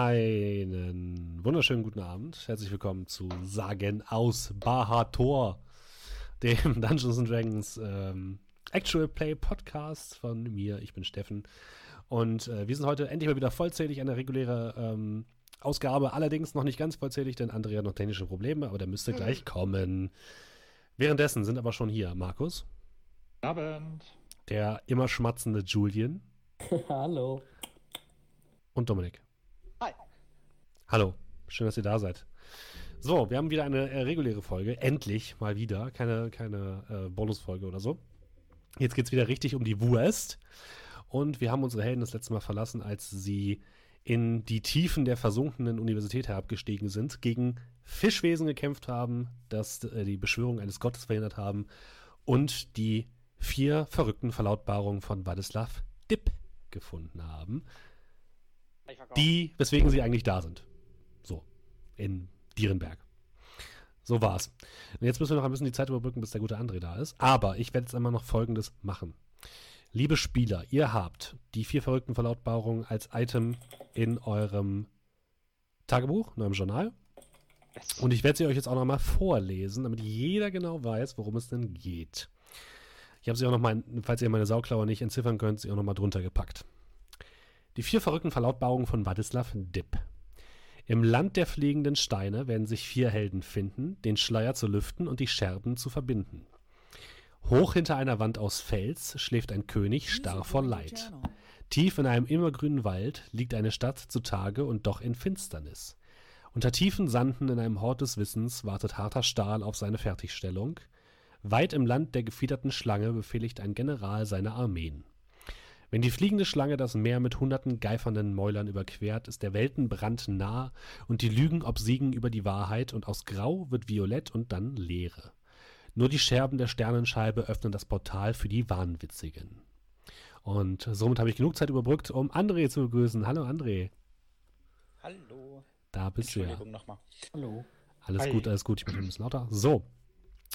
Einen wunderschönen guten Abend. Herzlich willkommen zu Sagen aus Bahator, dem Dungeons Dragons ähm, Actual Play Podcast von mir. Ich bin Steffen. Und äh, wir sind heute endlich mal wieder vollzählig, eine reguläre ähm, Ausgabe. Allerdings noch nicht ganz vollzählig, denn Andrea hat noch technische Probleme, aber der müsste gleich kommen. Währenddessen sind aber schon hier Markus. Abend. Der immer schmatzende Julian. Hallo. Und Dominik. Hallo, schön, dass ihr da seid. So, wir haben wieder eine äh, reguläre Folge. Endlich mal wieder. Keine, keine äh, Bonusfolge oder so. Jetzt geht es wieder richtig um die Wurst. Und wir haben unsere Helden das letzte Mal verlassen, als sie in die Tiefen der versunkenen Universität herabgestiegen sind, gegen Fischwesen gekämpft haben, dass äh, die Beschwörung eines Gottes verhindert haben und die vier verrückten Verlautbarungen von Wadislav Dipp gefunden haben die, weswegen sie eigentlich da sind. So, in Dierenberg. So war's. Und jetzt müssen wir noch ein bisschen die Zeit überbrücken, bis der gute André da ist. Aber ich werde jetzt einmal noch Folgendes machen. Liebe Spieler, ihr habt die vier verrückten Verlautbarungen als Item in eurem Tagebuch, in eurem Journal. Und ich werde sie euch jetzt auch nochmal vorlesen, damit jeder genau weiß, worum es denn geht. Ich habe sie auch nochmal, falls ihr meine Sauklaue nicht entziffern könnt, sie auch nochmal drunter gepackt. Die vier verrückten Verlautbarungen von Wadislav Dipp. Im Land der fliegenden Steine werden sich vier Helden finden, den Schleier zu lüften und die Scherben zu verbinden. Hoch hinter einer Wand aus Fels schläft ein König starr vor Leid. Tief in einem immergrünen Wald liegt eine Stadt zutage und doch in Finsternis. Unter tiefen Sanden in einem Hort des Wissens wartet harter Stahl auf seine Fertigstellung. Weit im Land der gefiederten Schlange befehligt ein General seine Armeen. Wenn die fliegende Schlange das Meer mit hunderten geifernden Mäulern überquert, ist der Weltenbrand nah und die Lügen obsiegen über die Wahrheit und aus Grau wird Violett und dann Leere. Nur die Scherben der Sternenscheibe öffnen das Portal für die Wahnwitzigen. Und somit habe ich genug Zeit überbrückt, um André zu begrüßen. Hallo André. Hallo. Da bist du ja. Entschuldigung nochmal. Hallo. Alles Hi. gut, alles gut. Ich bin ein bisschen lauter. So.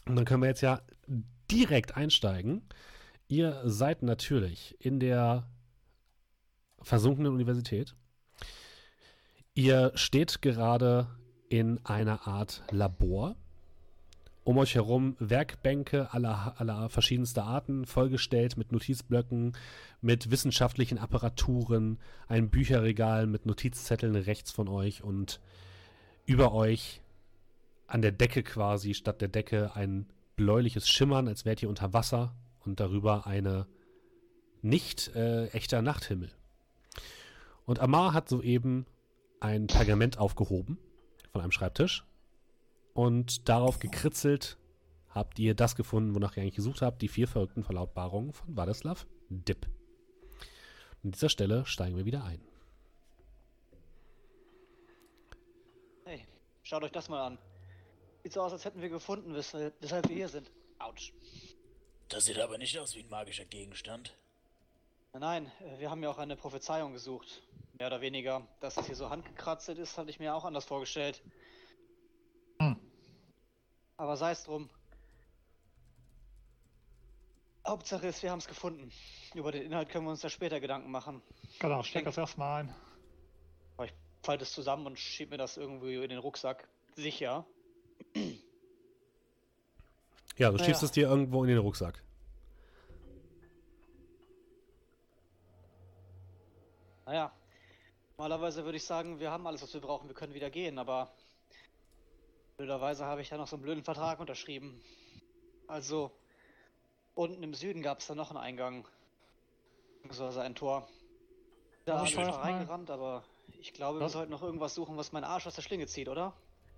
Und dann können wir jetzt ja direkt einsteigen. Ihr seid natürlich in der versunkenen Universität. Ihr steht gerade in einer Art Labor. Um euch herum Werkbänke aller, aller verschiedenster Arten, vollgestellt mit Notizblöcken, mit wissenschaftlichen Apparaturen, ein Bücherregal mit Notizzetteln rechts von euch und über euch an der Decke quasi, statt der Decke ein bläuliches Schimmern, als wärt ihr unter Wasser und darüber eine nicht äh, echter Nachthimmel. Und Amar hat soeben ein Pergament aufgehoben von einem Schreibtisch und darauf gekritzelt habt ihr das gefunden, wonach ihr eigentlich gesucht habt, die vier verrückten Verlautbarungen von Wadislav Dipp. An dieser Stelle steigen wir wieder ein. Hey, schaut euch das mal an. Sieht so aus, als hätten wir gefunden, wes weshalb wir hier sind. Autsch. Das sieht aber nicht aus wie ein magischer Gegenstand. Nein, äh, wir haben ja auch eine Prophezeiung gesucht. Mehr oder weniger. Dass es hier so handgekratzt ist, hatte ich mir auch anders vorgestellt. Hm. Aber sei es drum. Hauptsache ist, wir haben es gefunden. Über den Inhalt können wir uns da später Gedanken machen. Genau, steck das erstmal ein. Aber ich falte es zusammen und schieb mir das irgendwie in den Rucksack. Sicher. Ja, du Na schiebst ja. es dir irgendwo in den Rucksack. Naja, normalerweise würde ich sagen, wir haben alles, was wir brauchen, wir können wieder gehen, aber blöderweise habe ich da noch so einen blöden Vertrag unterschrieben. Also, unten im Süden gab es da noch einen Eingang. Beziehungsweise ein Tor. Da bin ich mal. reingerannt, aber ich glaube, wir sollten noch irgendwas suchen, was meinen Arsch aus der Schlinge zieht, oder?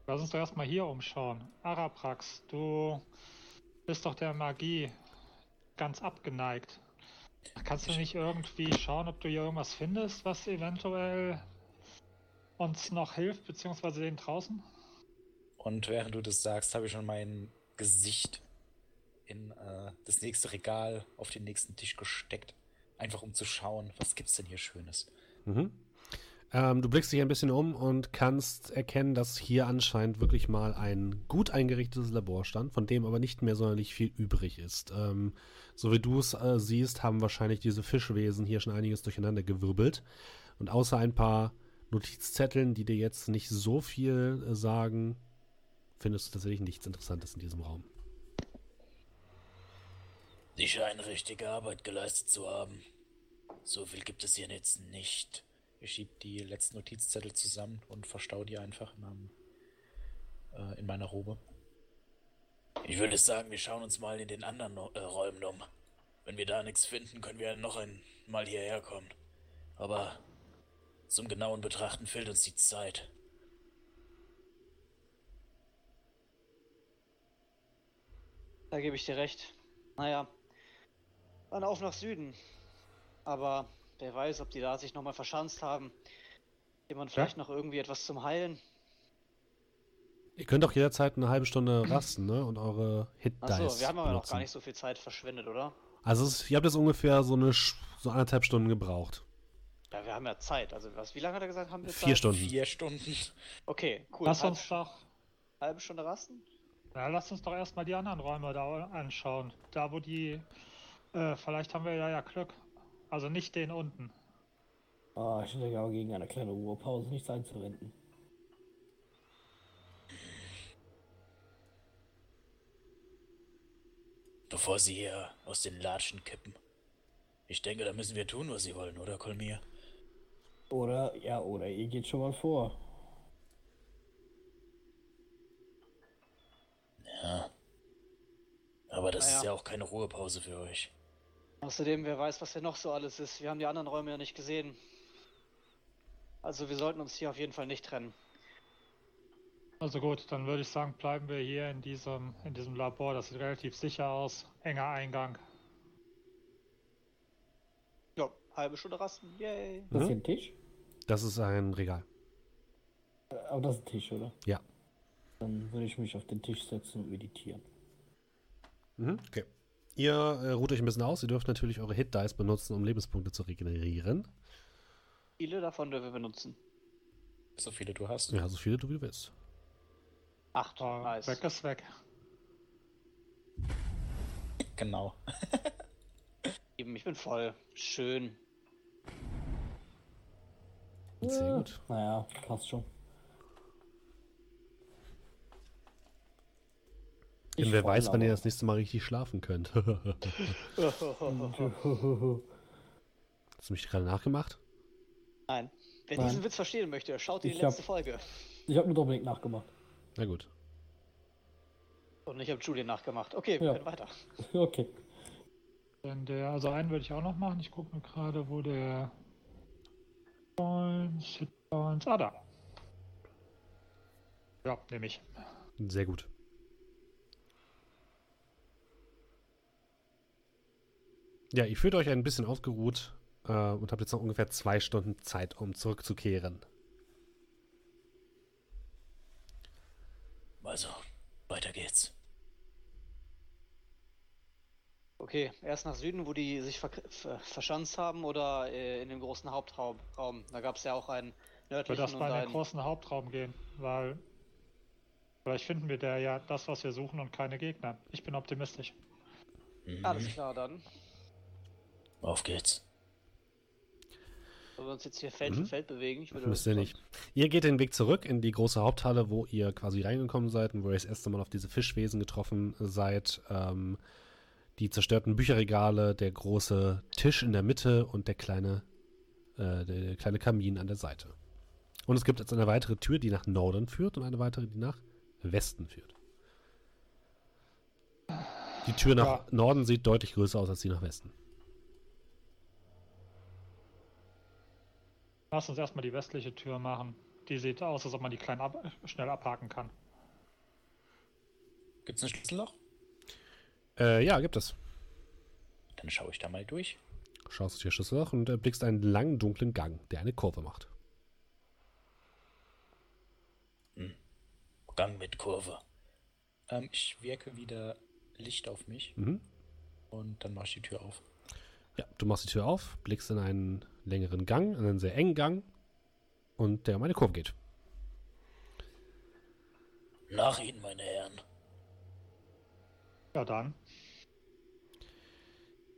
Lass uns doch erstmal hier umschauen. Araprax, du bist doch der Magie ganz abgeneigt. Kannst du nicht irgendwie schauen, ob du hier irgendwas findest, was eventuell uns noch hilft, beziehungsweise den draußen? Und während du das sagst, habe ich schon mein Gesicht in äh, das nächste Regal auf den nächsten Tisch gesteckt. Einfach um zu schauen, was gibt's denn hier Schönes. Mhm. Ähm, du blickst dich ein bisschen um und kannst erkennen, dass hier anscheinend wirklich mal ein gut eingerichtetes Labor stand, von dem aber nicht mehr sonderlich viel übrig ist. Ähm, so wie du es äh, siehst, haben wahrscheinlich diese Fischwesen hier schon einiges durcheinander gewirbelt. Und außer ein paar Notizzetteln, die dir jetzt nicht so viel äh, sagen, findest du tatsächlich nichts Interessantes in diesem Raum. Sie scheinen richtige Arbeit geleistet zu haben. So viel gibt es hier jetzt nicht. Ich schieb die letzten Notizzettel zusammen und verstau die einfach in, meinem, äh, in meiner Robe. Ich würde sagen, wir schauen uns mal in den anderen äh, Räumen um. Wenn wir da nichts finden, können wir noch einmal hierher kommen. Aber zum genauen Betrachten fehlt uns die Zeit. Da gebe ich dir recht. Naja, dann auf nach Süden. Aber wer weiß, ob die da sich nochmal verschanzt haben. Jemand vielleicht noch irgendwie etwas zum Heilen. Ihr könnt auch jederzeit eine halbe Stunde rasten, ne? Und eure hit dice Achso, wir haben aber noch benutzen. gar nicht so viel Zeit verschwendet, oder? Also es, ihr habt jetzt ungefähr so eine so anderthalb Stunden gebraucht. Ja, wir haben ja Zeit. Also was, wie lange hat er gesagt, haben wir Vier Zeit? Stunden. Vier Stunden. Okay, cool. Lass Halb- uns doch, halbe Stunde rasten? ja, lass uns doch erstmal die anderen Räume da anschauen. Da, wo die, äh, vielleicht haben wir ja ja Glück. Also nicht den unten. Ah, ich hätte aber gegen eine kleine Ruhepause nichts einzuwenden. Bevor sie hier aus den Latschen kippen. Ich denke, da müssen wir tun, was sie wollen, oder, Kolmir? Oder, ja, oder ihr geht schon mal vor. Ja. Aber das Naja. ist ja auch keine Ruhepause für euch. Außerdem, wer weiß, was hier noch so alles ist. Wir haben die anderen Räume ja nicht gesehen. Also wir sollten uns hier auf jeden Fall nicht trennen. Also gut, dann würde ich sagen, bleiben wir hier in diesem, in diesem Labor. Das sieht relativ sicher aus. Enger Eingang. Ja, halbe Stunde rasten. Yay. Das ist Mhm. hier ein Tisch? Das ist ein Regal. Äh, Aber das ist ein Tisch, oder? Ja. Dann würde ich mich auf den Tisch setzen und meditieren. Mhm. Okay. Ihr äh, ruht euch ein bisschen aus. Ihr dürft natürlich eure Hit Dice benutzen, um Lebenspunkte zu regenerieren. Viele davon dürfen wir benutzen. So viele du hast. Ja, so viele du wie du willst. Acht. Oh, nice. Weg ist weg. Genau. Eben, ich bin voll. Schön. Sehr gut. Naja, passt schon. Denn Ich wer weiß, wann ihr das nächste Mal richtig schlafen könnt. Hast du mich gerade nachgemacht? Nein. Wer Nein. diesen Witz verstehen möchte, schaut in die Ich hab- letzte Folge. Ich habe nur Dominik nachgemacht. Na gut. Und ich habe Julian nachgemacht. Okay, wir Ja. können weiter. Okay. Denn der, also einen würde ich auch noch machen. Ich gucke mir gerade, wo der Points, Hit Points. Ah, da. Ja, nehme ich. Sehr gut. Ja, ihr fühlt euch ein bisschen ausgeruht äh, und habt jetzt noch ungefähr zwei Stunden Zeit, um zurückzukehren. Also, weiter geht's. Okay, erst nach Süden, wo die sich ver ver verschanzt haben, oder äh, in dem großen Hauptraum. Raum. Da gab es ja auch einen Ich würde nördlichen erstmal in den großen Hauptraum gehen, weil vielleicht finden wir da ja das, was wir suchen und keine Gegner. Ich bin optimistisch. Mhm. Alles klar, dann. Auf geht's. Sollen wir uns jetzt hier Feld Mhm. für Feld bewegen? Ich würde Müsst ihr nicht. Ihr geht den Weg zurück in die große Haupthalle, wo ihr quasi reingekommen seid und wo ihr das erste Mal auf diese Fischwesen getroffen seid. Ähm, die zerstörten Bücherregale, der große Tisch in der Mitte und der kleine, äh, der kleine Kamin an der Seite. Und es gibt jetzt eine weitere Tür, die nach Norden führt und eine weitere, die nach Westen führt. Die Tür nach Ja. Norden sieht deutlich größer aus als die nach Westen. Lass uns erstmal die westliche Tür machen. Die sieht aus, als ob man die klein ab schnell abhaken kann. Gibt's ein Schlüsselloch? Äh, ja, gibt es. Dann schaue ich da mal durch. Schaust durch ihr Schlüsselloch und äh, blickst einen langen, dunklen Gang, der eine Kurve macht. Gang mit Kurve. Ähm, ich wirke wieder Licht auf mich Mhm. und dann mache ich die Tür auf. Ja, du machst die Tür auf, blickst in einen längeren Gang, in einen sehr engen Gang und der um eine Kurve geht. Nach Ihnen, meine Herren. Ja, dann.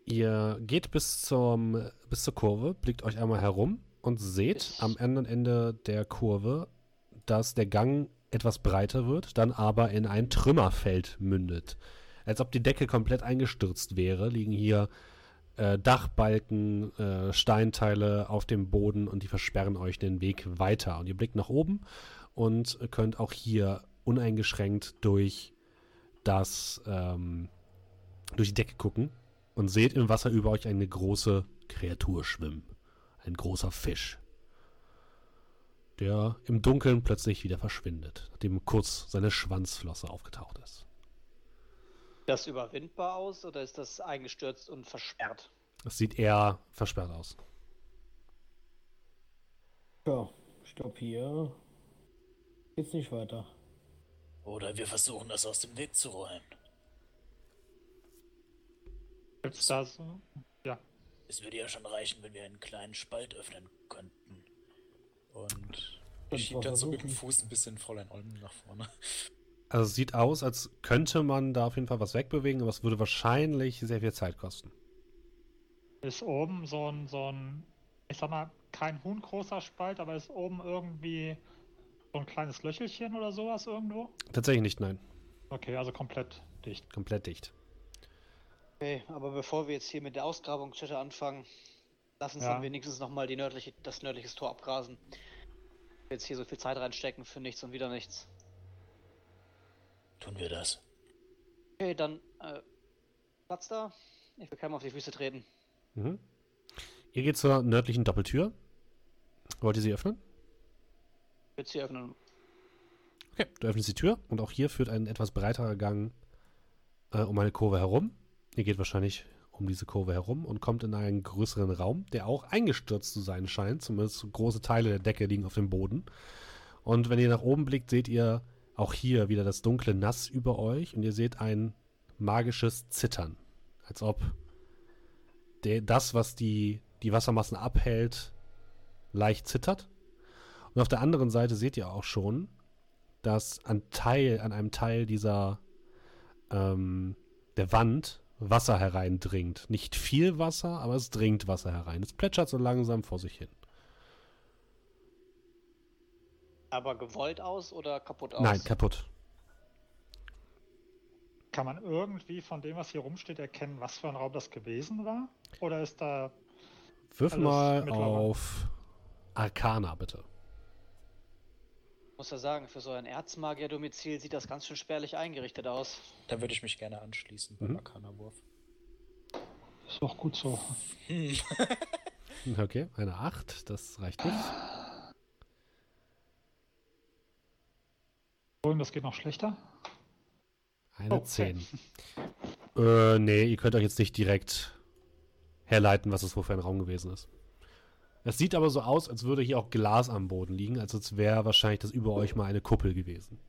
Ihr geht bis, zum, bis zur Kurve, blickt euch einmal herum und seht am anderen Ende der Kurve, dass der Gang etwas breiter wird, dann aber in ein Trümmerfeld mündet. Als ob die Decke komplett eingestürzt wäre, liegen hier äh, Dachbalken, äh, Steinteile auf dem Boden und die versperren euch den Weg weiter. Und ihr blickt nach oben und könnt auch hier uneingeschränkt durch das, ähm, durch die Decke gucken und seht im Wasser über euch eine große Kreatur schwimmen. Ein großer Fisch, der im Dunkeln plötzlich wieder verschwindet, nachdem kurz seine Schwanzflosse aufgetaucht ist. Sieht das überwindbar aus oder ist das eingestürzt und versperrt? Es sieht eher versperrt aus. Ja, ich glaube hier geht's nicht weiter. Oder wir versuchen das aus dem Weg zu räumen. Gibt's da so? Ja. Es würde ja schon reichen, wenn wir einen kleinen Spalt öffnen könnten. Und ich schieb wir dann so mit dem. Fuß ein bisschen Fräulein Olmen nach vorne. Also es sieht aus, als könnte man da auf jeden Fall was wegbewegen, aber es würde wahrscheinlich sehr viel Zeit kosten. Ist oben so ein, so ein, ich sag mal, kein huhngroßer Spalt, aber ist oben irgendwie so ein kleines Löchelchen oder sowas irgendwo? Tatsächlich nicht, nein. Okay, also komplett dicht. Komplett dicht. Okay, aber bevor wir jetzt hier mit der Ausgrabungsstätte anfangen, lass uns Ja. dann wenigstens nochmal nördliche, das nördliche Tor abgrasen. Jetzt hier so viel Zeit reinstecken für nichts und wieder nichts. Tun wir das. Okay, dann äh, Platz da. Ich will keinem auf die Füße treten. Mhm. Ihr geht zur nördlichen Doppeltür. Wollt ihr sie öffnen? Ich will sie öffnen. Okay, du öffnest die Tür und auch hier führt ein etwas breiterer Gang äh, um eine Kurve herum. Ihr geht wahrscheinlich um diese Kurve herum und kommt in einen größeren Raum, der auch eingestürzt zu sein scheint. Zumindest große Teile der Decke liegen auf dem Boden. Und wenn ihr nach oben blickt, seht ihr auch hier wieder das dunkle Nass über euch und ihr seht ein magisches Zittern. Als ob der, das, was die, die Wassermassen abhält, leicht zittert. Und auf der anderen Seite seht ihr auch schon, dass an Teil, an einem Teil dieser ähm, der Wand Wasser hereindringt. Nicht viel Wasser, aber es dringt Wasser herein. Es plätschert so langsam vor sich hin. Aber gewollt aus oder kaputt aus? Nein, kaputt. Kann man irgendwie von dem, was hier rumsteht, erkennen, was für ein Raum das gewesen war? Oder ist da. Wirf Alles mal auf Arcana, bitte. Ich muss ja sagen, für so ein Erzmagier-Domizil sieht das ganz schön spärlich eingerichtet aus. Da würde ich mich gerne anschließen beim Mhm. Arcana-Wurf. Ist doch gut so. Okay, eine 8, das reicht nicht. Das geht noch schlechter? Eine Oh, okay. 10. Äh, nee, ihr könnt euch jetzt nicht direkt herleiten, was es wohl für ein Raum gewesen ist. Es sieht aber so aus, als würde hier auch Glas am Boden liegen, als wäre wahrscheinlich das über euch mal eine Kuppel gewesen.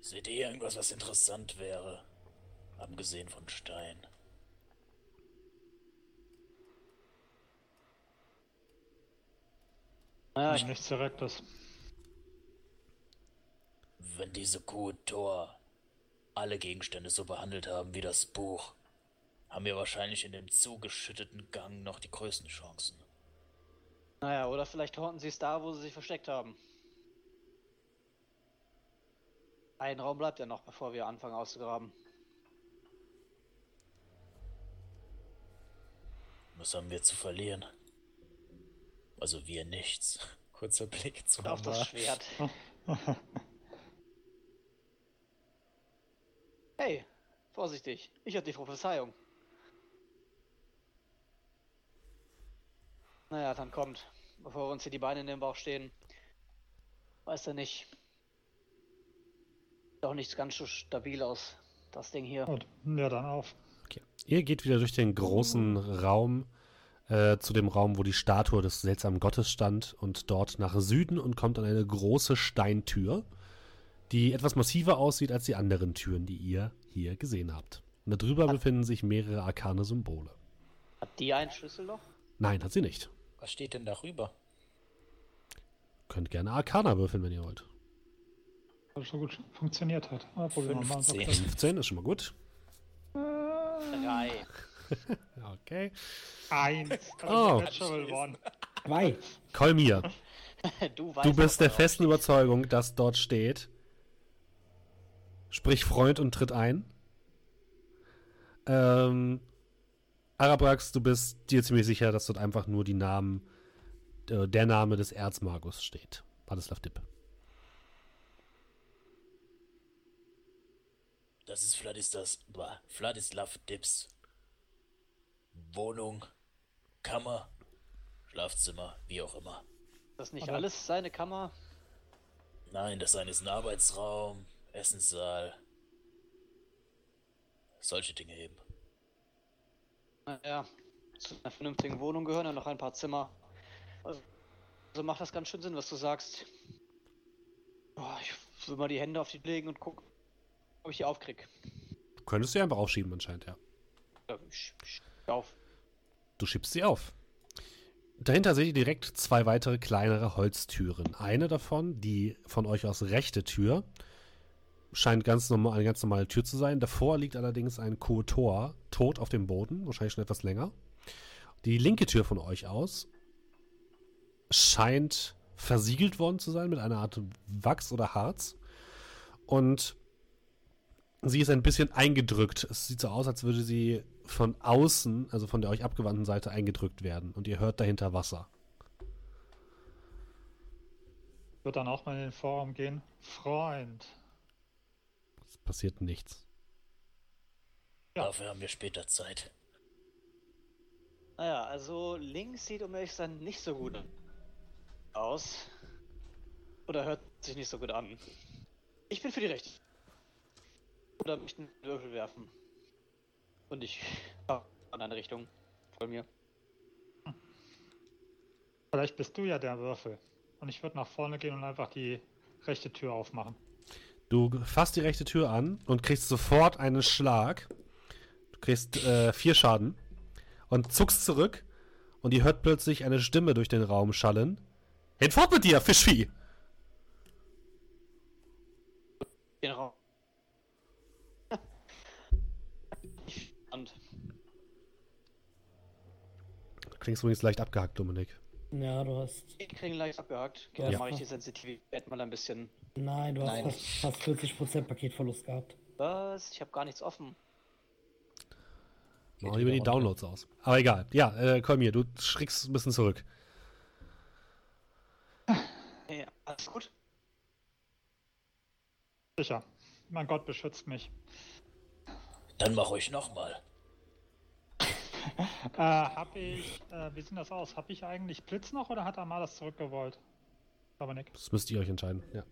Seht ihr irgendwas, was interessant wäre? Abgesehen von Stein. Naja, ich, Nichts Direktes. Wenn diese Kuh Thor alle Gegenstände so behandelt haben wie das Buch, haben wir wahrscheinlich in dem zugeschütteten Gang noch die größten Chancen. naja, oder vielleicht horten sie es da, wo sie sich versteckt haben. Ein Raum bleibt ja noch, bevor wir anfangen auszugraben. Was haben wir zu verlieren? Also wir nichts. Kurzer Blick zu Auf das. Schwert. Hey, vorsichtig. Ich hatte die Prophezeiung. Naja, dann kommt. Bevor uns hier die Beine in den Bauch stehen. Weiß er nicht. Sieht Doch nicht ganz so stabil aus. Das Ding hier. Gut, ja, dann auf. Okay. Ihr geht wieder durch den großen Raum äh, zu dem Raum, wo die Statue des seltsamen Gottes stand und dort nach Süden und kommt an eine große Steintür, die etwas massiver aussieht als die anderen Türen, die ihr hier gesehen habt. Und darüber befinden sich mehrere arkane Symbole. Hat die ein Schlüsselloch? Nein, hat sie nicht. Was steht denn darüber? Könnt gerne Arcana würfeln, wenn ihr wollt. Weil so gut funktioniert hat. Aber probieren wir mal unser 15. Glück. 15 ist schon mal gut. Drei. Okay. Eins. Oh. Zwei. Kolmir, du weißt du bist der er festen. Überzeugung, dass dort steht, sprich Freund und tritt ein. Ähm, Arabrax, du bist dir ziemlich sicher, dass dort einfach nur die Namen, äh, der Name des Erzmagus steht. Wladislav Dipp. Das ist Vladislas, Vladislav Dips. Wohnung, Kammer, Schlafzimmer, wie auch immer. Das ist nicht Aber- alles seine Kammer. Nein, das eine ist ein Arbeitsraum, Essenssaal. Solche Dinge eben. Naja, zu einer vernünftigen Wohnung gehören ja noch ein paar Zimmer. Also, also macht das ganz schön Sinn, was du sagst. Boah, ich will mal die Hände auf die legen und gucken, ob ich die aufkrieg. Du könntest sie einfach aufschieben anscheinend, ja. Ja, ich, ich, auf. Du schiebst sie auf. Dahinter seht ihr direkt zwei weitere kleinere Holztüren. Eine davon, die von euch aus rechte Tür, scheint ganz normal, eine ganz normale Tür zu sein. Davor liegt allerdings ein Kotor, tot auf dem Boden, wahrscheinlich schon etwas länger. Die linke Tür von euch aus scheint versiegelt worden zu sein mit einer Art Wachs oder Harz. Und sie ist ein bisschen eingedrückt. Es sieht so aus, als würde sie von außen, also von der euch abgewandten Seite, eingedrückt werden. Und ihr hört dahinter Wasser. Wird dann auch mal in den Forum gehen. Freund. Passiert nichts. Dafür haben wir später Zeit. Naja, also links sieht um ehrlich sein nicht so gut aus. Oder hört sich nicht so gut an. Ich bin für die rechte. Oder möchte einen Würfel werfen. Und ich ja, in eine Richtung von mir. Vielleicht bist du ja der Würfel. Und ich würde nach vorne gehen und einfach die rechte Tür aufmachen. Du fasst die rechte Tür an und kriegst sofort einen Schlag. Du kriegst äh, vier Schaden und zuckst zurück und ihr hört plötzlich eine Stimme durch den Raum schallen. Hinfort mit dir, Fischvieh! Den Raum. Klingst übrigens leicht abgehackt, Dominik. Ja, du hast. die kriegen leicht abgehakt. Okay, Ja. dann mache ich die Sensitivität mal ein bisschen. Nein, du hast Nein. fast, fast 40% Paketverlust gehabt. Was? Ich habe gar nichts offen. Machen Geht lieber die. Downloads aus. Aber egal. Ja, äh, komm hier, du schrickst ein bisschen zurück. Hey, alles gut? Sicher. Mein Gott beschützt mich. Dann mach euch nochmal. Äh, hab ich, äh, wie sieht das aus? Hab ich eigentlich Blitz noch oder hat Amar das zurückgewollt? Aber nicht. Das müsst ihr euch entscheiden. Ja.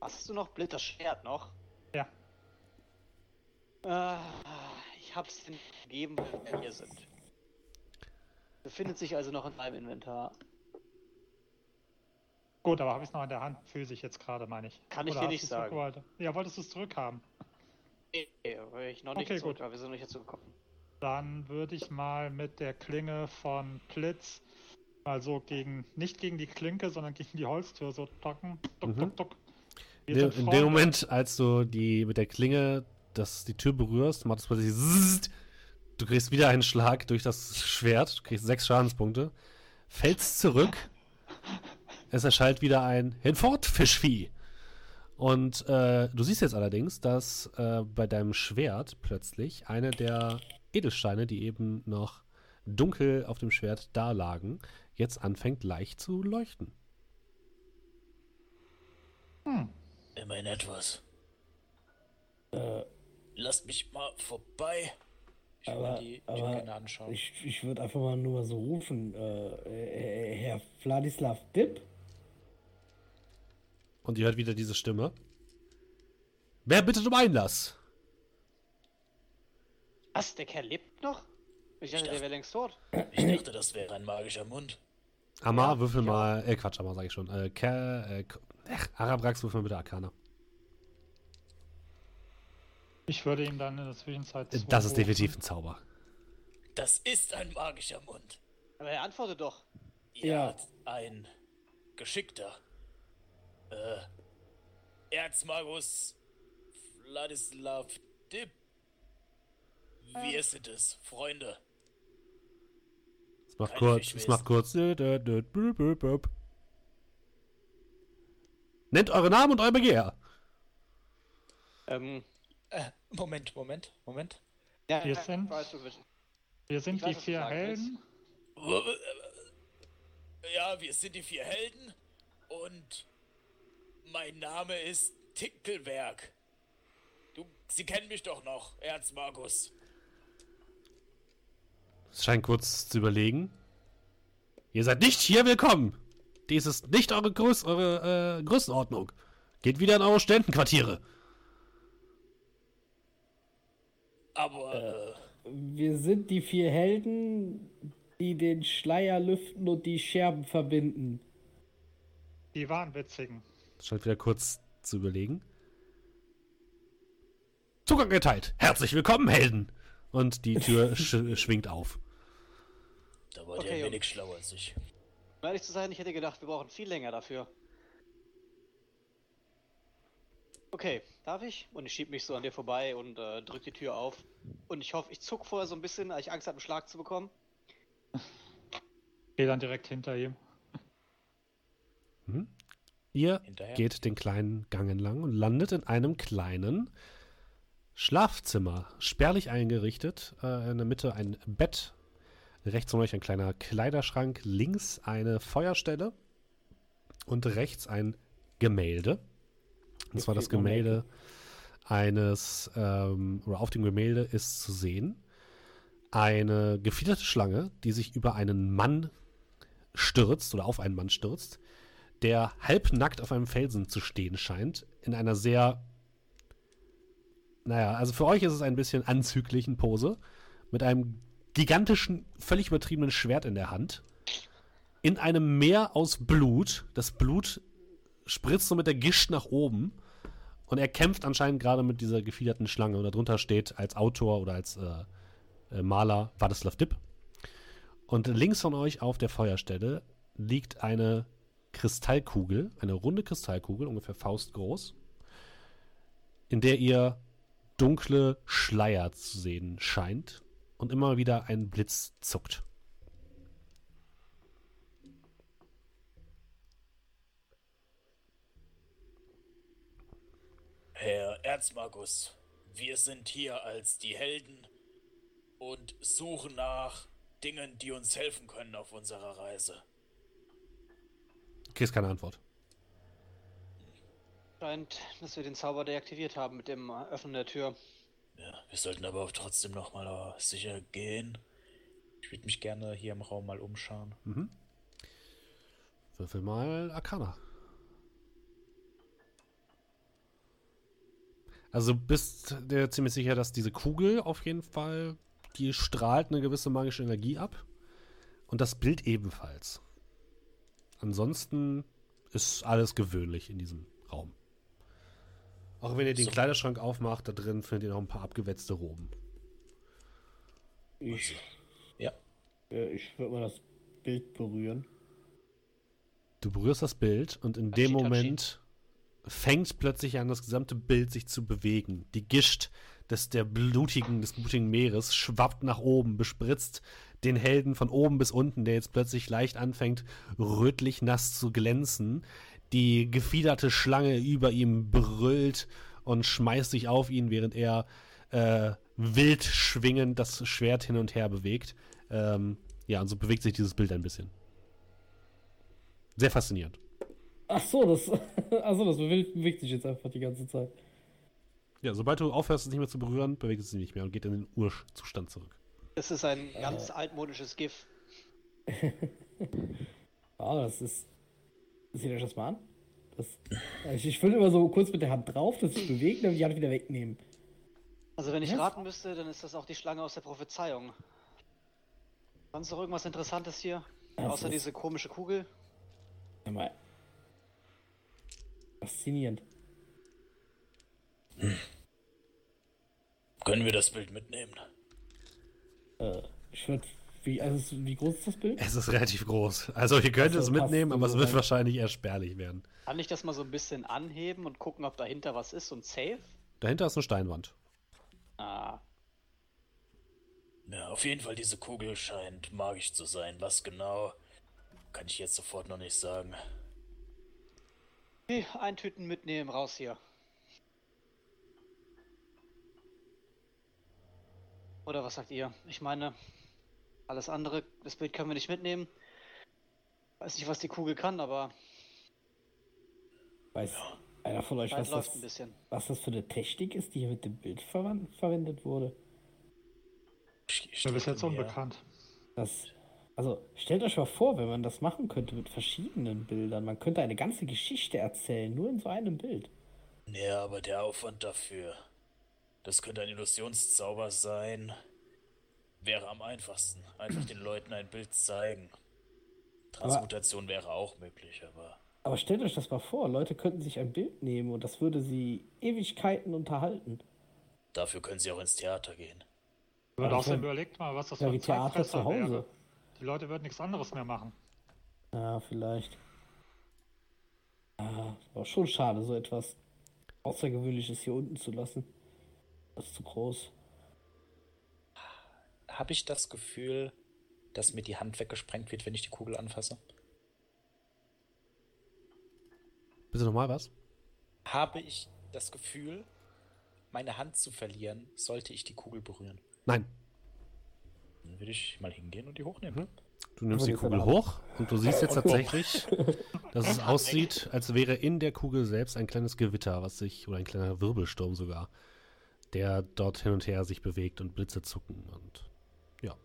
Hast du noch Blit, das Schwert noch? Ja. Äh, ich hab's den gegeben, weil wir hier sind. Befindet sich also noch in meinem Inventar. Gut, aber habe ich es noch in der Hand? Physisch jetzt gerade, meine ich. Kann ich Oder dir nicht sagen. Ja, wolltest du es zurückhaben? Nee, ich noch nicht Okay, zurück, gut. aber wir sind noch nicht dazu gekommen. Dann würde ich mal mit der Klinge von Blitz mal so gegen, nicht gegen die Klinke, sondern gegen die Holztür so tocken. Tuck, Mhm. tuck, tuck. Wir In, dem. Moment, als du die mit der Klinge das, die Tür berührst, macht es plötzlich zzzzt. Du kriegst wieder einen Schlag durch das Schwert, du kriegst sechs Schadenspunkte, fällst zurück, es erschallt wieder ein Hinfort, Fischvieh. Und äh, du siehst jetzt allerdings, dass äh, bei deinem Schwert plötzlich eine der Edelsteine, die eben noch dunkel auf dem Schwert da lagen, jetzt anfängt leicht zu leuchten. Immerhin etwas. Äh, Lasst mich mal vorbei. Ich will aber, mir die Tür aber gerne anschauen. ich, ich würde einfach mal nur so rufen, äh, äh, Herr Vladislav Dipp? Und ihr hört wieder diese Stimme. Wer bittet um Einlass? Was? Der Kerl lebt noch? Ich dachte, der dachte- wäre längst tot. Ich dachte, das wäre ein magischer Mund. Amar, Ja, würfel ja. mal. Äh, Quatsch, Amar, sag ich schon. Äh, Ker, äh, ach, Arabrax, würfel mal bitte Arcana. Ich würde ihm dann in der Zwischenzeit. Zwei Das ist definitiv ein Zauber. Das ist ein magischer Mund. Aber er antwortet doch. Ja. ein geschickter. Äh, Erzmagus Vladislav Dipp. Wir sind es, Freunde. Es macht kurz, es macht kurz. Nennt eure Namen und euer Begehr. Ähm, Äh, Moment, Moment, Moment. ja, Wir sind- wissen. Wir sind Ich weiß, die du vier sagen Helden. Ja, wir sind die vier Helden und mein Name ist Tinkelberg. Du, Sie kennen mich doch noch, Erzmagus. Es scheint kurz zu überlegen. Ihr seid nicht hier willkommen. Dies ist nicht eure, Größ eure äh, Größenordnung. Geht wieder in eure Ständenquartiere. Aber äh, Wir sind die vier Helden, die den Schleier lüften und die Scherben verbinden. Die wahnwitzigen. Es scheint wieder kurz zu überlegen. Zugang geteilt. Herzlich willkommen, Helden. Und die Tür sch schwingt auf. da war Okay, der ein wenig schlauer als ich. Um ehrlich zu sein, ich hätte gedacht, wir brauchen viel länger dafür. Okay, darf ich? Und ich schieb mich so an dir vorbei und äh, drück die Tür auf. Und ich hoffe, ich zuck vorher so ein bisschen, weil ich Angst habe, einen Schlag zu bekommen. Geh dann direkt hinter ihm. Ihr Hinterher. geht den kleinen Gang entlang und landet in einem kleinen Schlafzimmer. Spärlich eingerichtet. Äh, in der Mitte ein Bett. Rechts von euch ein kleiner Kleiderschrank. Links eine Feuerstelle. Und rechts ein Gemälde. Und zwar das Gemälde eines, ähm, oder auf dem Gemälde ist zu sehen, eine gefiederte Schlange, die sich über einen Mann stürzt oder auf einen Mann stürzt, der halbnackt auf einem Felsen zu stehen scheint, in einer sehr, naja, also für euch ist es ein bisschen anzüglichen Pose, mit einem gigantischen, völlig übertriebenen Schwert in der Hand, in einem Meer aus Blut. Das Blut spritzt so mit der Gischt nach oben und er kämpft anscheinend gerade mit dieser gefiederten Schlange und darunter steht als Autor oder als äh, äh, Maler Wadislav Dipp. Und links von euch auf der Feuerstelle liegt eine Kristallkugel, eine runde Kristallkugel, ungefähr faustgroß, in der ihr dunkle Schleier zu sehen scheint und immer wieder ein Blitz zuckt. Herr Erzmagus, wir sind hier als die Helden und suchen nach Dingen, die uns helfen können auf unserer Reise. Du kriegst keine Antwort. Scheint, dass wir den Zauber deaktiviert haben mit dem Öffnen der Tür. Ja, wir sollten aber auch trotzdem noch mal sicher gehen. Ich würde mich gerne hier im Raum mal umschauen. Würfel mal Arcana. Also du bist dir ziemlich sicher, dass diese Kugel auf jeden Fall, die strahlt eine gewisse magische Energie ab. Und das Bild ebenfalls. Ansonsten ist alles gewöhnlich in diesem Raum. Auch wenn ihr den So. Kleiderschrank aufmacht, da drin findet ihr noch ein paar abgewetzte Roben. Ich, Ja, äh, ich würde mal das Bild berühren. Du berührst das Bild und in Touchy, dem. Moment fängt plötzlich an, das gesamte Bild sich zu bewegen. Die Gischt des, der blutigen, des blutigen Meeres schwappt nach oben, bespritzt den Helden von oben bis unten, der jetzt plötzlich leicht anfängt, rötlich nass zu glänzen. Die gefiederte Schlange über ihm brüllt und schmeißt sich auf ihn, während er äh, wild schwingend das Schwert hin und her bewegt. Ähm, ja, und so bewegt sich dieses Bild ein bisschen. Sehr faszinierend. Ach so, das, ach so, das bewegt, sich jetzt einfach die ganze Zeit. Ja, sobald du aufhörst, es nicht mehr zu berühren, bewegt es sich nicht mehr und geht in den Urzustand zurück. Das ist ein ganz altmodisches GIF. Ah, das ist. Seht euch das mal an? Das, ich, ich will immer so kurz mit der Hand drauf, das sich bewegen, dann die Hand wieder wegnehmen. Also wenn ich Was? raten müsste, dann ist das auch die Schlange aus der Prophezeiung. Sonst noch irgendwas Interessantes hier? Das Außer ist- diese komische Kugel? Mal. Faszinierend. können wir das Bild mitnehmen? Äh, ich würde. Wie, also, es- wie groß ist das Bild? Es ist relativ groß. Also ihr könnt Ach es mitnehmen, aber es wird rein. wahrscheinlich eher spärlich werden. Kann ich das mal so ein bisschen anheben und gucken, ob dahinter was ist und safe? Dahinter ist eine Steinwand. Ah, Ja, auf jeden Fall, diese Kugel scheint magisch zu sein. Was genau, kann ich jetzt sofort noch nicht sagen. Okay, eintüten, mitnehmen, raus hier. Oder was sagt ihr? Ich meine, alles andere, das Bild können wir nicht mitnehmen. Weiß nicht, was die Kugel kann, aber Weiß einer von euch, was das, ein bisschen. was das für eine Technik ist, die hier mit dem Bild verwendet wurde? Ich, ich Mir bis jetzt unbekannt. Das, also stellt euch mal vor, wenn man das machen könnte mit verschiedenen Bildern. Man könnte eine ganze Geschichte erzählen, nur in so einem Bild. Ja, aber der Aufwand dafür. Das könnte ein Illusionszauber sein. Wäre am einfachsten. Einfach den Leuten ein Bild zeigen. Transmutation wäre auch möglich, aber. Aber stellt euch das mal vor, Leute könnten sich ein Bild nehmen und das würde sie Ewigkeiten unterhalten. Dafür können sie auch ins Theater gehen. Aber außerdem so- überlegt mal, was das Ja, für wie ein Theater zu Hause. wäre. Die Leute würden nichts anderes mehr machen. Ja, vielleicht. Ah, war schon schade, so etwas Außergewöhnliches hier unten zu lassen. Das ist zu groß. Habe ich das Gefühl, dass mir die Hand weggesprengt wird, wenn ich die Kugel anfasse? Bitte nochmal was? Habe ich das Gefühl, meine Hand zu verlieren, sollte ich die Kugel berühren? Nein. Dann würde ich mal hingehen und die hochnehmen. Du nimmst die Kugel hoch und du siehst jetzt tatsächlich, dass es aussieht, als wäre in der Kugel selbst ein kleines Gewitter, was sich, oder ein kleiner Wirbelsturm sogar, der dort hin und her sich bewegt und Blitze zucken und ja.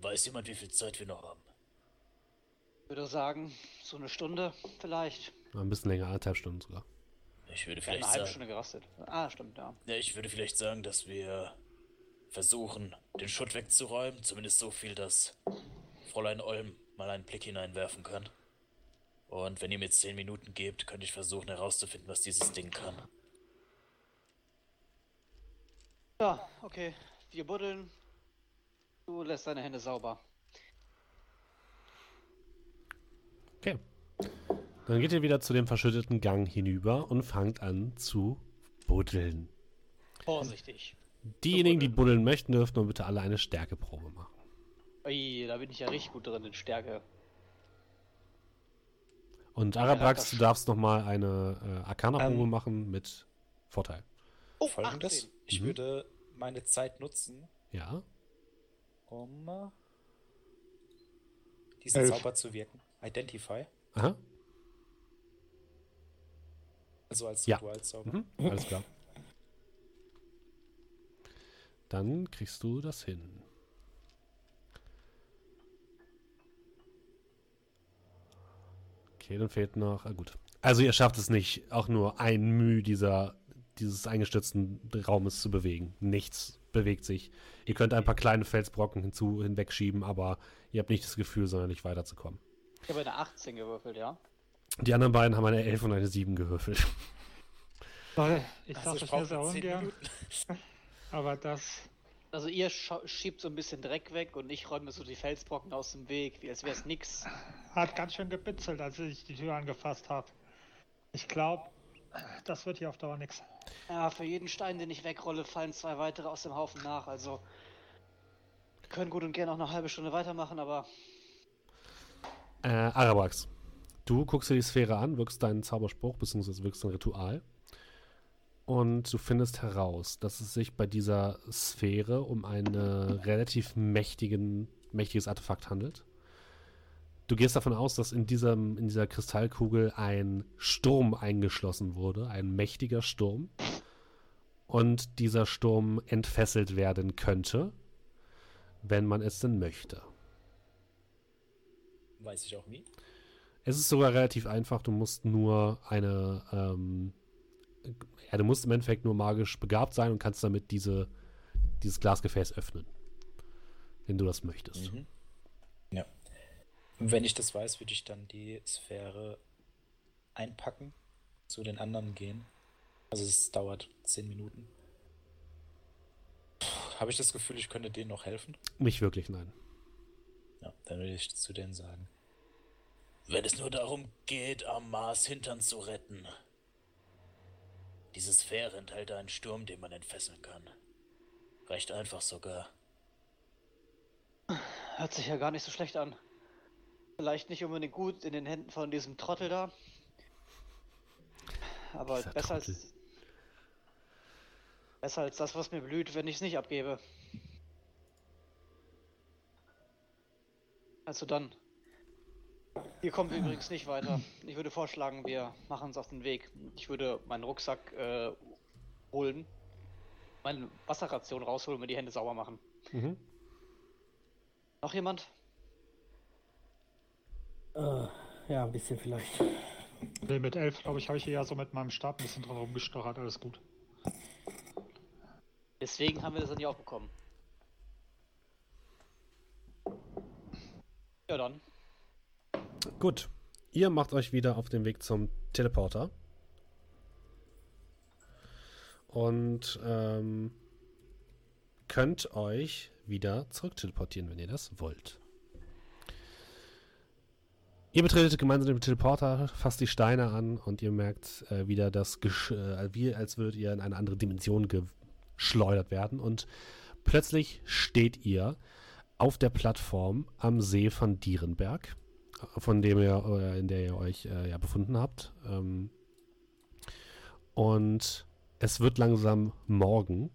Weiß jemand, wie viel Zeit wir noch haben? Ich würde sagen, so eine Stunde vielleicht. Ein bisschen länger, anderthalb Stunden sogar. Ich würde Ja, eine vielleicht halbe sagen, Stunde gerastet. Ah, stimmt, ja. ja, ich würde vielleicht sagen, dass wir versuchen, den Schutt wegzuräumen. Zumindest so viel, dass Fräulein Olm mal einen Blick hineinwerfen kann. Und wenn ihr mir zehn Minuten gebt, könnte ich versuchen herauszufinden, was dieses Ding kann. Ja, okay. Wir buddeln. Du lässt deine Hände sauber. Okay. Dann geht ihr wieder zu dem verschütteten Gang hinüber und fangt an zu buddeln. Vorsichtig. Diejenigen, die buddeln möchten, dürfen nur bitte alle eine Stärkeprobe machen. Ui, da bin ich ja richtig gut drin in Stärke. Und Arabrax, du darfst nochmal eine äh, Arcana-Probe Ähm. machen mit Vorteil. Oh, Folgendes: 18. Ich Mhm. würde meine Zeit nutzen, Ja. Um diesen Elf. Zauber zu wirken. Identify. Aha. Also als Ja. Ritualzauber. Mhm. Alles klar. Dann kriegst du das hin. Okay, dann fehlt noch. Ah, gut. Also ihr schafft es nicht, auch nur ein Mühe dieser, dieses eingestürzten Raumes zu bewegen. Nichts bewegt sich. Ihr könnt ein paar kleine Felsbrocken hinzu hinwegschieben, aber ihr habt nicht das Gefühl, sonderlich weiterzukommen. Ich habe eine 18 gewürfelt, ja. Die anderen beiden haben eine 11 und eine 7 gewürfelt. Leute, ich Also sag ich das mir ungern, aber das. Also ihr schiebt so ein bisschen Dreck weg und ich räume so die Felsbrocken aus dem Weg, wie als wäre es nix. Hat ganz schön gebitzelt, als ich die Tür angefasst habe. Ich glaube, das wird hier auf Dauer nichts. Ja, für jeden Stein, den ich wegrolle, fallen zwei weitere aus dem Haufen nach. Also wir können gut und gerne auch eine halbe Stunde weitermachen, aber Äh, Arabrax, du guckst dir die Sphäre an, wirkst deinen Zauberspruch, beziehungsweise wirkst dein Ritual. Und du findest heraus, dass es sich bei dieser Sphäre um ein relativ mächtigen, mächtiges Artefakt handelt. Du gehst davon aus, dass in, diesem, in dieser Kristallkugel ein Sturm eingeschlossen wurde, ein mächtiger Sturm. Und dieser Sturm entfesselt werden könnte, wenn man es denn möchte. Weiß ich auch wie. Es ist sogar relativ einfach. Du musst nur eine, ähm, ja, du musst im Endeffekt nur magisch begabt sein und kannst damit diese, dieses Glasgefäß öffnen. Wenn du das möchtest. Mhm. Ja. Und wenn ich das weiß, würde ich dann die Sphäre einpacken, zu den anderen gehen. Also es dauert 10 Minuten. Habe ich das Gefühl, ich könnte denen noch helfen? Nicht wirklich, nein. Ja, dann würde ich zu denen sagen. Wenn es nur darum geht, am Mars Hintern zu retten. Diese Sphäre enthält einen Sturm, den man entfesseln kann. Recht einfach sogar. Hört sich ja gar nicht so schlecht an. Vielleicht nicht unbedingt gut in den Händen von diesem Trottel da. Aber Dieser besser Trottel. als. Besser als das, was mir blüht, wenn ich es nicht abgebe. Also dann. Hier kommen wir übrigens nicht weiter. Ich würde vorschlagen, wir machen uns auf den Weg. Ich würde meinen Rucksack äh, holen, meine Wasserration rausholen und mir die Hände sauber machen. Mhm. Noch jemand? Äh, ja, ein bisschen vielleicht. Nee, mit elf, glaube ich, habe ich hier ja so mit meinem Stab ein bisschen dran rumgestochert. Alles gut. Deswegen haben wir das dann ja auch bekommen. Ja dann. Gut. Ihr macht euch wieder auf den Weg zum Teleporter. Und ähm, könnt euch wieder zurück teleportieren, wenn ihr das wollt. Ihr betretet gemeinsam den Teleporter, fasst die Steine an und ihr merkt äh, wieder das, Gesch äh, wie als würdet ihr in eine andere Dimension geschleudert werden. Und plötzlich steht ihr auf der Plattform am See von Dierenberg, von dem ihr, äh, in der ihr euch äh, ja befunden habt. Ähm, und es wird langsam Morgen.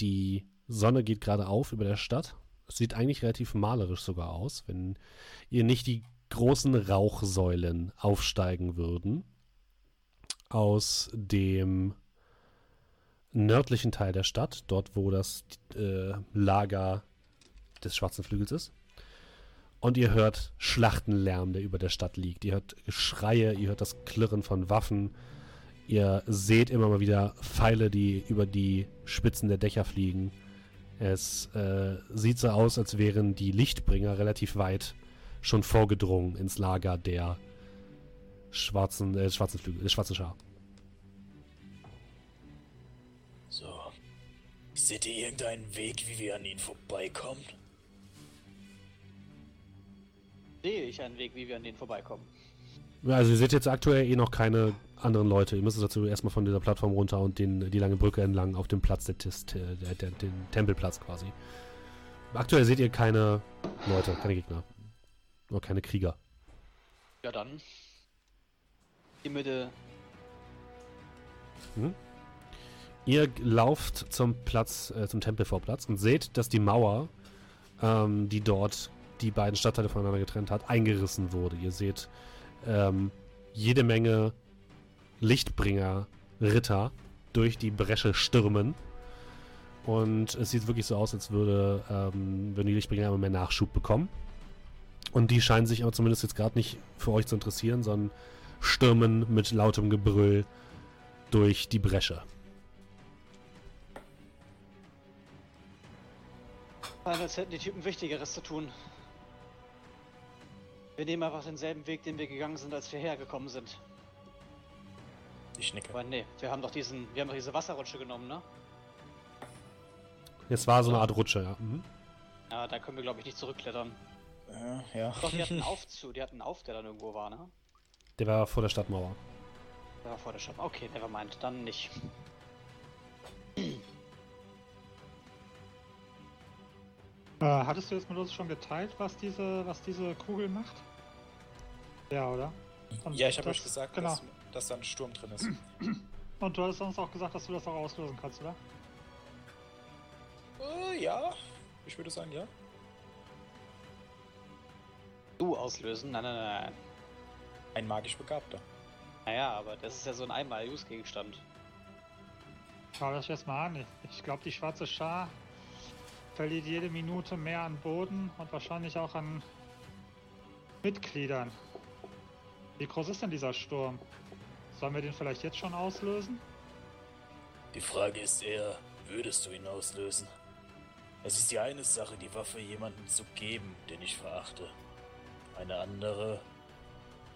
Die Sonne geht gerade auf über der Stadt. Es sieht eigentlich relativ malerisch sogar aus, wenn ihr nicht die großen Rauchsäulen aufsteigen würden aus dem nördlichen Teil der Stadt, dort wo das äh, Lager des Schwarzen Flügels ist. Und ihr hört Schlachtenlärm, der über der Stadt liegt. Ihr hört Schreie, ihr hört das Klirren von Waffen. Ihr seht immer mal wieder Pfeile, die über die Spitzen der Dächer fliegen. Es äh, sieht so aus, als wären die Lichtbringer relativ weit schon vorgedrungen ins Lager der schwarzen, äh, schwarzen Flügel, äh, schwarzen Schar. So. Seht ihr irgendeinen Weg, wie wir an ihnen vorbeikommen? Sehe ich einen Weg, wie wir an denen vorbeikommen. Ja, Also ihr seht jetzt aktuell eh noch keine anderen Leute. Ihr müsst dazu erstmal von dieser Plattform runter und den, die lange Brücke entlang auf dem Platz der, Tis- der, der, der den Tempelplatz quasi. Aktuell seht ihr keine Leute, keine Gegner. Nur keine Krieger. Ja dann. Die Mitte. Ihr lauft zum Platz, äh, zum Tempelvorplatz und seht, dass die Mauer, ähm, die dort die beiden Stadtteile voneinander getrennt hat, eingerissen wurde. Ihr seht ähm, jede Menge Lichtbringer, Ritter durch die Bresche stürmen. Und es sieht wirklich so aus, als würde, ähm, würden die Lichtbringer immer mehr Nachschub bekommen. Und die scheinen sich aber zumindest jetzt gerade nicht für euch zu interessieren, sondern stürmen mit lautem Gebrüll durch die Bresche. Scheint, als hätten die Typen Wichtigeres zu tun. Wir nehmen einfach denselben Weg, den wir gegangen sind, als wir hergekommen sind. Ich nicke. Aber nee, wir haben doch diesen, wir haben doch diese Wasserrutsche genommen, ne? Es war so eine Art Rutsche, ja. Mhm. Ja, da können wir glaube ich nicht zurückklettern. Äh, ja. Doch, die hatten einen Aufzug, die hatten einen Auf, der dann irgendwo war, ne? Der war vor der Stadtmauer. Der war vor der Stadt. Okay, nevermind, dann nicht. Äh, hattest du jetzt mit uns schon geteilt, was diese, was diese Kugel macht? Ja, oder? Und Ja, ich habe euch gesagt, genau. dass, dass da ein Sturm drin ist. Und du hast uns auch gesagt, dass du das auch auslösen kannst, oder? äh, ja, ich würde sagen, ja. Du auslösen? Nein, nein, nein. Ein magisch Begabter. Naja, aber das ist ja so ein Einmal-Use-Gegenstand. Schau das jetzt mal an. Ich glaube, die schwarze Schar verliert jede Minute mehr an Boden und wahrscheinlich auch an Mitgliedern. Wie groß ist denn dieser Sturm? Sollen wir den vielleicht jetzt schon auslösen? Die Frage ist eher, würdest du ihn auslösen? Es ist die eine Sache, die Waffe jemandem zu geben, den ich verachte. Eine andere,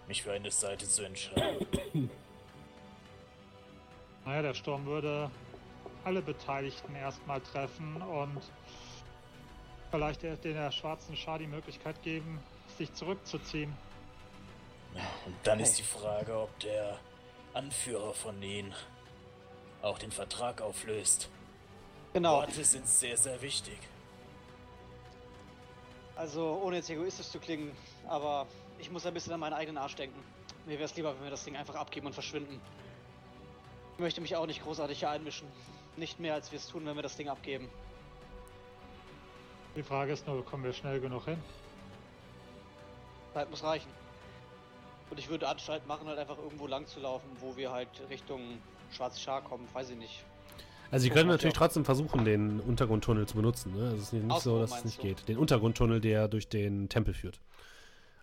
mich für eine Seite zu entscheiden. Naja, der Sturm würde alle Beteiligten erstmal treffen und vielleicht den der schwarzen Schar die Möglichkeit geben, sich zurückzuziehen. Und dann ist die Frage, ob der Anführer von ihnen auch den Vertrag auflöst. Genau. Worte sind sehr, sehr wichtig. Also, ohne jetzt egoistisch zu klingen, aber ich muss ein bisschen an meinen eigenen Arsch denken. Mir wäre es lieber, wenn wir das Ding einfach abgeben und verschwinden. Ich möchte mich auch nicht großartig hier einmischen. Nicht mehr, als wir es tun, wenn wir das Ding abgeben. Die Frage ist nur, kommen wir schnell genug hin? Zeit muss reichen. Und ich würde Anstalt machen, halt einfach irgendwo lang zu laufen, wo wir halt Richtung Schwarze Schar kommen. Weiß ich nicht. Also sie können natürlich trotzdem versuchen, den Untergrundtunnel zu benutzen. Ne? Es ist nicht, nicht so, Außenrum dass es nicht du? geht. Den Untergrundtunnel, der durch den Tempel führt.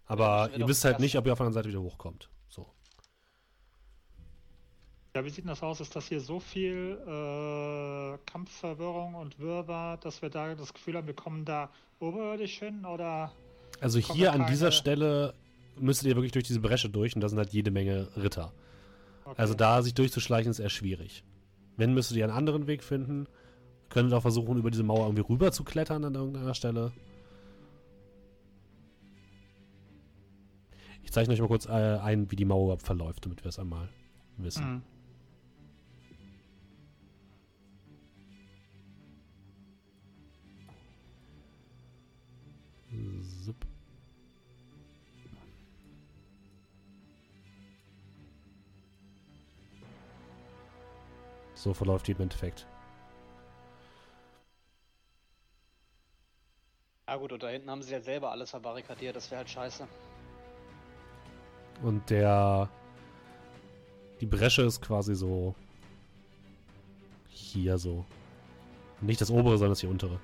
Aber ihr wisst halt nicht, ob ihr auf der anderen Seite wieder hochkommt. So. Ja, wie sieht denn das aus? Ist das hier so viel äh, Kampfverwirrung und Wirrwarr, dass wir da das Gefühl haben, wir kommen da oberirdisch hin? Oder Also hier an dieser Stelle müsstet ihr wirklich durch diese Bresche durch und da sind halt jede Menge Ritter. okay. Also da sich durchzuschleichen ist eher schwierig. Wenn müsstet ihr einen anderen Weg finden. Könntet auch versuchen, über diese Mauer irgendwie rüber zu klettern an irgendeiner Stelle. Zeichne euch mal kurz äh, ein, wie die Mauer überhaupt verläuft, damit wir es einmal wissen. Hm. Zup. So verläuft die im Endeffekt. Ja gut, und da hinten haben sie ja selber alles verbarrikadiert. Das wäre halt scheiße. Und der. Die Bresche ist quasi so. Hier so. Nicht das obere, sondern das hier untere.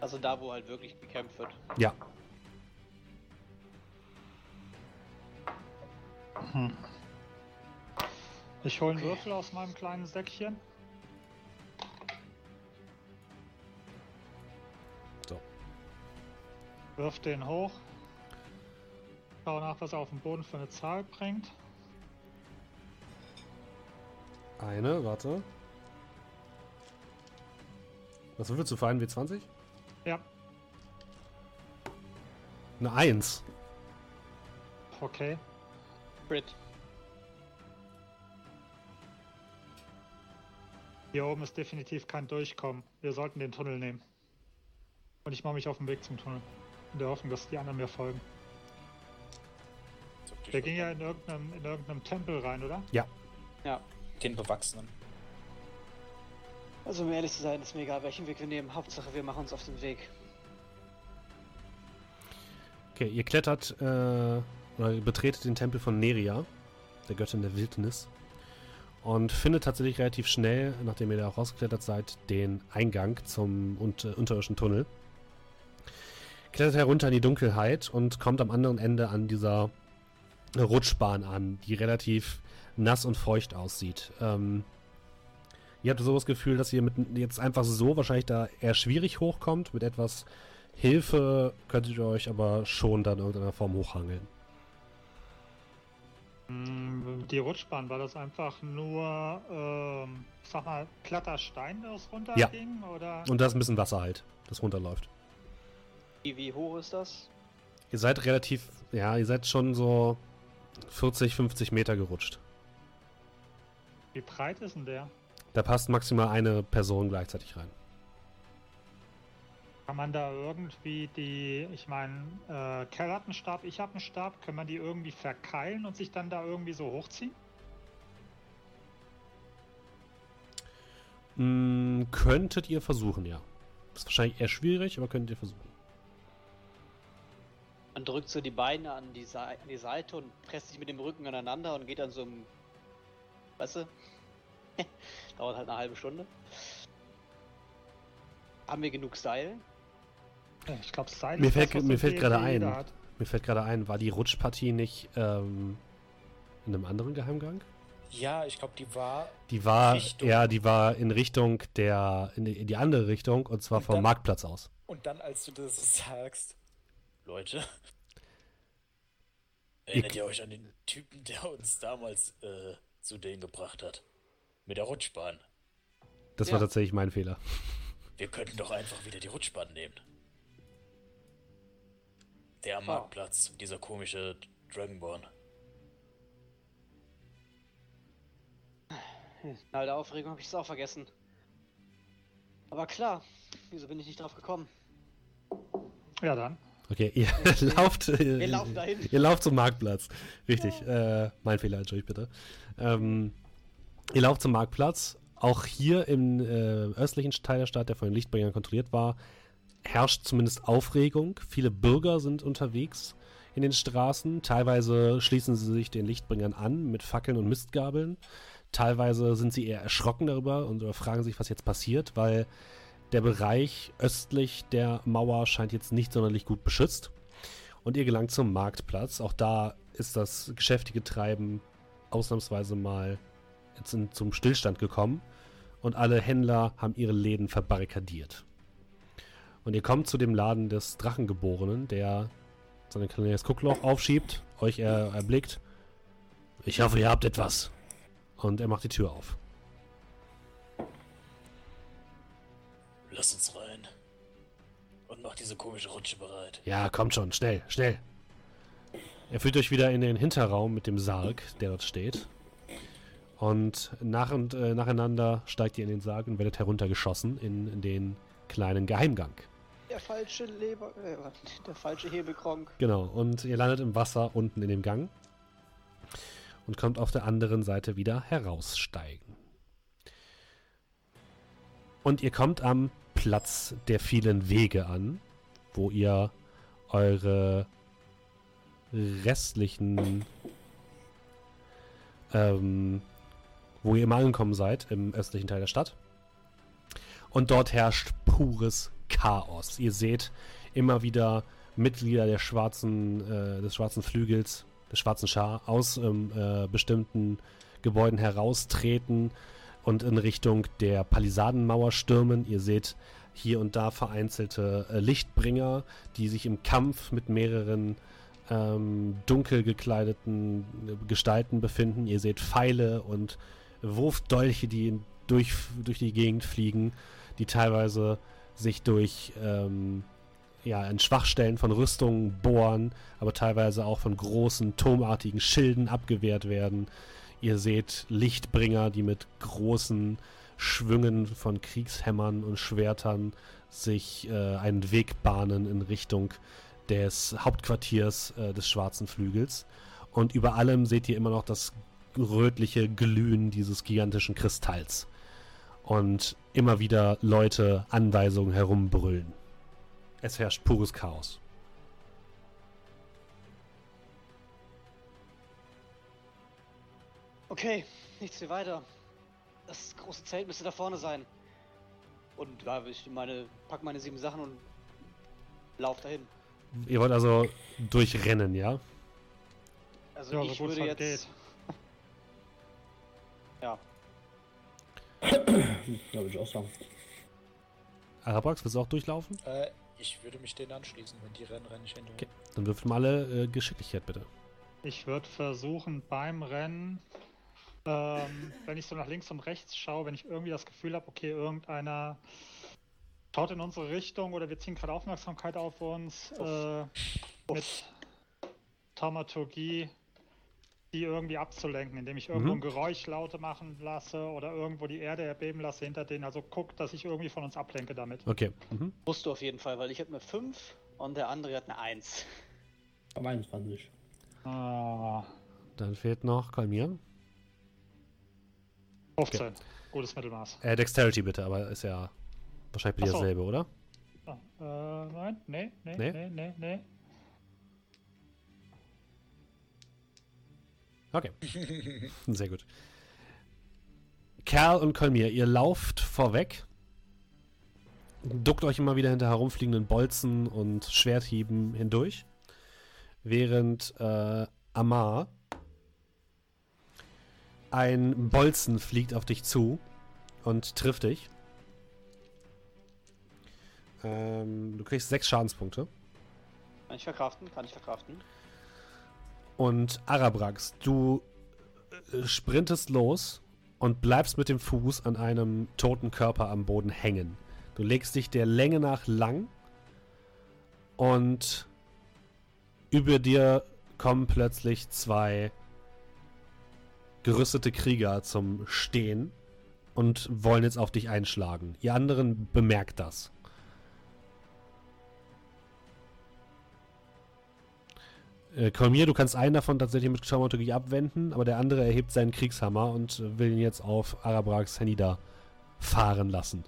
Also da, wo halt wirklich gekämpft wird. Ja. Hm. Ich hole einen Würfel aus meinem kleinen Säckchen. So. Wirf den hoch. Schau nach, was er auf dem Boden für eine Zahl bringt. Eine, warte. Was würfelst du für einen W20? Ja, Eine 1. okay. Crit. Hier oben ist definitiv kein Durchkommen. Wir sollten den Tunnel nehmen. Und ich mache mich auf den Weg zum Tunnel. In der Hoffnung, dass die anderen mir folgen. Der ging ja in irgendeinem, in irgendeinem Tempel rein, oder? Ja. Den Bewachsenen. Also um ehrlich zu sein, ist mir egal, welchen Weg wir nehmen. Hauptsache, wir machen uns auf den Weg. Okay, ihr klettert äh, oder ihr betretet den Tempel von Neria, der Göttin der Wildnis. Und findet tatsächlich relativ schnell, nachdem ihr da rausgeklettert seid, den Eingang zum unter unterirdischen Tunnel. Klettert herunter in die Dunkelheit und kommt am anderen Ende an dieser Rutschbahn an, die relativ nass und feucht aussieht. Ähm, ihr habt so das Gefühl, dass ihr mit jetzt einfach so wahrscheinlich da eher schwierig hochkommt. Mit etwas Hilfe könntet ihr euch aber schon dann in irgendeiner Form hochhangeln. Hm, Die Rutschbahn, war das einfach nur, ähm, sag mal, glatter Stein, das runterging? Oder? Und da ist ein bisschen Wasser halt, das runterläuft. Wie, wie hoch ist das? Ihr seid relativ, ja, ihr seid schon so 40, 50 Meter gerutscht. Wie breit ist denn der? Da passt maximal eine Person gleichzeitig rein. Kann man da irgendwie die, ich meine, äh, Kerl hat einen Stab, ich habe einen Stab, kann man die irgendwie verkeilen und sich dann da irgendwie so hochziehen? Mm, könntet ihr versuchen, ja. Ist wahrscheinlich eher schwierig, aber könntet ihr versuchen. Man drückt so die Beine an die, an die Seite und presst sich mit dem Rücken aneinander und geht dann so im. Weißt du? Dauert halt eine halbe Stunde. Haben wir genug Seil? Ja, Ich glaube, Seil Mir ist fällt- was mir so fällt gerade ein. hat. Mir fällt gerade ein, war die Rutschpartie nicht ähm, in einem anderen Geheimgang? Ja, ich glaube, die war. Die war, Richtung. ja, die war in Richtung der, in die, in die andere Richtung und zwar Und vom dann- Marktplatz aus. Und dann, als du das sagst, Leute, Ich- erinnert ihr euch an den Typen, der uns damals äh, zu denen gebracht hat? Mit der Rutschbahn. Das Ja. war tatsächlich mein Fehler. Wir könnten doch einfach wieder die Rutschbahn nehmen. Der am Ah. Marktplatz, dieser komische Dragonborn. In all der Aufregung habe ich es auch vergessen. Aber klar, wieso bin ich nicht drauf gekommen? Ja, dann. Okay, ihr lauft. äh, Wir laufen dahin. Ihr lauft zum Marktplatz. Richtig. Äh, mein Fehler, entschuldigt bitte. Ähm, ihr lauft zum Marktplatz. Auch hier im äh, östlichen Teil der Stadt, der von den Lichtbringern kontrolliert war, herrscht zumindest Aufregung. Viele Bürger sind unterwegs in den Straßen. Teilweise schließen sie sich den Lichtbringern an mit Fackeln und Mistgabeln. Teilweise sind sie eher erschrocken darüber und fragen sich, was jetzt passiert, weil der Bereich östlich der Mauer scheint jetzt nicht sonderlich gut beschützt. Und ihr gelangt zum Marktplatz. Auch da ist das geschäftige Treiben ausnahmsweise mal jetzt in, zum Stillstand gekommen. Und alle Händler haben ihre Läden verbarrikadiert. Und ihr kommt zu dem Laden des Drachengeborenen, der sein kleines Guckloch aufschiebt, euch er, erblickt. Ich hoffe, ihr habt etwas. Und er macht die Tür auf. Lass uns rein. Und mach diese komische Rutsche bereit. Ja, kommt schon, schnell, schnell. Er führt euch wieder in den Hinterraum mit dem Sarg, der dort steht. Und nach und äh, nacheinander steigt ihr in den Sarg und werdet heruntergeschossen in, in den kleinen Geheimgang. Der falsche Leber. Äh, der falsche Hebelkronk. Genau, und ihr landet im Wasser unten in dem Gang und kommt auf der anderen Seite wieder heraussteigen. Und ihr kommt am Platz der vielen Wege an, wo ihr eure restlichen, ähm, wo ihr immer angekommen seid, im östlichen Teil der Stadt. Und dort herrscht pures Chaos. Ihr seht immer wieder Mitglieder der schwarzen, äh, des schwarzen Flügels, des schwarzen Schar aus ähm, äh, bestimmten Gebäuden heraustreten und in Richtung der Palisadenmauer stürmen. Ihr seht hier und da vereinzelte äh, Lichtbringer, die sich im Kampf mit mehreren ähm, dunkel gekleideten äh, Gestalten befinden. Ihr seht Pfeile und Wurfdolche, die in- durch, durch die Gegend fliegen, die teilweise sich durch ähm, ja, an Schwachstellen von Rüstungen bohren, aber teilweise auch von großen turmartigen Schilden abgewehrt werden. Ihr seht Lichtbringer, die mit großen Schwüngen von Kriegshämmern und Schwertern sich äh, einen Weg bahnen in Richtung des Hauptquartiers äh, des Schwarzen Flügels. Und über allem seht ihr immer noch das rötliche Glühen dieses gigantischen Kristalls. Und immer wieder Leute Anweisungen herumbrüllen. Es herrscht pures Chaos. Okay, nichts wie weiter. Das große Zelt müsste da vorne sein. Und da ich meine, pack meine sieben Sachen und lauf dahin. Ihr wollt also durchrennen, ja? Also Ja, ich so würde halt jetzt. Ja, Ja, würde ich auch sagen. Arabrax, willst du auch durchlaufen? Äh, ich würde mich denen anschließen. Wenn die rennen, renne ich hinterher. Okay. Dann würfel mal alle äh, Geschicklichkeit bitte. Ich würde versuchen beim Rennen, ähm, wenn ich so nach links und rechts schaue, wenn ich irgendwie das Gefühl habe, okay, irgendeiner schaut in unsere Richtung oder wir ziehen gerade Aufmerksamkeit auf uns äh, mit Taumaturgie, die irgendwie abzulenken, indem ich irgendwo Mhm. ein Geräusch laute machen lasse oder irgendwo die Erde erbeben lasse hinter denen. Also guck, dass ich irgendwie von uns ablenke damit. Okay. Mhm. musst du auf jeden Fall, weil ich habe eine 5 und der andere hat eine 1. Aber 21. Ah, Dann fehlt noch Kalmir. 15. Gutes Mittelmaß. Äh, Dexterity bitte, aber ist ja wahrscheinlich bei dir so. dasselbe, oder? Ah, äh, nein, nee, nee, Nee? nee, nee, nee. Okay. Sehr gut. Kerl und Kolmir, ihr lauft vorweg, duckt euch immer wieder hinter herumfliegenden Bolzen und Schwerthieben hindurch, während äh, Amar ein Bolzen fliegt auf dich zu und trifft dich. Ähm, du kriegst sechs Schadenspunkte. Kann ich verkraften? Kann ich verkraften? Und Arabrax, du äh, sprintest los und bleibst mit dem Fuß an einem toten Körper am Boden hängen. Du legst dich der Länge nach lang und über dir kommen plötzlich zwei gerüstete Krieger zum Stehen und wollen jetzt auf dich einschlagen. Ihr anderen bemerkt das. Äh, Kolmir, du kannst einen davon tatsächlich mit Traumaturgie abwenden, aber der andere erhebt seinen Kriegshammer und will ihn jetzt auf Arabrax Henida fahren lassen.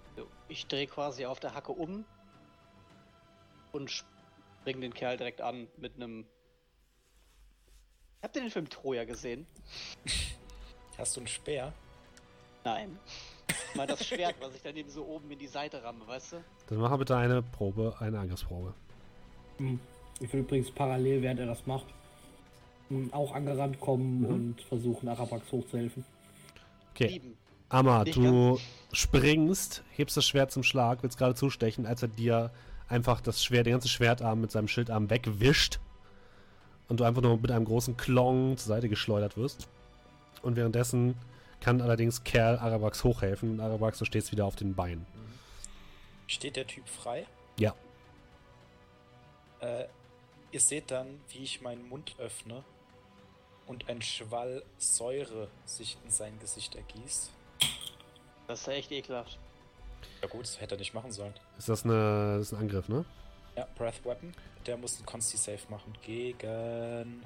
Ich drehe quasi auf der Hacke um und spring den Kerl direkt an mit einem. Habt ihr den Film Troja gesehen? Hast du einen Speer? Nein. Meine das Schwert, was ich dann eben so oben in die Seite ramme, weißt du? Dann mach bitte eine Probe, eine Angriffsprobe. Hm. Ich will übrigens parallel, während er das macht, hm, auch angerannt kommen Mhm. und versuchen, Arapax hochzuhelfen. Okay. Amma, Nicht du springst, hebst das Schwert zum Schlag, willst gerade zustechen, als er dir einfach das Schwert, den ganzen Schwertarm mit seinem Schildarm wegwischt und du einfach nur mit einem großen Klong zur Seite geschleudert wirst. Und währenddessen kann allerdings Kerl Arabax hochhelfen und Arabax, du stehst wieder auf den Beinen. Steht der Typ frei? Ja. Äh, ihr seht dann, wie ich meinen Mund öffne und ein Schwall Säure sich in sein Gesicht ergießt. Das ist ja echt ekelhaft. Ja gut, das hätte er nicht machen sollen. Ist das, eine, das ist ein Angriff, ne? Ja, Breath Weapon. Der muss einen Consti Save machen gegen.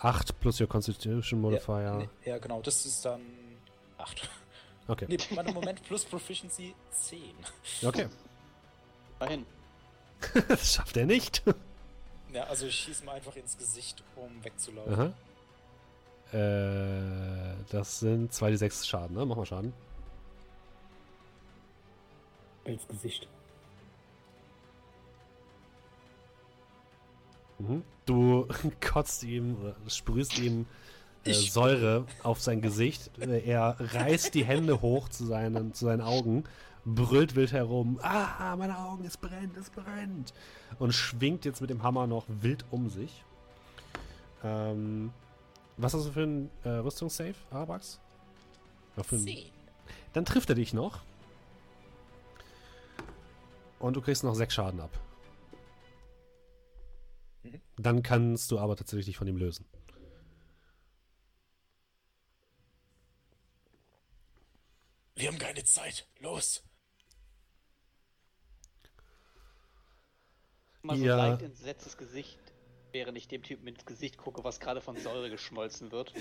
8 plus your Constitution Modifier. Ja, nee, ja, genau, das ist dann 8. Okay. Nee, warte, Moment, plus Proficiency 10. Okay. Dahin. das schafft er nicht. Ja, also ich schieße mal einfach ins Gesicht, um wegzulaufen. Aha. Äh, das sind 2d6 Schaden, ne? Mach mal Schaden. Ins Gesicht. Mhm. Du kotzt ihm, oder sprühst ihm äh, Säure auf sein Gesicht. Äh, Er reißt die Hände hoch zu seinen, zu seinen Augen, brüllt wild herum. Ah, meine Augen, es brennt, es brennt. Und schwingt jetzt mit dem Hammer noch wild um sich. Ähm, was hast du für ein äh, Rüstungssave, Arabax? Ja, Dann trifft er dich noch. Und du kriegst noch sechs Schaden ab. Mhm. Dann kannst du aber tatsächlich dich von ihm lösen. Wir haben keine Zeit. Los! Mal so Ja. leicht entsetztes Gesicht, während ich dem Typen ins Gesicht gucke, was gerade von Säure geschmolzen wird.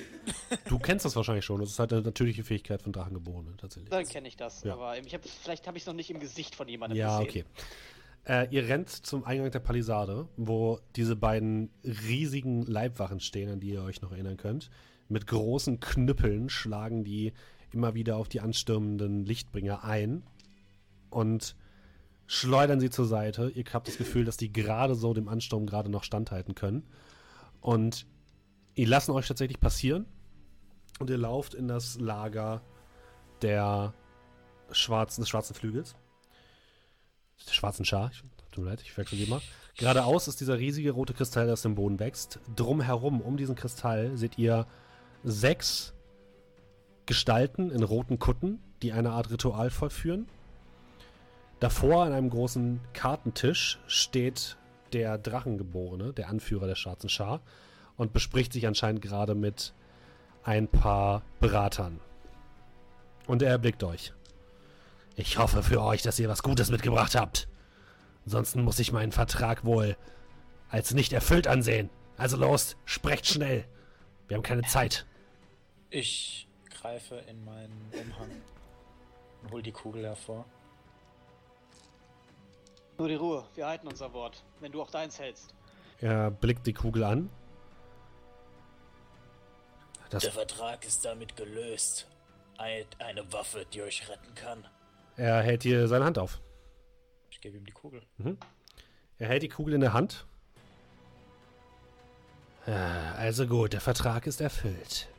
Du kennst das wahrscheinlich schon. Das ist halt eine natürliche Fähigkeit von Drachengeborenen, tatsächlich. Dann kenne ich das. Ja. Aber ich hab, vielleicht habe ich es noch nicht im Gesicht von jemandem Ja, gesehen. okay. Äh, ihr rennt zum Eingang der Palisade, wo diese beiden riesigen Leibwachen stehen, an die ihr euch noch erinnern könnt. Mit großen Knüppeln schlagen die immer wieder auf die anstürmenden Lichtbringer ein und schleudern sie zur Seite. Ihr habt das Gefühl, dass die gerade so dem Ansturm gerade noch standhalten können. Und die lassen euch tatsächlich passieren. Und ihr lauft in das Lager der schwarzen, des schwarzen Flügels. Der schwarzen Schar. Ich, tut mir leid, ich wechsle die mal. Geradeaus ist dieser riesige rote Kristall, der aus dem Boden wächst. Drumherum, um diesen Kristall, seht ihr sechs Gestalten in roten Kutten, die eine Art Ritual vollführen. Davor an einem großen Kartentisch steht der Drachengeborene, der Anführer der schwarzen Schar, und bespricht sich anscheinend gerade mit ein paar Beratern. Und er erblickt euch. Ich hoffe für euch, dass ihr was Gutes mitgebracht habt. Ansonsten muss ich meinen Vertrag wohl als nicht erfüllt ansehen. Also los, sprecht schnell. Wir haben keine Zeit. Ich greife in meinen Umhang und hol die Kugel hervor. Nur die Ruhe, wir halten unser Wort, wenn du auch deins hältst. Er blickt die Kugel an. Das, Der Vertrag ist damit gelöst. Ein, eine Waffe, die euch retten kann. Er hält hier seine Hand auf. Ich gebe ihm die Kugel. Er hält die Kugel in der Hand. Ah, Also gut, der Vertrag ist erfüllt.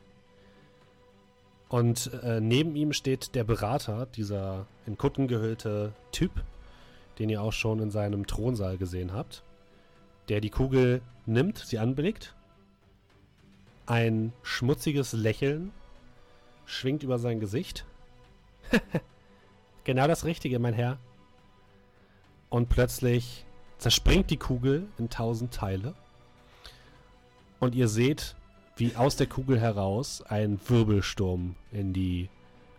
Und äh, neben ihm steht der Berater, dieser in Kutten gehüllte Typ, den ihr auch schon in seinem Thronsaal gesehen habt, der die Kugel nimmt, sie anblickt. Ein schmutziges Lächeln schwingt über sein Gesicht. genau das Richtige, mein Herr. Und plötzlich zerspringt die Kugel in tausend Teile. Und ihr seht, wie aus der Kugel heraus ein Wirbelsturm in die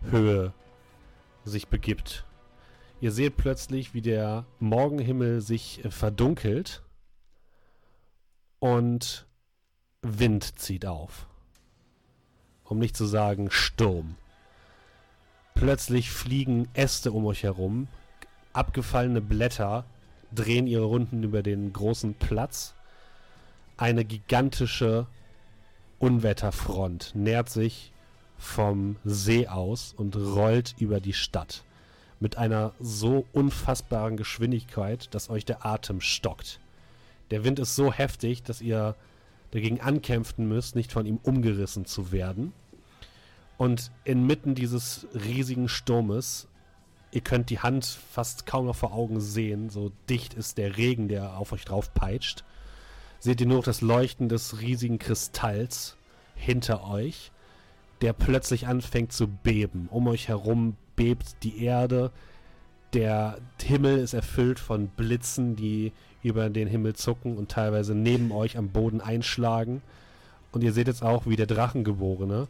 Höhe sich begibt. Ihr seht plötzlich, wie der Morgenhimmel sich verdunkelt und Wind zieht auf. Um nicht zu sagen Sturm. Plötzlich fliegen Äste um euch herum, abgefallene Blätter drehen ihre Runden über den großen Platz. Eine gigantische Unwetterfront nähert sich vom See aus und rollt über die Stadt. Mit einer so unfassbaren Geschwindigkeit, dass euch der Atem stockt. Der Wind ist so heftig, dass ihr dagegen ankämpfen müsst, nicht von ihm umgerissen zu werden. Und inmitten dieses riesigen Sturmes, ihr könnt die Hand fast kaum noch vor Augen sehen, so dicht ist der Regen, der auf euch drauf peitscht. Seht ihr nur noch das Leuchten des riesigen Kristalls hinter euch, der plötzlich anfängt zu beben. Um euch herum bebt die Erde, der Himmel ist erfüllt von Blitzen, die über den Himmel zucken und teilweise neben euch am Boden einschlagen. Und ihr seht jetzt auch, wie der Drachengeborene,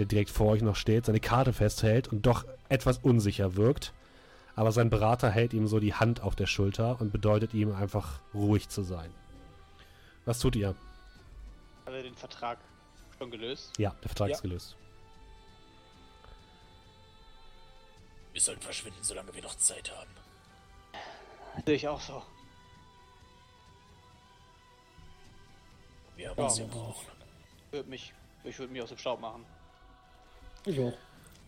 der direkt vor euch noch steht, seine Karte festhält und doch etwas unsicher wirkt. Aber sein Berater hält ihm so die Hand auf der Schulter und bedeutet ihm einfach ruhig zu sein. Was tut ihr? Haben wir den Vertrag schon gelöst? Ja, der Vertrag Ja. ist gelöst. Wir sollten verschwinden, solange wir noch Zeit haben. Sehe ich auch so. Wir haben Ja. uns. Würd mich, ich würde mich aus dem Staub machen. Ich auch.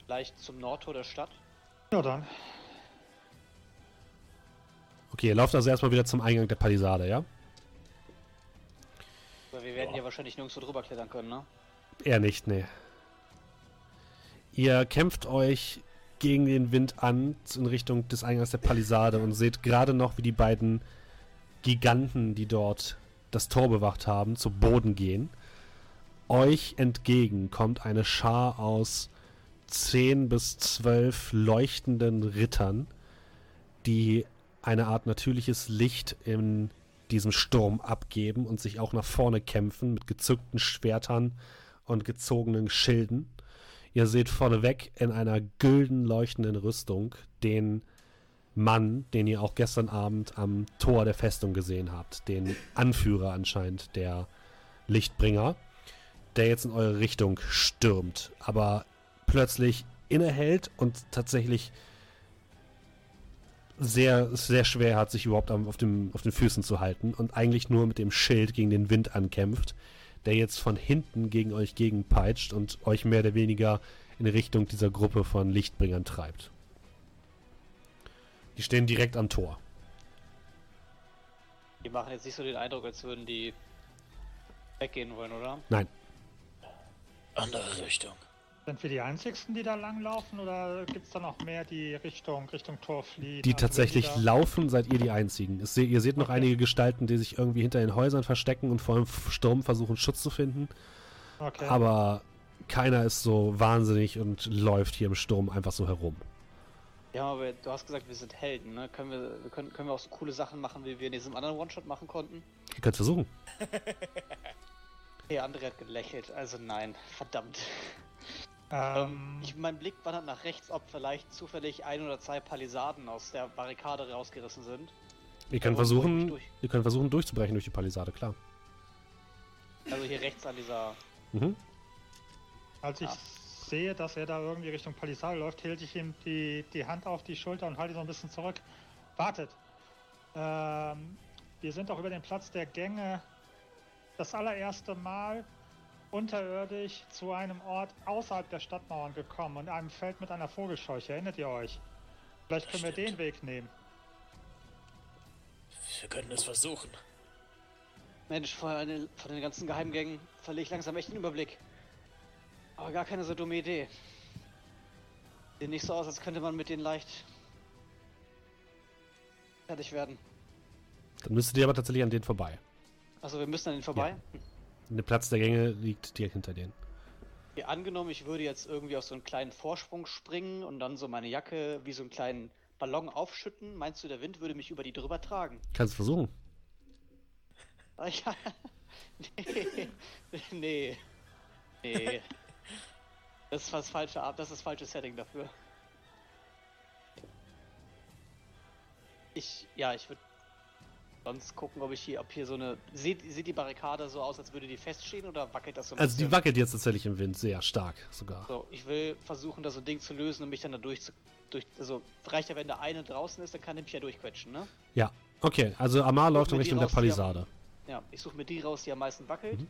Leicht zum Nordtor der Stadt. Ja, dann. Okay, ihr lauft also erstmal wieder zum Eingang der Palisade, ja? Weil wir werden hier wahrscheinlich nirgendwo drüber klettern können, ne? Eher nicht, nee. Ihr kämpft euch gegen den Wind an in Richtung des Eingangs der Palisade und seht gerade noch, wie die beiden Giganten, die dort das Tor bewacht haben, zu Boden gehen. Euch entgegen kommt eine Schar aus 10 bis 12 leuchtenden Rittern, die eine Art natürliches Licht in diesem Sturm abgeben und sich auch nach vorne kämpfen mit gezückten Schwertern und gezogenen Schilden. Ihr seht vorneweg in einer gülden leuchtenden Rüstung den Mann, den ihr auch gestern Abend am Tor der Festung gesehen habt, den Anführer anscheinend der Lichtbringer, der jetzt in eure Richtung stürmt, aber plötzlich innehält und tatsächlich sehr, sehr schwer hat, sich überhaupt auf, dem, auf den Füßen zu halten und eigentlich nur mit dem Schild gegen den Wind ankämpft, der jetzt von hinten gegen euch gegenpeitscht und euch mehr oder weniger in Richtung dieser Gruppe von Lichtbringern treibt. Die stehen direkt am Tor. Die machen jetzt nicht so den Eindruck, als würden die weggehen wollen, oder? Nein, Andere Richtung. Sind wir die einzigsten, die da langlaufen oder gibt es da noch mehr, die Richtung, Richtung Tor fliehen? die Also tatsächlich da- laufen, seid ihr die Einzigen. Es ihr seht noch Okay. einige Gestalten, die sich irgendwie hinter den Häusern verstecken und vor dem Sturm versuchen, Schutz zu finden. Okay. Aber keiner ist so wahnsinnig und läuft hier im Sturm einfach so herum. Ja, aber du hast gesagt, wir sind Helden, ne? Können wir, wir können, können wir auch so coole Sachen machen, wie wir in diesem anderen One-Shot machen konnten? Ihr könnt versuchen. Der andere hat gelächelt, also nein, verdammt. ähm, Ich, mein Blick wandert nach rechts, ob vielleicht zufällig ein oder zwei Palisaden aus der Barrikade rausgerissen sind. Ihr könnt Ja, wo- wo ich versuchen, durch- ihr könnt versuchen durchzubrechen durch die Palisade, klar. Also hier rechts an dieser. Mhm. als ich Ja. sehe, dass er da irgendwie Richtung Palisade läuft, hielt ich ihm die, die Hand auf die Schulter und halte ihn so ein bisschen zurück. Wartet. Ähm, wir sind auch über den Platz der Gänge das allererste Mal unterirdisch zu einem Ort außerhalb der Stadtmauern gekommen und einem Feld mit einer Vogelscheuche. Erinnert ihr euch? Vielleicht können wir den Weg nehmen. Wir können es versuchen. Mensch, von, den- von den ganzen Geheimgängen verliere ich langsam echt den Überblick. Aber gar keine so dumme Idee. Sieht nicht so aus, als könnte man mit denen leicht fertig werden. Dann müsstet ihr aber tatsächlich an denen vorbei. Also wir müssen an den vorbei. Der Platz der Gänge liegt direkt hinter denen. Okay, angenommen, ich würde jetzt irgendwie auf so einen kleinen Vorsprung springen und dann so meine Jacke wie so einen kleinen Ballon aufschütten. Meinst du, der Wind würde mich über die drüber tragen? Kannst versuchen. Ah, Ja. nee. Nee. Nee. Das ist das falsche das ist das falsche Setting dafür. Ich, ja, ich würde sonst gucken, ob ich hier, ob hier so eine. Sieht, sieht die Barrikade so aus, als würde die feststehen oder wackelt das so ein Also die bisschen? wackelt jetzt tatsächlich im Wind, sehr stark sogar. So, ich will versuchen, da so ein Ding zu lösen und mich dann da durch zu. Durch, also reicht ja, wenn der eine draußen ist, dann kann ich mich ja durchquetschen, ne? Ja, okay, also Amar läuft in die Richtung der raus, die am- Palisade. Ja, ich suche mir die raus, die am meisten wackelt. Mhm.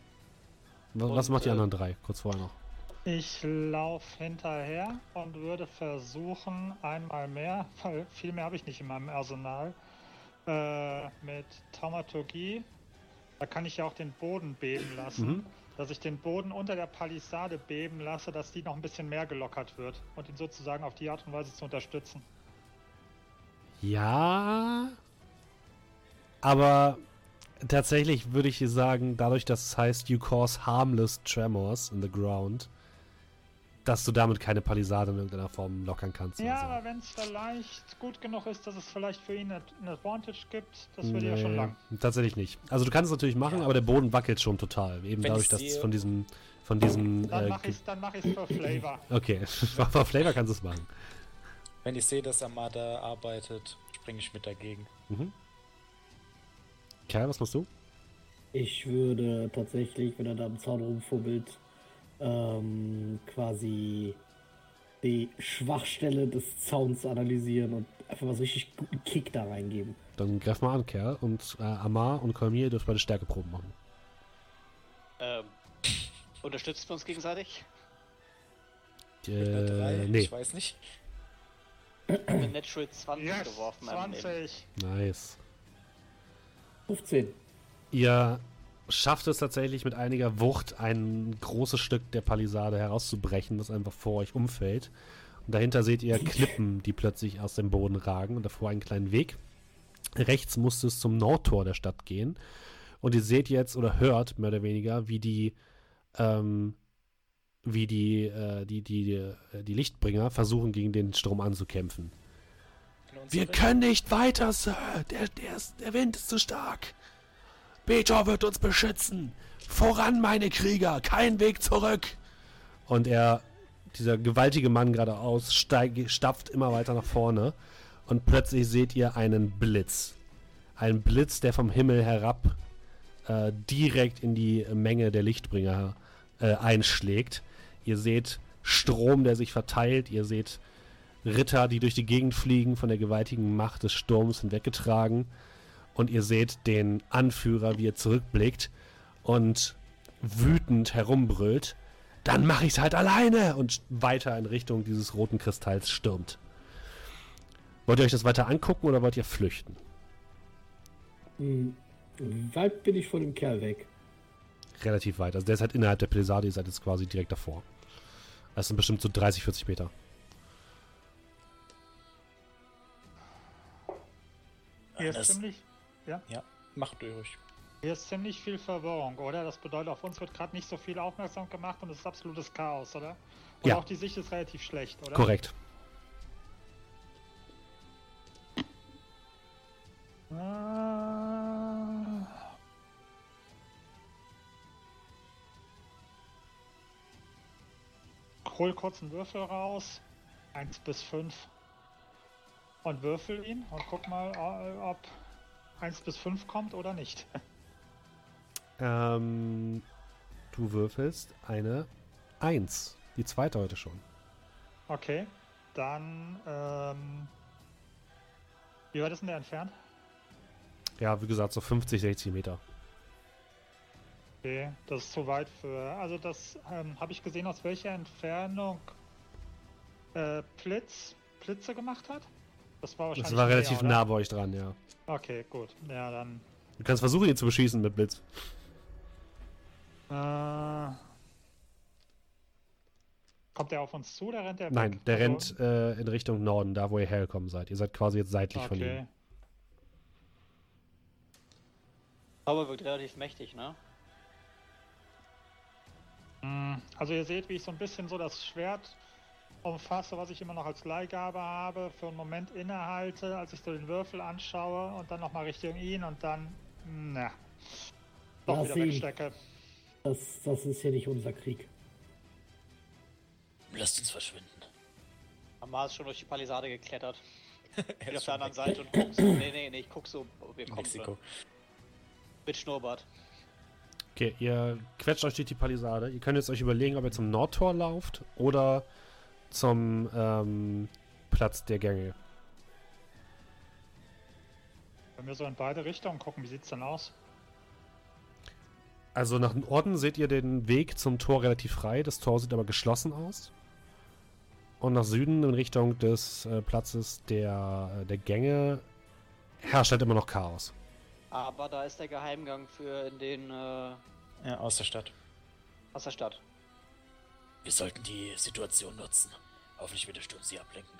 Was, was Und, macht die äh, anderen drei? Kurz vorher noch. Ich laufe hinterher und würde versuchen, einmal mehr, weil viel mehr habe ich nicht in meinem Arsenal, äh, mit Taumaturgie, da kann ich ja auch den Boden beben lassen, Mhm. dass ich den Boden unter der Palisade beben lasse, dass die noch ein bisschen mehr gelockert wird und ihn sozusagen auf die Art und Weise zu unterstützen. Ja, aber tatsächlich würde ich sagen, dadurch, dass es heißt, you cause harmless tremors in the ground, dass du damit keine Palisade in irgendeiner Form lockern kannst. Ja, so. aber wenn es vielleicht gut genug ist, dass es vielleicht für ihn ein Advantage gibt, das würde ja schon Nee, lang. Tatsächlich nicht. Also du kannst es natürlich machen, Ja. aber der Boden wackelt schon total. Eben Wenn dadurch, ich dass es von diesem, von diesem. Dann Äh, mache ich es mach für Flavor. okay, für Flavor kannst du es machen. Wenn ich sehe, dass Amada arbeitet, springe ich mit dagegen. Mhm. Kerl, was machst du? Ich würde tatsächlich, wenn er da am Zaun rumfummelt, ähm, quasi die Schwachstelle des Zauns analysieren und einfach mal so richtig guten Kick da reingeben. Dann greif mal an, Kerl. Und äh, Amar und Kolmir dürft beide Stärkeproben machen. Ähm, unterstützen wir uns gegenseitig? Eine drei, Äh, nee. Ich weiß nicht. Eine Natural 20 Yes, geworfen. am Leben. 20. Nice. 15. Ihr schafft es tatsächlich mit einiger Wucht, ein großes Stück der Palisade herauszubrechen, das einfach vor euch umfällt. Und dahinter seht ihr Klippen, die plötzlich aus dem Boden ragen und davor einen kleinen Weg. Rechts musst es zum Nordtor der Stadt gehen. Und ihr seht jetzt oder hört mehr oder weniger, wie die, ähm, wie die, äh, die, die, die, äh, die Lichtbringer versuchen, gegen den Strom anzukämpfen. Wir können nicht weiter, Sir. Der, der, ist, der Wind ist zu stark. Betor wird uns beschützen. Voran, meine Krieger. Kein Weg zurück. Und er, dieser gewaltige Mann geradeaus, steig, stapft immer weiter nach vorne. Und plötzlich seht ihr einen Blitz. Ein Blitz, der vom Himmel herab äh, direkt in die Menge der Lichtbringer äh, einschlägt. Ihr seht Strom, der sich verteilt. Ihr seht Ritter, die durch die Gegend fliegen, von der gewaltigen Macht des Sturms hinweggetragen. Und ihr seht den Anführer, wie er zurückblickt und wütend herumbrüllt. Dann mache ich's halt alleine! Und weiter in Richtung dieses roten Kristalls stürmt. Wollt ihr euch das weiter angucken oder wollt ihr flüchten? Hm, weit bin ich von dem Kerl weg. Relativ weit. Also der ist halt innerhalb der Palisade, ihr seid jetzt quasi direkt davor. Das sind bestimmt so 30, 40 Meter. Hier ist, ziemlich, Ja, macht durch. hier ist ziemlich viel Verwirrung, oder? Das bedeutet, auf uns wird gerade nicht so viel aufmerksam gemacht und es ist absolutes Chaos, oder? Und Ja. auch die Sicht ist relativ schlecht, oder? Korrekt. Äh, Hol kurz einen Würfel raus. 1 bis 5. Und würfel ihn und guck mal, äh, ob 1 bis 5 kommt oder nicht. Ähm, du würfelst eine 1. Die zweite heute schon. Okay, dann, ähm. Wie weit ist denn der entfernt? Ja, wie gesagt, so 50, 60 Meter. Okay, das ist zu weit für. Also, das ähm, habe ich gesehen, aus welcher Entfernung äh, Blitz, Blitze gemacht hat? Das war wahrscheinlich. Das war relativ oder? nah bei euch dran, ja. Okay, gut. Ja, dann. Du kannst versuchen, ihn zu beschießen mit Blitz. Äh, kommt der auf uns zu oder rennt der Nein, weg? der Also- rennt äh, in Richtung Norden, da wo ihr hergekommen seid. Ihr seid quasi jetzt seitlich von Okay. ihm. Aber wirkt relativ mächtig, ne? Mm, Also ihr seht, wie ich so ein bisschen so das Schwert umfasse, was ich immer noch als Leihgabe habe, für einen Moment innehalte, als ich so den Würfel anschaue und dann nochmal Richtung ihn und dann, na, doch Lass wieder ihn. wegstecke. Das, das ist hier nicht unser Krieg. Lasst uns verschwinden. Amar ist schon durch die Palisade geklettert. Ich bin auf der anderen Seite und guck so. Nee, nee, nee, ich guck so, ob wir kommen. Mexiko. Mit Schnurrbart. Okay, ihr quetscht euch durch die Palisade. Ihr könnt jetzt euch überlegen, ob ihr zum Nordtor lauft oder zum ähm, Platz der Gänge. Wenn wir so in beide Richtungen gucken, wie sieht's denn aus? Also nach Norden seht ihr den Weg zum Tor relativ frei. Das Tor sieht aber geschlossen aus. Und nach Süden in Richtung des äh, Platzes der, äh, der Gänge herrscht halt immer noch Chaos. Aber da ist der Geheimgang für in den äh, Ja, aus der Stadt. aus der Stadt. Wir sollten die Situation nutzen. Hoffentlich wird der Sturm sie ablenken.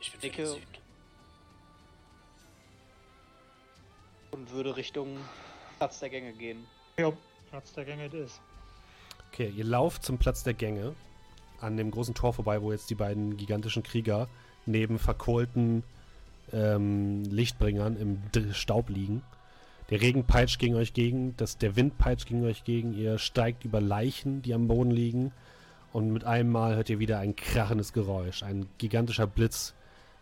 Ich bin Dicke- Süden. Und würde Richtung Platz der Gänge gehen. Jo. Platz der Gänge ist. Okay, ihr lauft zum Platz der Gänge an dem großen Tor vorbei, wo jetzt die beiden gigantischen Krieger neben verkohlten ähm, Lichtbringern im D Staub liegen. Der Regen peitscht gegen euch gegen, das, der Wind peitscht gegen euch gegen, ihr steigt über Leichen, die am Boden liegen und mit einem Mal hört ihr wieder ein krachendes Geräusch. Ein gigantischer Blitz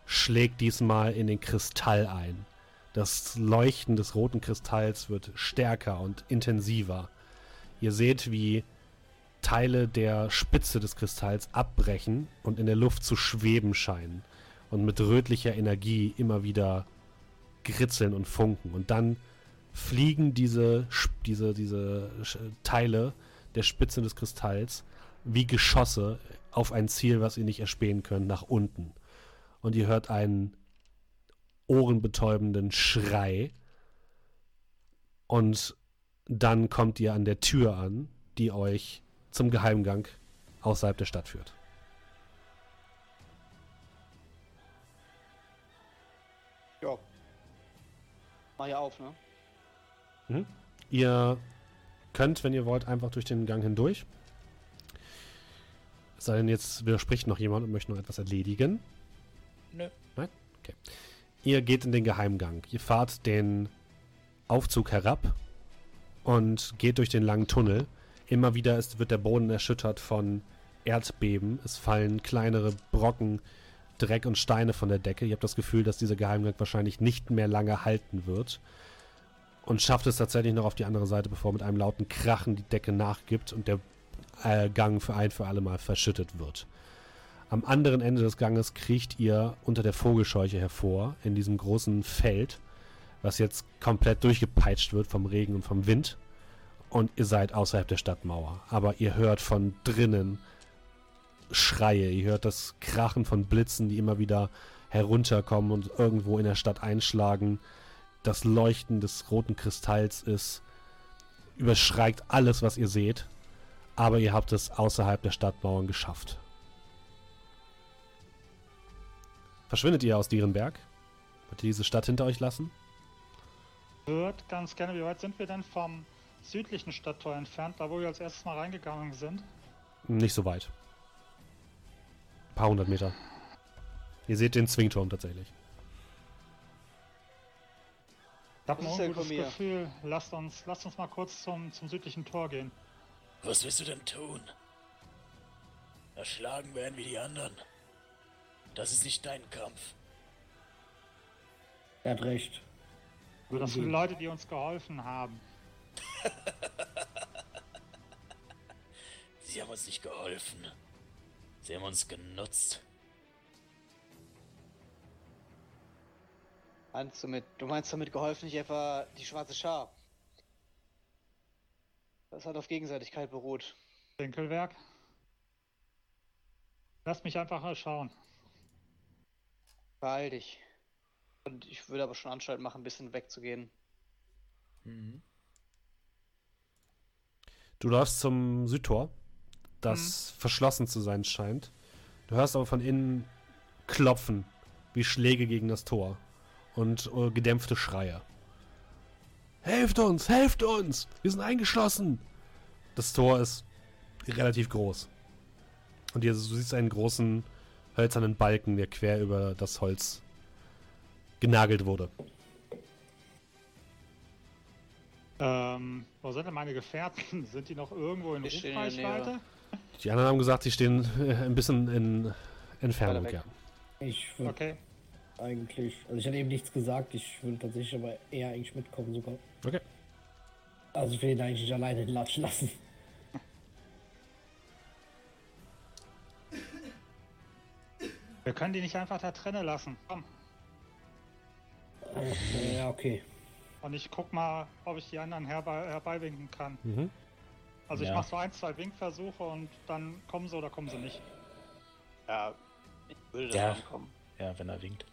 schlägt diesmal in den Kristall ein. Das Leuchten des roten Kristalls wird stärker und intensiver. Ihr seht, wie Teile der Spitze des Kristalls abbrechen und in der Luft zu schweben scheinen und mit rötlicher Energie immer wieder gritzeln und funken. Und dann fliegen diese, diese, diese Teile der Spitze des Kristalls wie Geschosse auf ein Ziel, was ihr nicht erspähen könnt, nach unten. Und ihr hört einen ohrenbetäubenden Schrei. Und dann kommt ihr an der Tür an, die euch zum Geheimgang außerhalb der Stadt führt. Ja. Mach ja auf, ne? Ihr könnt, wenn ihr wollt, einfach durch den Gang hindurch. Es sei denn, jetzt widerspricht noch jemand und möchte noch etwas erledigen. Nö. Nein? Okay. Ihr geht in den Geheimgang. Ihr fahrt den Aufzug herab und geht durch den langen Tunnel. Immer wieder ist, wird der Boden erschüttert von Erdbeben. Es fallen kleinere Brocken Dreck und Steine von der Decke. Ihr habt das Gefühl, dass dieser Geheimgang wahrscheinlich nicht mehr lange halten wird. Und schafft es tatsächlich noch auf die andere Seite, bevor mit einem lauten Krachen die Decke nachgibt und der äh, Gang für ein für alle Mal verschüttet wird. Am anderen Ende des Ganges kriecht ihr unter der Vogelscheuche hervor, in diesem großen Feld, was jetzt komplett durchgepeitscht wird vom Regen und vom Wind. Und ihr seid außerhalb der Stadtmauer. Aber ihr hört von drinnen Schreie, ihr hört das Krachen von Blitzen, die immer wieder herunterkommen und irgendwo in der Stadt einschlagen. Das Leuchten des roten Kristalls ist überschreit alles, was ihr seht. Aber ihr habt es außerhalb der Stadtmauern geschafft. Verschwindet ihr aus Dierenberg? Wollt ihr diese Stadt hinter euch lassen? Wird ganz gerne, wie weit sind wir denn vom südlichen Stadttor entfernt, da wo wir als erstes mal reingegangen sind? Nicht so weit. Ein paar hundert Meter. Ihr seht den Zwingturm tatsächlich. Das ist von mir. Gefühl. Lasst uns, lasst uns mal kurz zum, zum südlichen Tor gehen. Was willst du denn tun? Erschlagen werden wie die anderen. Das ist nicht dein Kampf. Er hat recht. Das sind Leute, die uns geholfen haben. Sie haben uns nicht geholfen. Sie haben uns genutzt. Meinst du mit, du meinst damit geholfen, nicht etwa die schwarze Schar? Das hat auf Gegenseitigkeit beruht. Winkelwerk. Lass mich einfach mal schauen. Beeil dich. Und ich würde aber schon Anstalt machen, ein bisschen wegzugehen. Mhm. Du läufst zum Südtor, das verschlossen zu sein scheint. Du hörst aber von innen Klopfen, wie Schläge gegen das Tor und äh, gedämpfte Schreie. Helft uns, helft uns! Wir sind eingeschlossen! Das Tor ist relativ groß. Und ihr, du siehst einen großen hölzernen Balken, der quer über das Holz genagelt wurde. Ähm, wo sind denn meine Gefährten? Sind die noch irgendwo in Rufreichweite? Die anderen haben gesagt, sie stehen äh, ein bisschen in Entfernung, ja. Ich würde Okay. Eigentlich, also ich hatte eben nichts gesagt, ich würde tatsächlich aber eher eigentlich mitkommen sogar. Okay. Also ich will ihn eigentlich nicht alleine latschen lassen. Wir können die nicht einfach da trennen lassen. Komm. Äh, ja, okay. Und ich guck mal, ob ich die anderen herbei, herbeiwinken kann. Mhm. Also ich Ja. mache so ein, zwei Winkversuche und dann kommen sie oder kommen sie nicht. Ja, ich würde da Ja. rankommen. Ja, wenn er winkt.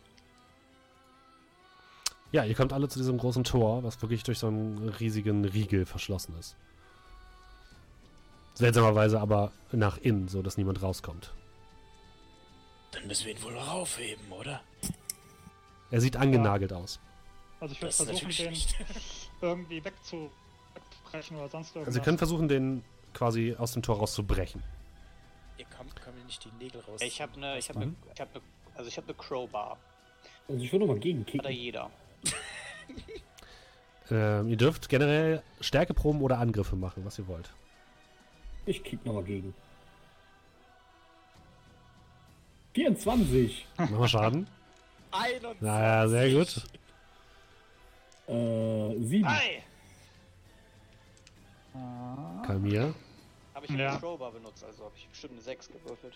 Ja, ihr kommt alle zu diesem großen Tor, was wirklich durch so einen riesigen Riegel verschlossen ist. Seltsamerweise aber nach innen, so dass niemand rauskommt. Dann müssen wir ihn wohl raufheben, oder? Er sieht angenagelt aus. Also ich würde versuchen, den irgendwie wegzu wegzubrechen oder sonst irgendwas. Also ihr könnt versuchen, den quasi aus dem Tor rauszubrechen. Ihr kommt, können wir nicht die Nägel raus. Ich habe eine, ich habe eine, ich habe eine, also ich habe eine Crowbar. Also ich würde mal Hat er gegenkicken. jeder. Ähm, ihr dürft generell Stärkeproben oder Angriffe machen, was ihr wollt. Ich kick noch mal gegen. 24. Mach mal Schaden. 21. Naja, sehr gut. Äh, 7. Hi! Kalmir. Habe ich Ja. eine Crowbar benutzt, also habe ich bestimmt eine 6 gewürfelt.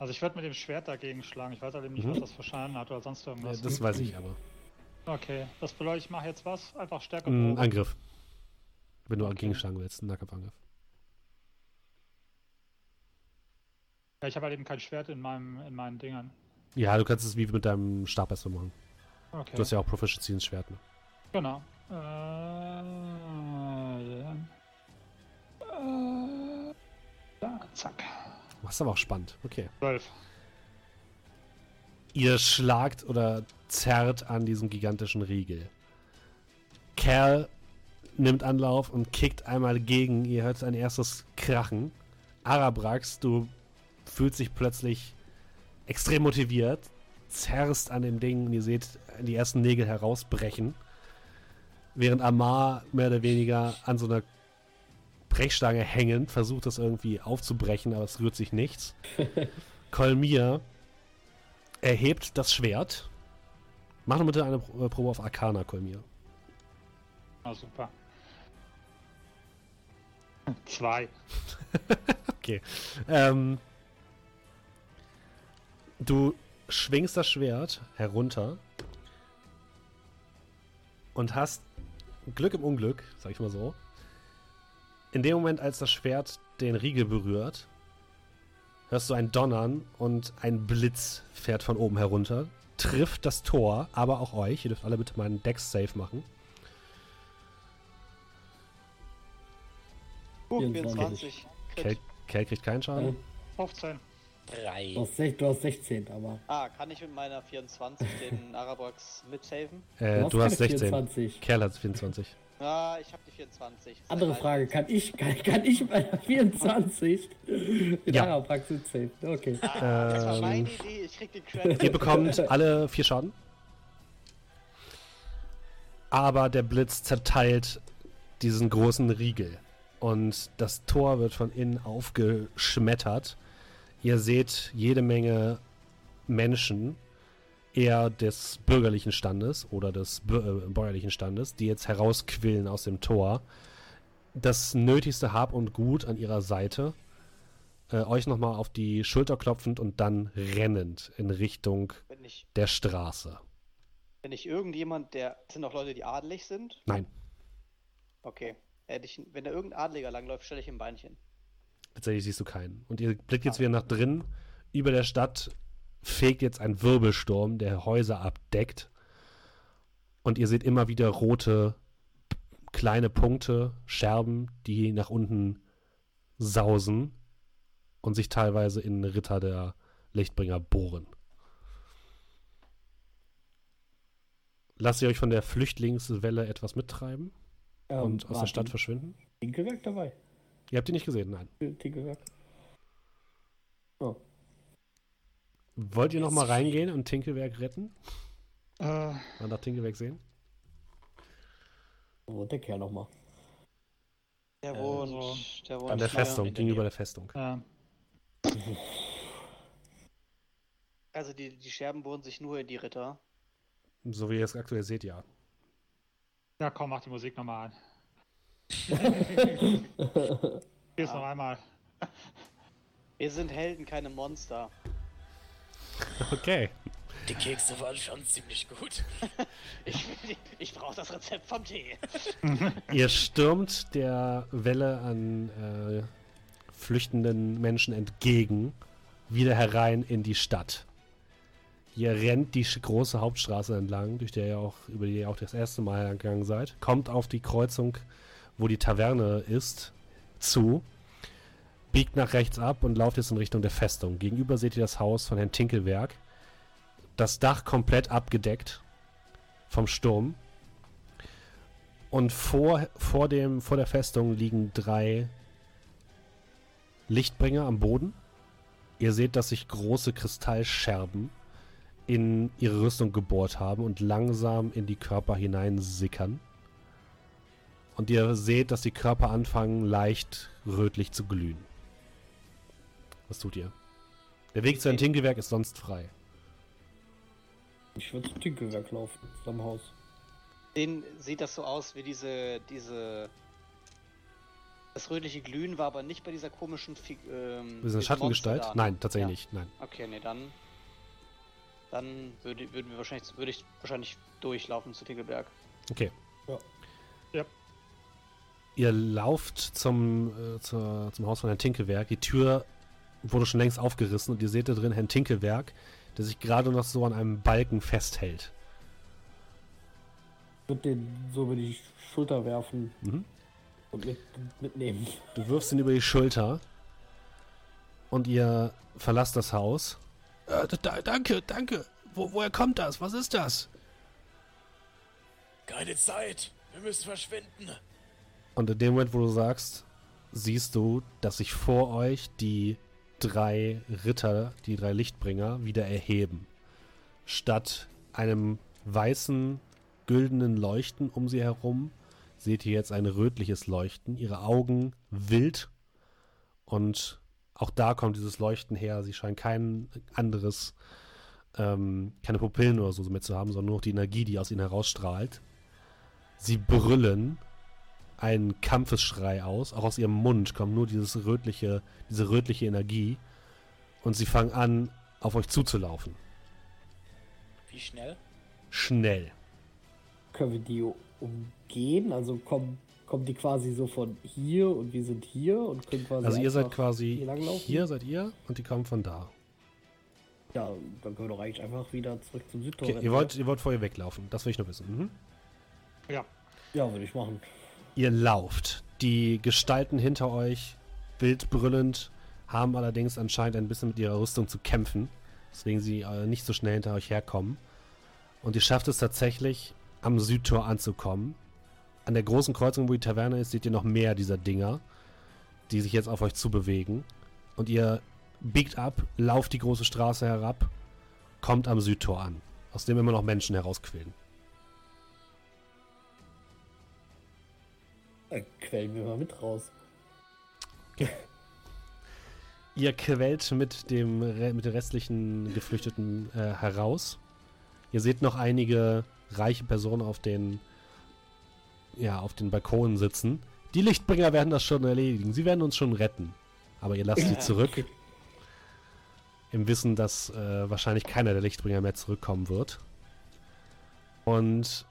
Also ich würde mit dem Schwert dagegen schlagen. Ich weiß halt eben nicht, Mhm. was das für Schaden hat oder sonst Ja, irgendwas. das weiß ich aber. okay, das bedeutet, ich mache jetzt was? Einfach Stärke. Ein Probe. Angriff. Wenn du Okay. gegenschlagen willst, ein Nahkampfangriff. Ja, ich habe halt eben kein Schwert in meinem in meinen Dingern. Ja, du kannst es wie mit deinem Stab erstmal machen. Okay. Du hast ja auch Proficiency ins Schwert. Ne? Genau. Äh, dann. Äh, da, zack. Das ist aber auch spannend. Okay. 12. Ihr schlagt oder zerrt an diesem gigantischen Riegel. Kerl nimmt Anlauf und kickt einmal gegen. Ihr hört ein erstes Krachen. Arabrax, du fühlst dich plötzlich extrem motiviert, zerrst an dem Ding und ihr seht die ersten Nägel herausbrechen. Während Amar mehr oder weniger an so einer Brechstange hängend versucht, das irgendwie aufzubrechen, aber es rührt sich nichts. Kolmir erhebt das Schwert. Mach doch bitte eine äh, Probe auf Arcana, Kolmir. Ah, super. Zwei. Okay. Ähm, du schwingst das Schwert herunter und hast Glück im Unglück, sag ich mal so. In dem Moment, als das Schwert den Riegel berührt, hörst du ein Donnern und ein Blitz fährt von oben herunter, trifft das Tor, aber auch euch. Ihr dürft alle bitte mal einen Dex-Save machen. Uh, 24. 24. Kel, kriegt keinen Schaden. 15. Drei. Du hast, sech- du hast 16, aber. Ah, kann ich mit meiner 24 den Arabrax mitsaven? Äh, du hast keine 16. 24. Kerl hat 24. Ah, ich habe die 24. Ist Andere. Frage, kann ich, kann, kann ich bei der 24 in Ja. der Praxis safe? Okay. Ah, das war Ähm, meine Idee, ich krieg den Credit. Ihr bekommt alle vier Schaden. Aber der Blitz zerteilt diesen großen Riegel. Und das Tor wird von innen aufgeschmettert. Ihr seht jede Menge Menschen, eher des bürgerlichen Standes oder des äh, bäuerlichen Standes, die jetzt herausquillen aus dem Tor. Das nötigste Hab und Gut an ihrer Seite. Äh, euch nochmal auf die Schulter klopfend und dann rennend in Richtung ich, der Straße. wenn ich irgendjemand, der. Sind noch Leute, die adelig sind? Nein, Okay. Ich, wenn da irgendein Adliger langläuft, stelle ich ihm ein Beinchen. tatsächlich siehst du keinen. Und ihr blickt jetzt wieder nach drin. Über der Stadt fegt jetzt ein Wirbelsturm, der Häuser abdeckt. Und ihr seht immer wieder rote kleine Punkte, Scherben, die nach unten sausen und sich teilweise in Ritter der Lichtbringer bohren. Lasst ihr euch von der Flüchtlingswelle etwas mittreiben Ähm, und aus der Stadt Tin- verschwinden? Tinkelwerk dabei. Ihr habt die nicht gesehen, nein. Tinkelwerk. Oh. Wollt ihr noch mal reingehen und Tinkelwerk retten? Äh, Mal nach Tinkelwerk sehen? Wo wohnt der Kerl nochmal? Der Äh, wohnt. so der wohnt An der hier. Festung, gegenüber der Festung. äh, Also die, die Scherben bohren sich nur in die Ritter. So wie ihr es aktuell seht, ja. Ja, komm, mach die Musik nochmal an. Jetzt noch einmal. Wir sind Helden, keine Monster. Okay. Die Kekse waren schon ziemlich gut. Ich, ich brauche das Rezept vom Tee. Ihr stürmt der Welle an äh, flüchtenden Menschen entgegen, wieder herein in die Stadt. Ihr rennt die große Hauptstraße entlang, durch der ihr auch, über die ihr auch das erste Mal gegangen seid, kommt auf die Kreuzung, wo die Taverne ist, zu, biegt nach rechts ab und lauft jetzt in Richtung der Festung. Gegenüber seht ihr das Haus von Herrn Tinkelwerk. Das Dach komplett abgedeckt vom Sturm. Und vor, vor, dem, vor der Festung liegen drei Lichtbringer am Boden. Ihr seht, dass sich große Kristallscherben in ihre Rüstung gebohrt haben und langsam in die Körper hineinsickern. Und ihr seht, dass die Körper anfangen leicht rötlich zu glühen. Was tut ihr? Der Weg zu einem Tinkelwerk ist sonst frei. Ich würde zum Tinkelwerk laufen, zum Haus. Den sieht das so aus wie diese, diese. Das rötliche Glühen war aber nicht bei dieser komischen Fi ähm, Ist eine diesem Schattengestalt? Da, ne? Nein, tatsächlich Ja. nicht. Nein. Okay, nee, dann. Dann würde, würden wir wahrscheinlich, würde ich wahrscheinlich durchlaufen zu Tinkelberg. Okay. Ja. Ja. Ihr lauft zum, äh, zur, zum Haus von Herrn Tinkelwerk. Die Tür wurde schon längst aufgerissen und ihr seht da drin Herrn Tinkelwerk, der sich gerade noch so an einem Balken festhält. Ich würde den so über die Schulter werfen Mhm. und mit, mitnehmen. Du wirfst ihn über die Schulter und ihr verlasst das Haus. Äh, da, danke, danke. Wo, woher kommt das? Was ist das? Keine Zeit. Wir müssen verschwinden. Und in dem Moment, wo du sagst, siehst du, dass sich vor euch die drei Ritter, die drei Lichtbringer, wieder erheben. Statt einem weißen, güldenen Leuchten um sie herum, seht ihr jetzt ein rötliches Leuchten. Ihre Augen wild und auch da kommt dieses Leuchten her. Sie scheinen kein anderes, ähm, keine Pupillen oder so mit zu haben, sondern nur noch die Energie, die aus ihnen herausstrahlt. Sie brüllen einen Kampfesschrei aus. Auch aus ihrem Mund kommt nur dieses rötliche, diese rötliche Energie. Und sie fangen an, auf euch zuzulaufen. Wie schnell? Schnell. Können wir die umgehen? Also kommen, kommen die quasi so von hier und wir sind hier und können quasi. Also ihr seid quasi hier langlaufen? hier seid ihr und die kommen von da. Ja, dann können wir doch eigentlich einfach wieder zurück zum Südtor Okay, ihr wollt, ihr wollt vor ihr weglaufen. Das will ich nur wissen. Mhm. Ja, Ja, würde ich machen. Ihr lauft. Die Gestalten hinter euch, wild brüllend, haben allerdings anscheinend ein bisschen mit ihrer Rüstung zu kämpfen. Deswegen sie äh, nicht so schnell hinter euch herkommen. Und ihr schafft es tatsächlich, am Südtor anzukommen. An der großen Kreuzung, wo die Taverne ist, seht ihr noch mehr dieser Dinger, die sich jetzt auf euch zubewegen. Und ihr biegt ab, lauft die große Straße herab, kommt am Südtor an, aus dem immer noch Menschen herausquillen. Dann quellen wir mal mit raus. Ihr quält mit dem mit den restlichen Geflüchteten äh, heraus. Ihr seht noch einige reiche Personen auf den ja, auf den Balkonen sitzen. Die Lichtbringer werden das schon erledigen. Sie werden uns schon retten. Aber ihr lasst sie zurück. Im Wissen, dass äh, wahrscheinlich keiner der Lichtbringer mehr zurückkommen wird. Und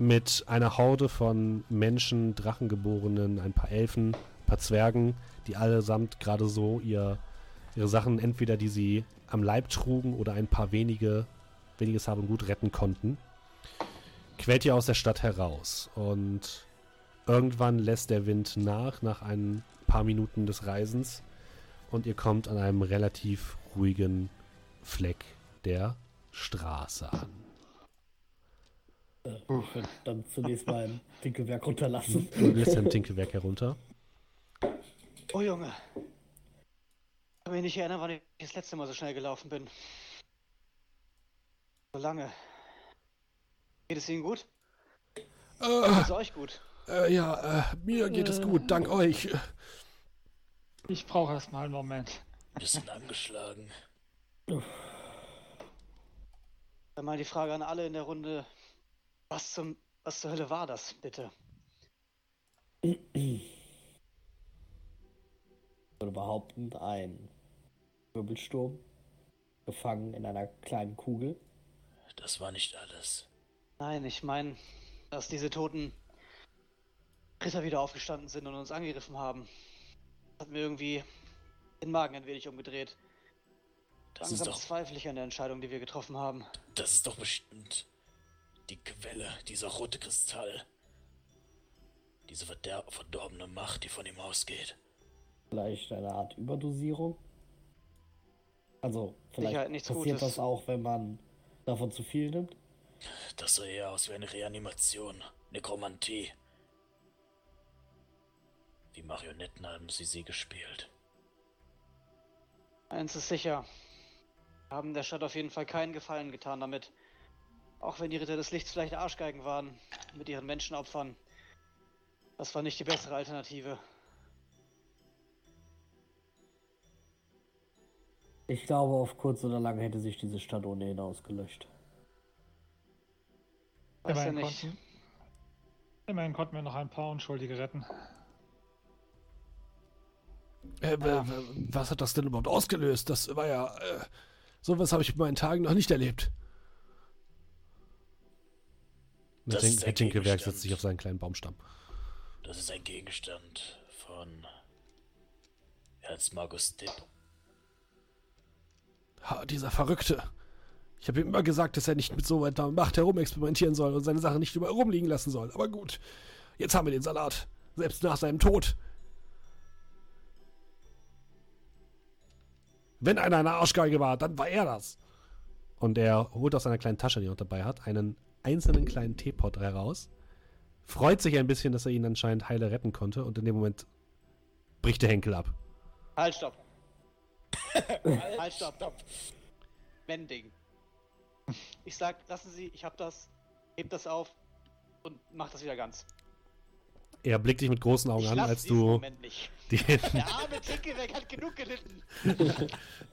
mit einer Horde von Menschen, Drachengeborenen, ein paar Elfen, ein paar Zwergen, die allesamt gerade so ihr, ihre Sachen, entweder die sie am Leib trugen oder ein paar wenige, weniges Haben Gut retten konnten, quält ihr aus der Stadt heraus. Und irgendwann lässt der Wind nach, nach ein paar Minuten des Reisens. Und ihr kommt an einem relativ ruhigen Fleck der Straße an. Äh, ich würde dann zunächst mal ein Dinkelwerk runterlassen. Du lässt dein Tinkelwerk herunter. Oh Junge. Ich kann mich nicht erinnern, wann ich das letzte Mal so schnell gelaufen bin. So lange. Geht es Ihnen gut? Geht es euch gut? Äh, ja, äh, mir geht es gut, dank euch. ich brauche erst mal einen Moment. Bisschen angeschlagen. Dann mal die Frage an alle in der Runde. Was zum, was zur Hölle war das, bitte? Ich würde behaupten, ein Wirbelsturm, gefangen in einer kleinen Kugel. Das war nicht alles. Nein, ich meine, dass diese toten Ritter wieder aufgestanden sind und uns angegriffen haben. Das hat mir irgendwie den Magen ein wenig umgedreht. Das ist Langsam doch, zweifle ich an der Entscheidung, die wir getroffen haben. das ist doch bestimmt die Quelle, dieser rote Kristall. Diese verder verdorbene Macht, die von ihm ausgeht. Vielleicht eine Art Überdosierung. Also, vielleicht Sicherheit nichts passiert Gutes. das auch, wenn man davon zu viel nimmt. Das sah eher aus wie eine Reanimation. Nekromantie. Wie Marionetten haben sie sie gespielt. Eins ist sicher. Wir haben der Stadt auf jeden Fall keinen Gefallen getan damit. Auch wenn die Ritter des Lichts vielleicht Arschgeigen waren mit ihren Menschenopfern. Das war nicht die bessere Alternative. Ich glaube, auf kurz oder lang hätte sich diese Stadt ohnehin ausgelöscht. Weiß ja Immerhin nicht. konnten, immerhin konnten wir noch ein paar Unschuldige retten. Äh, w- w- was hat das denn überhaupt ausgelöst? Das war ja. Äh, sowas habe ich in meinen Tagen noch nicht erlebt. Das ist ein Herr Tinkelwerk Gegenstand. setzt sich auf seinen kleinen Baumstamm. Das ist ein Gegenstand von Erzmagus Dip. Ha, dieser Verrückte. Ich habe ihm immer gesagt, dass er nicht mit so einer Macht herumexperimentieren soll und seine Sachen nicht überall rumliegen lassen soll. Aber gut, jetzt haben wir den Salat. Selbst nach seinem Tod. Wenn einer eine Arschgeige war, dann war er das. Und er holt aus seiner kleinen Tasche, die er noch dabei hat, einen einzelnen kleinen Teepot heraus. Freut sich ein bisschen, dass er ihn anscheinend heile retten konnte. Und in dem Moment bricht der Henkel ab. Halt, stopp. halt, stopp. Mending. Ich sag, lassen Sie, ich hab das, heb das auf und mach das wieder ganz. Er blickt dich mit großen Augen Ich an, als du Moment nicht. den, Der arme Tinkelwerk hat genug gelitten.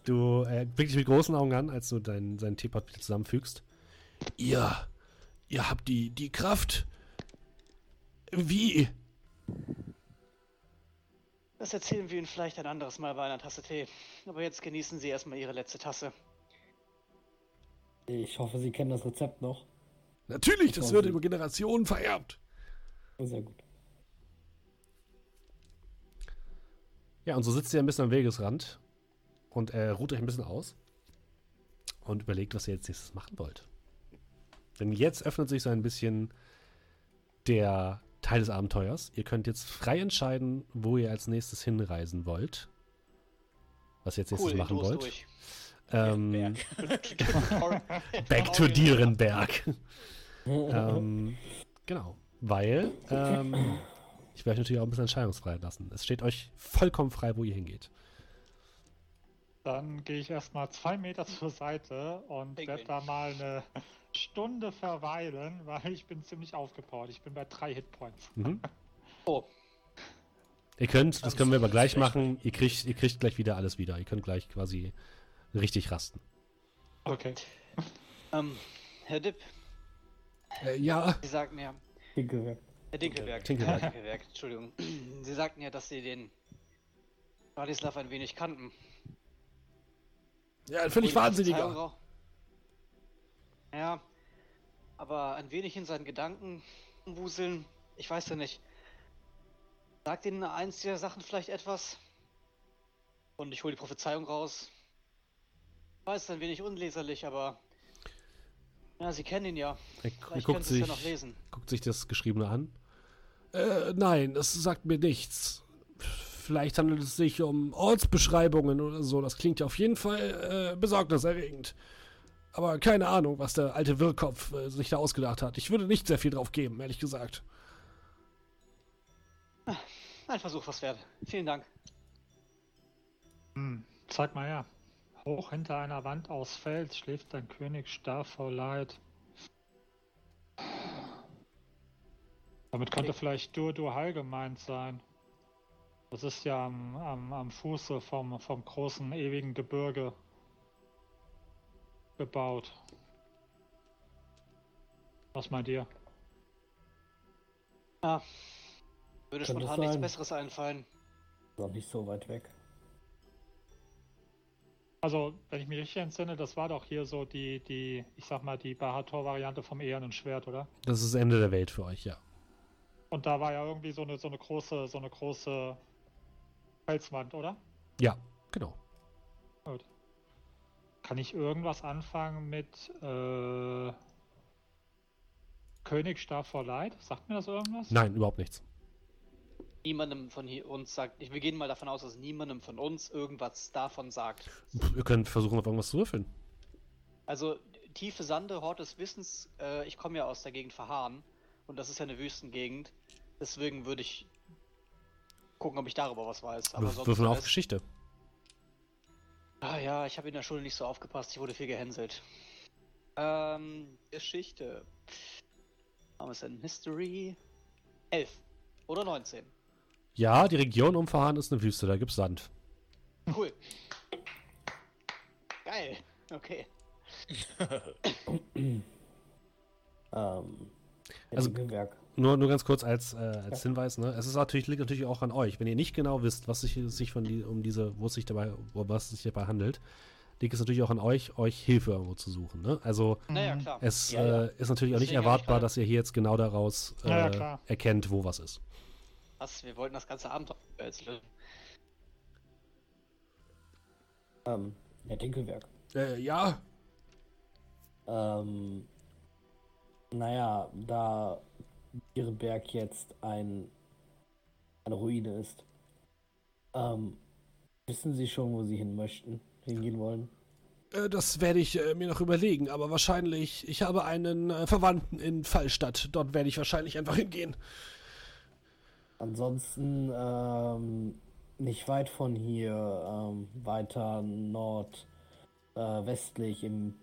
Du äh, blickst dich mit großen Augen an, als du deinen seinen Teepot wieder zusammenfügst. Ihr, ihr habt die, die Kraft. Wie? Das erzählen wir Ihnen vielleicht ein anderes Mal bei einer Tasse Tee. Aber jetzt genießen Sie erstmal Ihre letzte Tasse. Ich hoffe, Sie kennen das Rezept noch. Natürlich, das wird über Generationen vererbt. Sehr gut. Ja, und so sitzt ihr ein bisschen am Wegesrand und er ruht euch ein bisschen aus und überlegt, was ihr jetzt nächstes machen wollt. Denn jetzt öffnet sich so ein bisschen der Teil des Abenteuers. Ihr könnt jetzt frei entscheiden, wo ihr als nächstes hinreisen wollt. Was ihr jetzt nächstes Cool, machen wollt. durch. Ähm, Back to Dierenberg. ähm, genau. Weil ähm, ich werde euch natürlich auch ein bisschen entscheidungsfrei lassen. Es steht euch vollkommen frei, wo ihr hingeht. Dann gehe ich erstmal zwei Meter zur Seite und werde da mal eine Stunde verweilen, weil ich bin ziemlich aufgepowert. Ich bin bei drei Hitpoints. Mhm. Oh, Ihr könnt, das können wir aber gleich machen. Ihr kriegt, ihr kriegt gleich wieder alles wieder. Ihr könnt gleich quasi richtig rasten. Okay. ähm, Herr Dipp, Äh, ja. Sie sagten ja, Tinkelwerk. Herr Dinkelberg, Dinkelberg. Herr Dinkelberg, Entschuldigung. Sie sagten ja, dass Sie den Bradislav ein wenig kannten. Ja, völlig wahnsinniger. Ja, aber ein wenig in seinen Gedanken wuseln, ich weiß ja nicht. Sagt Ihnen eins der Sachen vielleicht etwas? Und ich hole die Prophezeiung raus. Ich weiß, ein wenig unleserlich, aber. Ja, Sie kennen ihn ja. Er, er guckt, sich, ja noch lesen. guckt sich das Geschriebene an. Äh, nein, das sagt mir nichts. Vielleicht handelt es sich um Ortsbeschreibungen oder so. Das klingt ja auf jeden Fall äh, besorgniserregend. Aber keine Ahnung, was der alte Wirrkopf äh, sich da ausgedacht hat. Ich würde nicht sehr viel drauf geben, ehrlich gesagt. Ein Versuch was wert. Vielen Dank. Hm, zeig mal her. Hoch hinter einer Wand aus Fels schläft ein König starr vor Leid. Damit könnte Okay. vielleicht Dur Dur gemeint sein. Das ist ja am, am, am Fuße vom, vom großen ewigen Gebirge gebaut. Was meint ihr? Ja. Würde Könnte spontan nichts. Besseres einfallen. Auch nicht so weit weg. Also, wenn ich mich richtig entsinne, das war doch hier so die, die, ich sag mal, die Bahator-Variante vom Ehernen Schwert, oder? Das ist das Ende der Welt für euch, ja. Und da war ja irgendwie so eine, so eine große, so eine große Felswand, oder? Ja, genau. Kann ich irgendwas anfangen mit äh, König starr vor Leid? Sagt mir das irgendwas? Nein, überhaupt nichts. Niemandem von hier uns sagt, wir gehen mal davon aus, dass niemandem von uns irgendwas davon sagt. Pff, Ihr könnt versuchen, auf irgendwas zu würfeln. Also tiefe Sande, Hort des Wissens, äh, ich komme ja aus der Gegend Verharren und das ist ja eine Wüstengegend. Deswegen würde ich gucken, ob ich darüber was weiß. Aber Würf- sonst Würfeln auf Geschichte. Ah ja, ich habe in der Schule nicht so aufgepasst, ich wurde viel gehänselt. Ähm, Geschichte. Haben wir es denn? History? 11 oder 19. Ja, die Region um Verhahn ist eine Wüste, da gibt's Sand. Cool. Geil. Okay. Ähm, Also- Gewerk. Nur, nur ganz kurz als, äh, als Hinweis, ne? Es ist natürlich, liegt natürlich auch an euch. Wenn ihr nicht genau wisst, was sich, sich von die, um diese, wo es sich dabei, um was es sich dabei handelt, liegt es natürlich auch an euch, euch Hilfe irgendwo zu suchen. Ne? Also Naja, klar. es Ja, ja. Äh, ist natürlich auch nicht Deswegen erwartbar, dass ihr hier jetzt genau daraus äh, Ja, ja, klar. erkennt, wo was ist. Was? Wir wollten das ganze Abenteuer jetzt lösen. Ähm, ja, Dinkelwerk. Äh, ja. Ähm, naja, da Bierenberg jetzt ein, eine Ruine ist, ähm, wissen Sie schon, wo Sie hin möchten, hingehen wollen? Äh, das werde ich äh, mir noch überlegen, aber wahrscheinlich, ich habe einen äh, Verwandten in Fallstadt. Dort werde ich wahrscheinlich einfach hingehen. Ansonsten ähm, nicht weit von hier, ähm, weiter nordwestlich im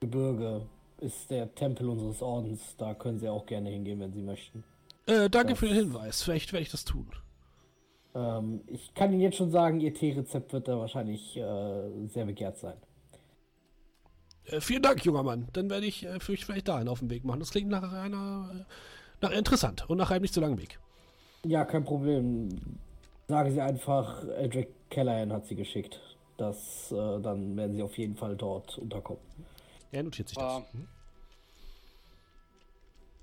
Gebirge ist der Tempel unseres Ordens. Da können Sie auch gerne hingehen, wenn Sie möchten. Äh, danke Das- für den Hinweis. Vielleicht werde ich das tun. Ähm, ich kann Ihnen jetzt schon sagen, Ihr Teerezept wird da wahrscheinlich äh, sehr begehrt sein. Äh, vielen Dank, junger Mann. Dann werde ich äh, vielleicht dahin auf den Weg machen. Das klingt nach einer, äh, nach interessant und nach einem nicht so langen Weg. Ja, kein Problem. Sagen Sie einfach, Eldrick Callahan hat Sie geschickt. Das, äh, dann werden Sie auf jeden Fall dort unterkommen. Er notiert sich das. Hm?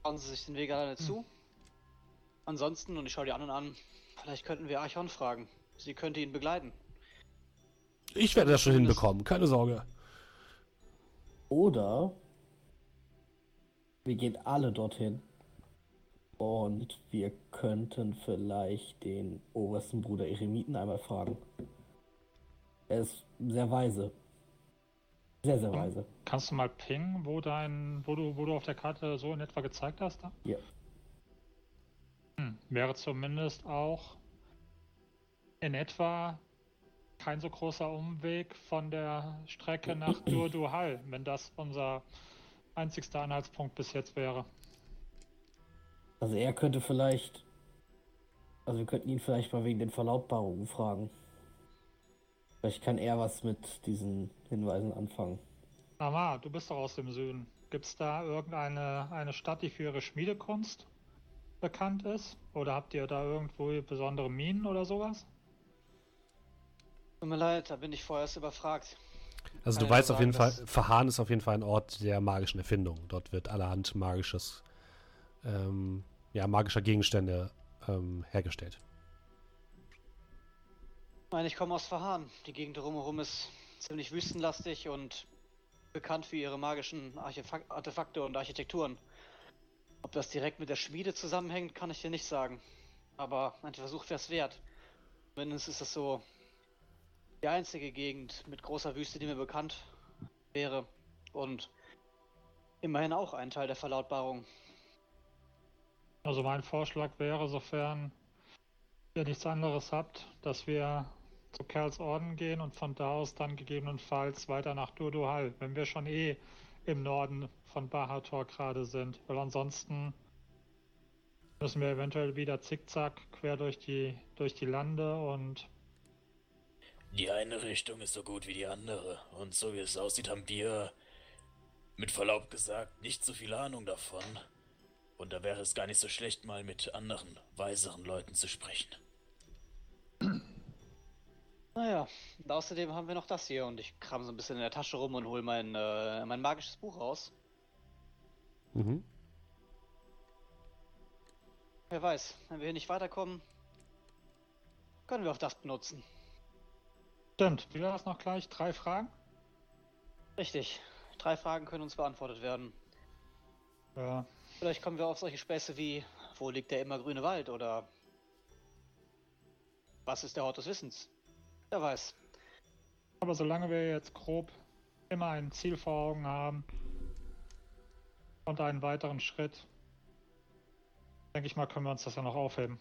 Schauen Sie sich den Weg alleine zu. Ansonsten, und ich schaue die anderen an, vielleicht könnten wir Archon fragen. Sie könnte ihn begleiten. Ich werde das schon hinbekommen, keine Sorge. Oder wir gehen alle dorthin und wir könnten vielleicht den obersten Bruder Eremiten einmal fragen. Er ist sehr weise. Sehr, sehr weise. Kannst du mal pingen, wo dein, wo du, wo du auf der Karte so in etwa gezeigt hast? Da? Ja. Hm. Wäre zumindest auch in etwa kein so großer Umweg von der Strecke nach Durduhal, wenn das unser einzigster Anhaltspunkt bis jetzt wäre. Also er könnte vielleicht. Also wir könnten ihn vielleicht mal wegen den Verlautbarungen fragen. Vielleicht kann er was mit diesen Hinweisen anfangen. Mama, du bist doch aus dem Süden. Gibt es da irgendeine eine Stadt, die für ihre Schmiedekunst bekannt ist? Oder habt ihr da irgendwo besondere Minen oder sowas? Tut mir leid, da bin ich vorerst überfragt. Also du Kann weißt auf jeden Fall, Verhahn ist auf jeden Fall ein Ort der magischen Erfindung. Dort wird allerhand magisches, ähm, ja, magischer Gegenstände ähm, hergestellt. Ich meine, ich komme aus Verharn. Die Gegend drumherum ist ziemlich wüstenlastig und bekannt für ihre magischen Archefak Artefakte und Architekturen. Ob das direkt mit der Schmiede zusammenhängt, kann ich dir nicht sagen. Aber ein Versuch wäre es wert. Zumindest ist das so die einzige Gegend mit großer Wüste, die mir bekannt wäre. Und immerhin auch ein Teil der Verlautbarung. Also mein Vorschlag wäre, sofern ihr nichts anderes habt, dass wir zu Kerls Orden gehen und von da aus dann gegebenenfalls weiter nach Durduhal, wenn wir schon eh im Norden von Bahator gerade sind. Weil ansonsten müssen wir eventuell wieder zickzack quer durch die, durch die Lande und Die eine Richtung ist so gut wie die andere. Und so wie es aussieht, haben wir, mit Verlaub gesagt, nicht so viel Ahnung davon. Und da wäre es gar nicht so schlecht, mal mit anderen, weiseren Leuten zu sprechen. Naja, und außerdem haben wir noch das hier und ich kram so ein bisschen in der Tasche rum und hol mein, äh, mein magisches Buch raus. Mhm. Wer weiß, wenn wir hier nicht weiterkommen, können wir auch das benutzen. Stimmt. Wie war das noch gleich? Drei Fragen? Richtig. Drei Fragen können uns beantwortet werden. Ja. Vielleicht kommen wir auf solche Späße wie, wo liegt der immergrüne Wald oder was ist der Ort des Wissens? Wer weiß. Aber solange wir jetzt grob immer ein Ziel vor Augen haben und einen weiteren Schritt, denke ich mal, können wir uns das ja noch aufheben.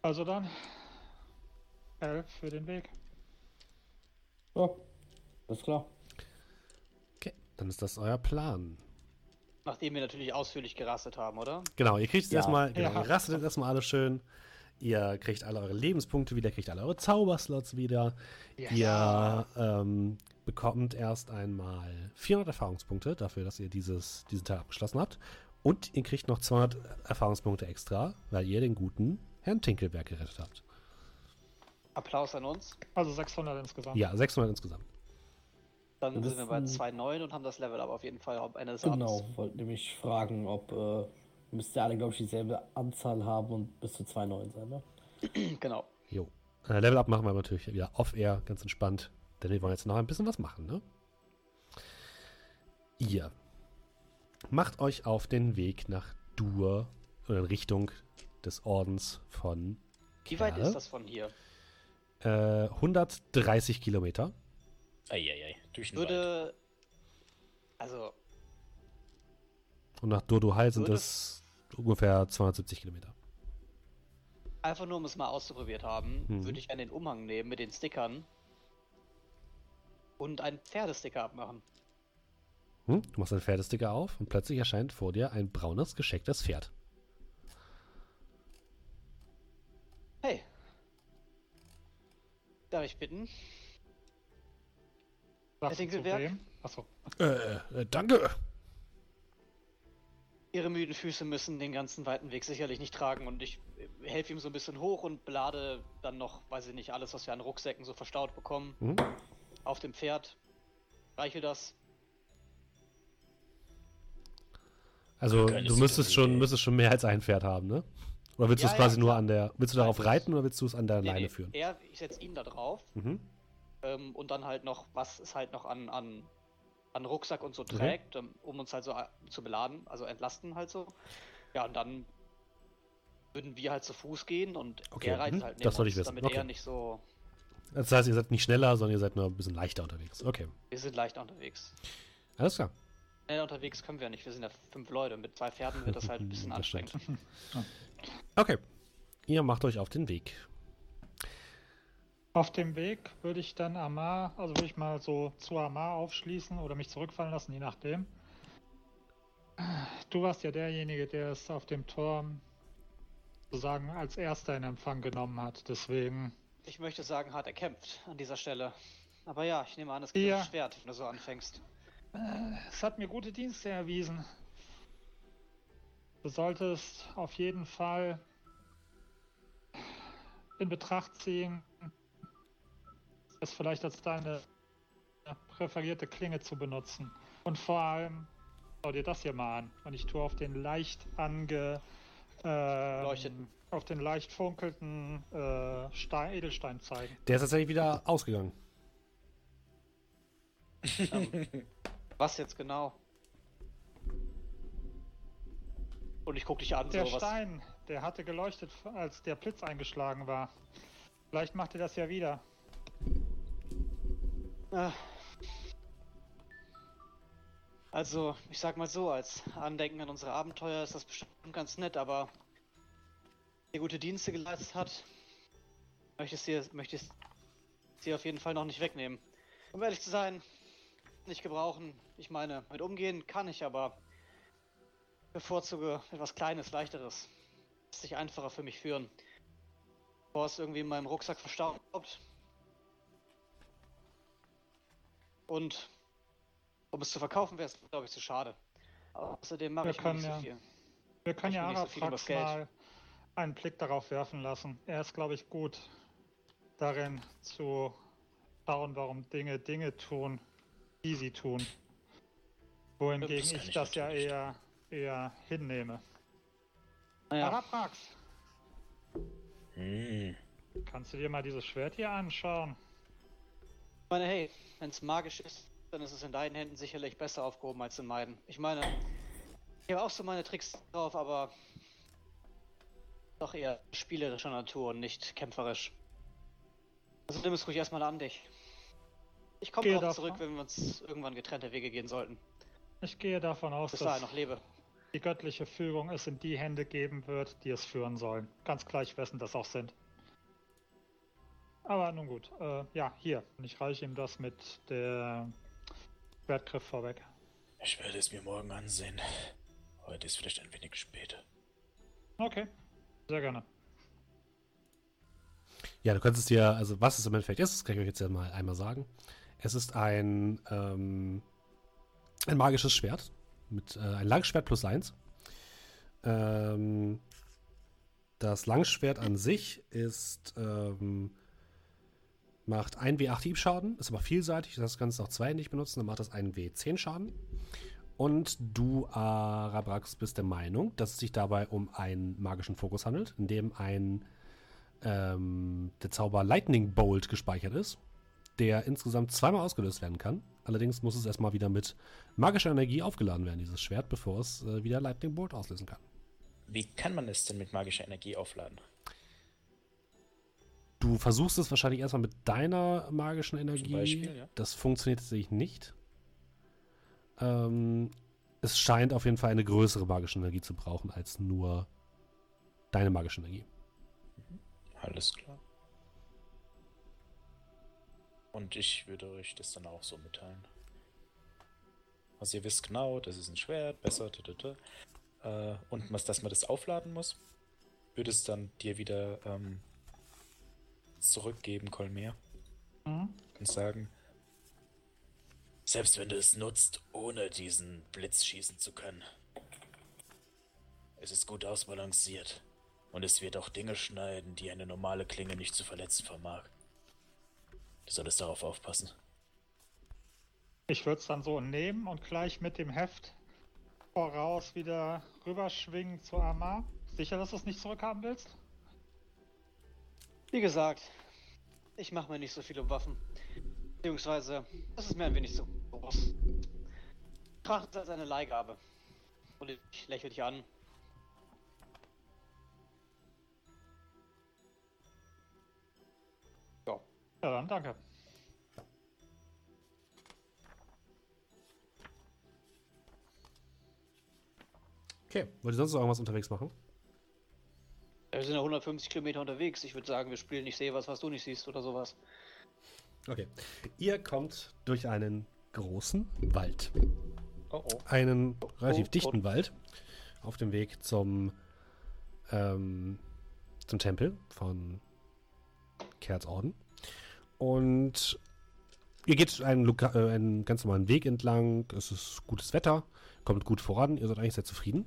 Also dann, L für den Weg. Ja, alles klar. Okay, dann ist das euer Plan. Nachdem wir natürlich ausführlich gerastet haben, oder? Genau, ihr kriegt jetzt Ja. erstmal, genau, Ja. ihr rastet jetzt erstmal alles schön. Ihr kriegt alle eure Lebenspunkte wieder, kriegt alle eure Zauberslots wieder. Ihr ähm, bekommt erst einmal 400 Erfahrungspunkte dafür, dass ihr dieses, diesen Teil abgeschlossen habt. Und ihr kriegt noch 200 Erfahrungspunkte extra, weil ihr den guten Herrn Tinkelberg gerettet habt. Applaus an uns. Also 600 insgesamt. Ja, 600 insgesamt. Dann sind wir bei ist 2,9 und haben das Level up auf jeden Fall am Ende des Genau, Abends. wollte nämlich fragen, ob äh, müsst ihr alle, glaube ich, dieselbe Anzahl haben und bis zu 2,9 sein, ne? Genau. Jo. Äh, Level Up machen wir natürlich wieder off-air, ganz entspannt. Denn wir wollen jetzt noch ein bisschen was machen, ne? Ihr macht euch auf den Weg nach Dur oder in Richtung des Ordens von Wie weit Kerl. ist das von hier? Äh, 130 Kilometer. Eieiei, durch den Wald. Würde. Also, Und nach Durduhal sind es ungefähr 270 Kilometer. einfach nur um es mal auszuprobiert haben, Mhm. würde ich gerne den Umhang nehmen mit den Stickern und einen Pferdesticker abmachen. Hm? Du machst einen Pferdesticker auf und plötzlich erscheint vor dir ein braunes, geschecktes Pferd. Hey. Darf ich bitten? Du zu Dinkelberg? wem? Achso. Äh, äh, danke. Ihre müden Füße müssen den ganzen weiten Weg sicherlich nicht tragen und ich helfe ihm so ein bisschen hoch und belade dann noch, weiß ich nicht, alles, was wir an Rucksäcken so verstaut bekommen, Mhm. auf dem Pferd. Reichel das. Also Keine du müsstest schon, müsstest schon mehr als ein Pferd haben, ne? Oder willst du Ja, es quasi ja, nur an der. Willst du darauf reiten oder willst du es an der Nee, Leine nee, führen? Er, ich setze ihn da drauf Mhm. ähm, und dann halt noch, was es halt noch an, an, an Rucksack und so trägt, ähm, um uns halt so äh, zu beladen, also entlasten halt so. Ja, und dann würden wir halt zu Fuß gehen und Okay, er reitet mhm, halt neben das soll uns, ich wissen, damit okay. er nicht so... Das heißt, ihr seid nicht schneller, sondern ihr seid nur ein bisschen leichter unterwegs. Okay. Wir sind leichter unterwegs. Alles klar. Schnell unterwegs können wir nicht, wir sind ja fünf Leute. Mit zwei Pferden wird das halt ein bisschen anstrengend. Okay. Ihr macht euch auf den Weg. Auf dem Weg würde ich dann Amar, also würde ich mal so zu Amar aufschließen oder mich zurückfallen lassen, je nachdem. Du warst ja derjenige, der es auf dem Turm sozusagen als erster in Empfang genommen hat. Deswegen, Ich möchte sagen, hart erkämpft an dieser Stelle. Aber ja, ich nehme an, es geht Ja. Schwert, wenn du so anfängst. es hat mir gute Dienste erwiesen. Du solltest auf jeden Fall in Betracht ziehen, es vielleicht als deine präferierte Klinge zu benutzen. Und vor allem, schau dir das hier mal an. Und ich tue auf den leicht ange... ähm, Leuchteten. auf den leicht funkelnden äh, Stein, Edelstein zeigen. Der ist tatsächlich wieder ausgegangen. Was jetzt genau? Und ich guck dich an, Der so was. Stein, der hatte geleuchtet, als der Blitz eingeschlagen war. Vielleicht macht er das ja wieder. Ah. Also, ich sag mal so, als Andenken an unsere Abenteuer ist das bestimmt ganz nett, aber der gute Dienste geleistet hat, möchte ich sie, möchte ich sie auf jeden Fall noch nicht wegnehmen. Um ehrlich zu sein, nicht gebrauchen. Ich meine, mit umgehen kann ich, aber bevorzuge etwas Kleines, Leichteres. Lässt sich einfacher für mich führen. Bevor es irgendwie in meinem Rucksack verstaubt. Und Um es zu verkaufen wäre es, glaube ich, zu schade. Außerdem mache Wir ich können nicht ja- so viel. Wir können ja nicht so mal einen Blick darauf werfen lassen. Er ist, glaube ich, gut darin zu schauen, warum Dinge Dinge tun, die sie tun. Wohingegen Das ich ich das ja eher, eher hinnehme. Naja, Araprax, Hm. kannst du dir mal dieses Schwert hier anschauen? Ich meine, hey, wenn es magisch ist, dann ist es in deinen Händen sicherlich besser aufgehoben als in meinen. Ich meine, ich habe auch so meine Tricks drauf, aber doch eher spielerischer Natur und nicht kämpferisch. Also nimm es ruhig erstmal an dich. Ich komme auch davon- zurück, wenn wir uns irgendwann getrennte Wege gehen sollten. Ich gehe davon aus, Bis dass noch lebe. die göttliche Führung es in die Hände geben wird, die es führen sollen. Ganz gleich, wessen das auch sind. Aber nun gut, äh, ja, hier. Und ich reiche ihm das mit der Schwertgriff vorweg. Ich werde es mir morgen ansehen. Heute ist vielleicht ein wenig später. Okay, sehr gerne. Ja, du könntest dir, also was es im Endeffekt ist, das kann ich euch jetzt ja mal einmal sagen. Es ist ein, ähm, ein magisches Schwert. Mit, äh, ein Langschwert plus eins. Ähm, das Langschwert an sich ist, ähm, macht 1 W8 Hiebschaden, ist aber vielseitig, das kannst du auch zweihändig benutzen, dann macht das 1 W10 Schaden. Und du, Arabrax, bist der Meinung, dass es sich dabei um einen magischen Fokus handelt, in dem ein ähm, der Zauber Lightning Bolt gespeichert ist, der insgesamt zweimal ausgelöst werden kann. Allerdings muss es erstmal wieder mit magischer Energie aufgeladen werden, dieses Schwert, bevor es äh, wieder Lightning Bolt auslösen kann. Wie kann man es denn mit magischer Energie aufladen? Du versuchst es wahrscheinlich erstmal mit deiner magischen Energie. Beispiel, ja. Das funktioniert tatsächlich nicht. Ähm, es scheint auf jeden Fall eine größere magische Energie zu brauchen als nur deine magische Energie. Alles klar. Und ich würde euch das dann auch so mitteilen. Also ihr wisst genau, das ist ein Schwert, besser, tütütü. Äh, und was, dass man das aufladen muss, würde es dann dir wieder ähm, zurückgeben, Kolmer. Mhm. Und sagen, Selbst wenn du es nutzt, ohne diesen Blitz schießen zu können. Es ist gut ausbalanciert. Und es wird auch Dinge schneiden, die eine normale Klinge nicht zu verletzen vermag. Du solltest darauf aufpassen. Ich würde es dann so nehmen und gleich mit dem Heft voraus wieder rüberschwingen zu Amar. Sicher, dass du es nicht zurückhaben willst? Wie gesagt, ich mache mir nicht so viel um Waffen. Beziehungsweise, das ist mir ein wenig zu groß. Betrachte es als eine Leihgabe. Und ich lächle dich an. Ja, Ja, dann danke. Okay. Wollt ihr sonst noch irgendwas unterwegs machen? Wir sind ja 150 Kilometer unterwegs. Ich würde sagen, wir spielen Ich sehe was, was du nicht siehst oder sowas. Okay. Ihr kommt durch einen großen Wald. oh oh, Einen relativ oh. dichten Wald auf dem Weg zum, ähm, zum Tempel von Kerls Orden. Und ihr geht einen, Loka äh, einen ganz normalen Weg entlang. Es ist gutes Wetter, kommt gut voran. Ihr seid eigentlich sehr zufrieden.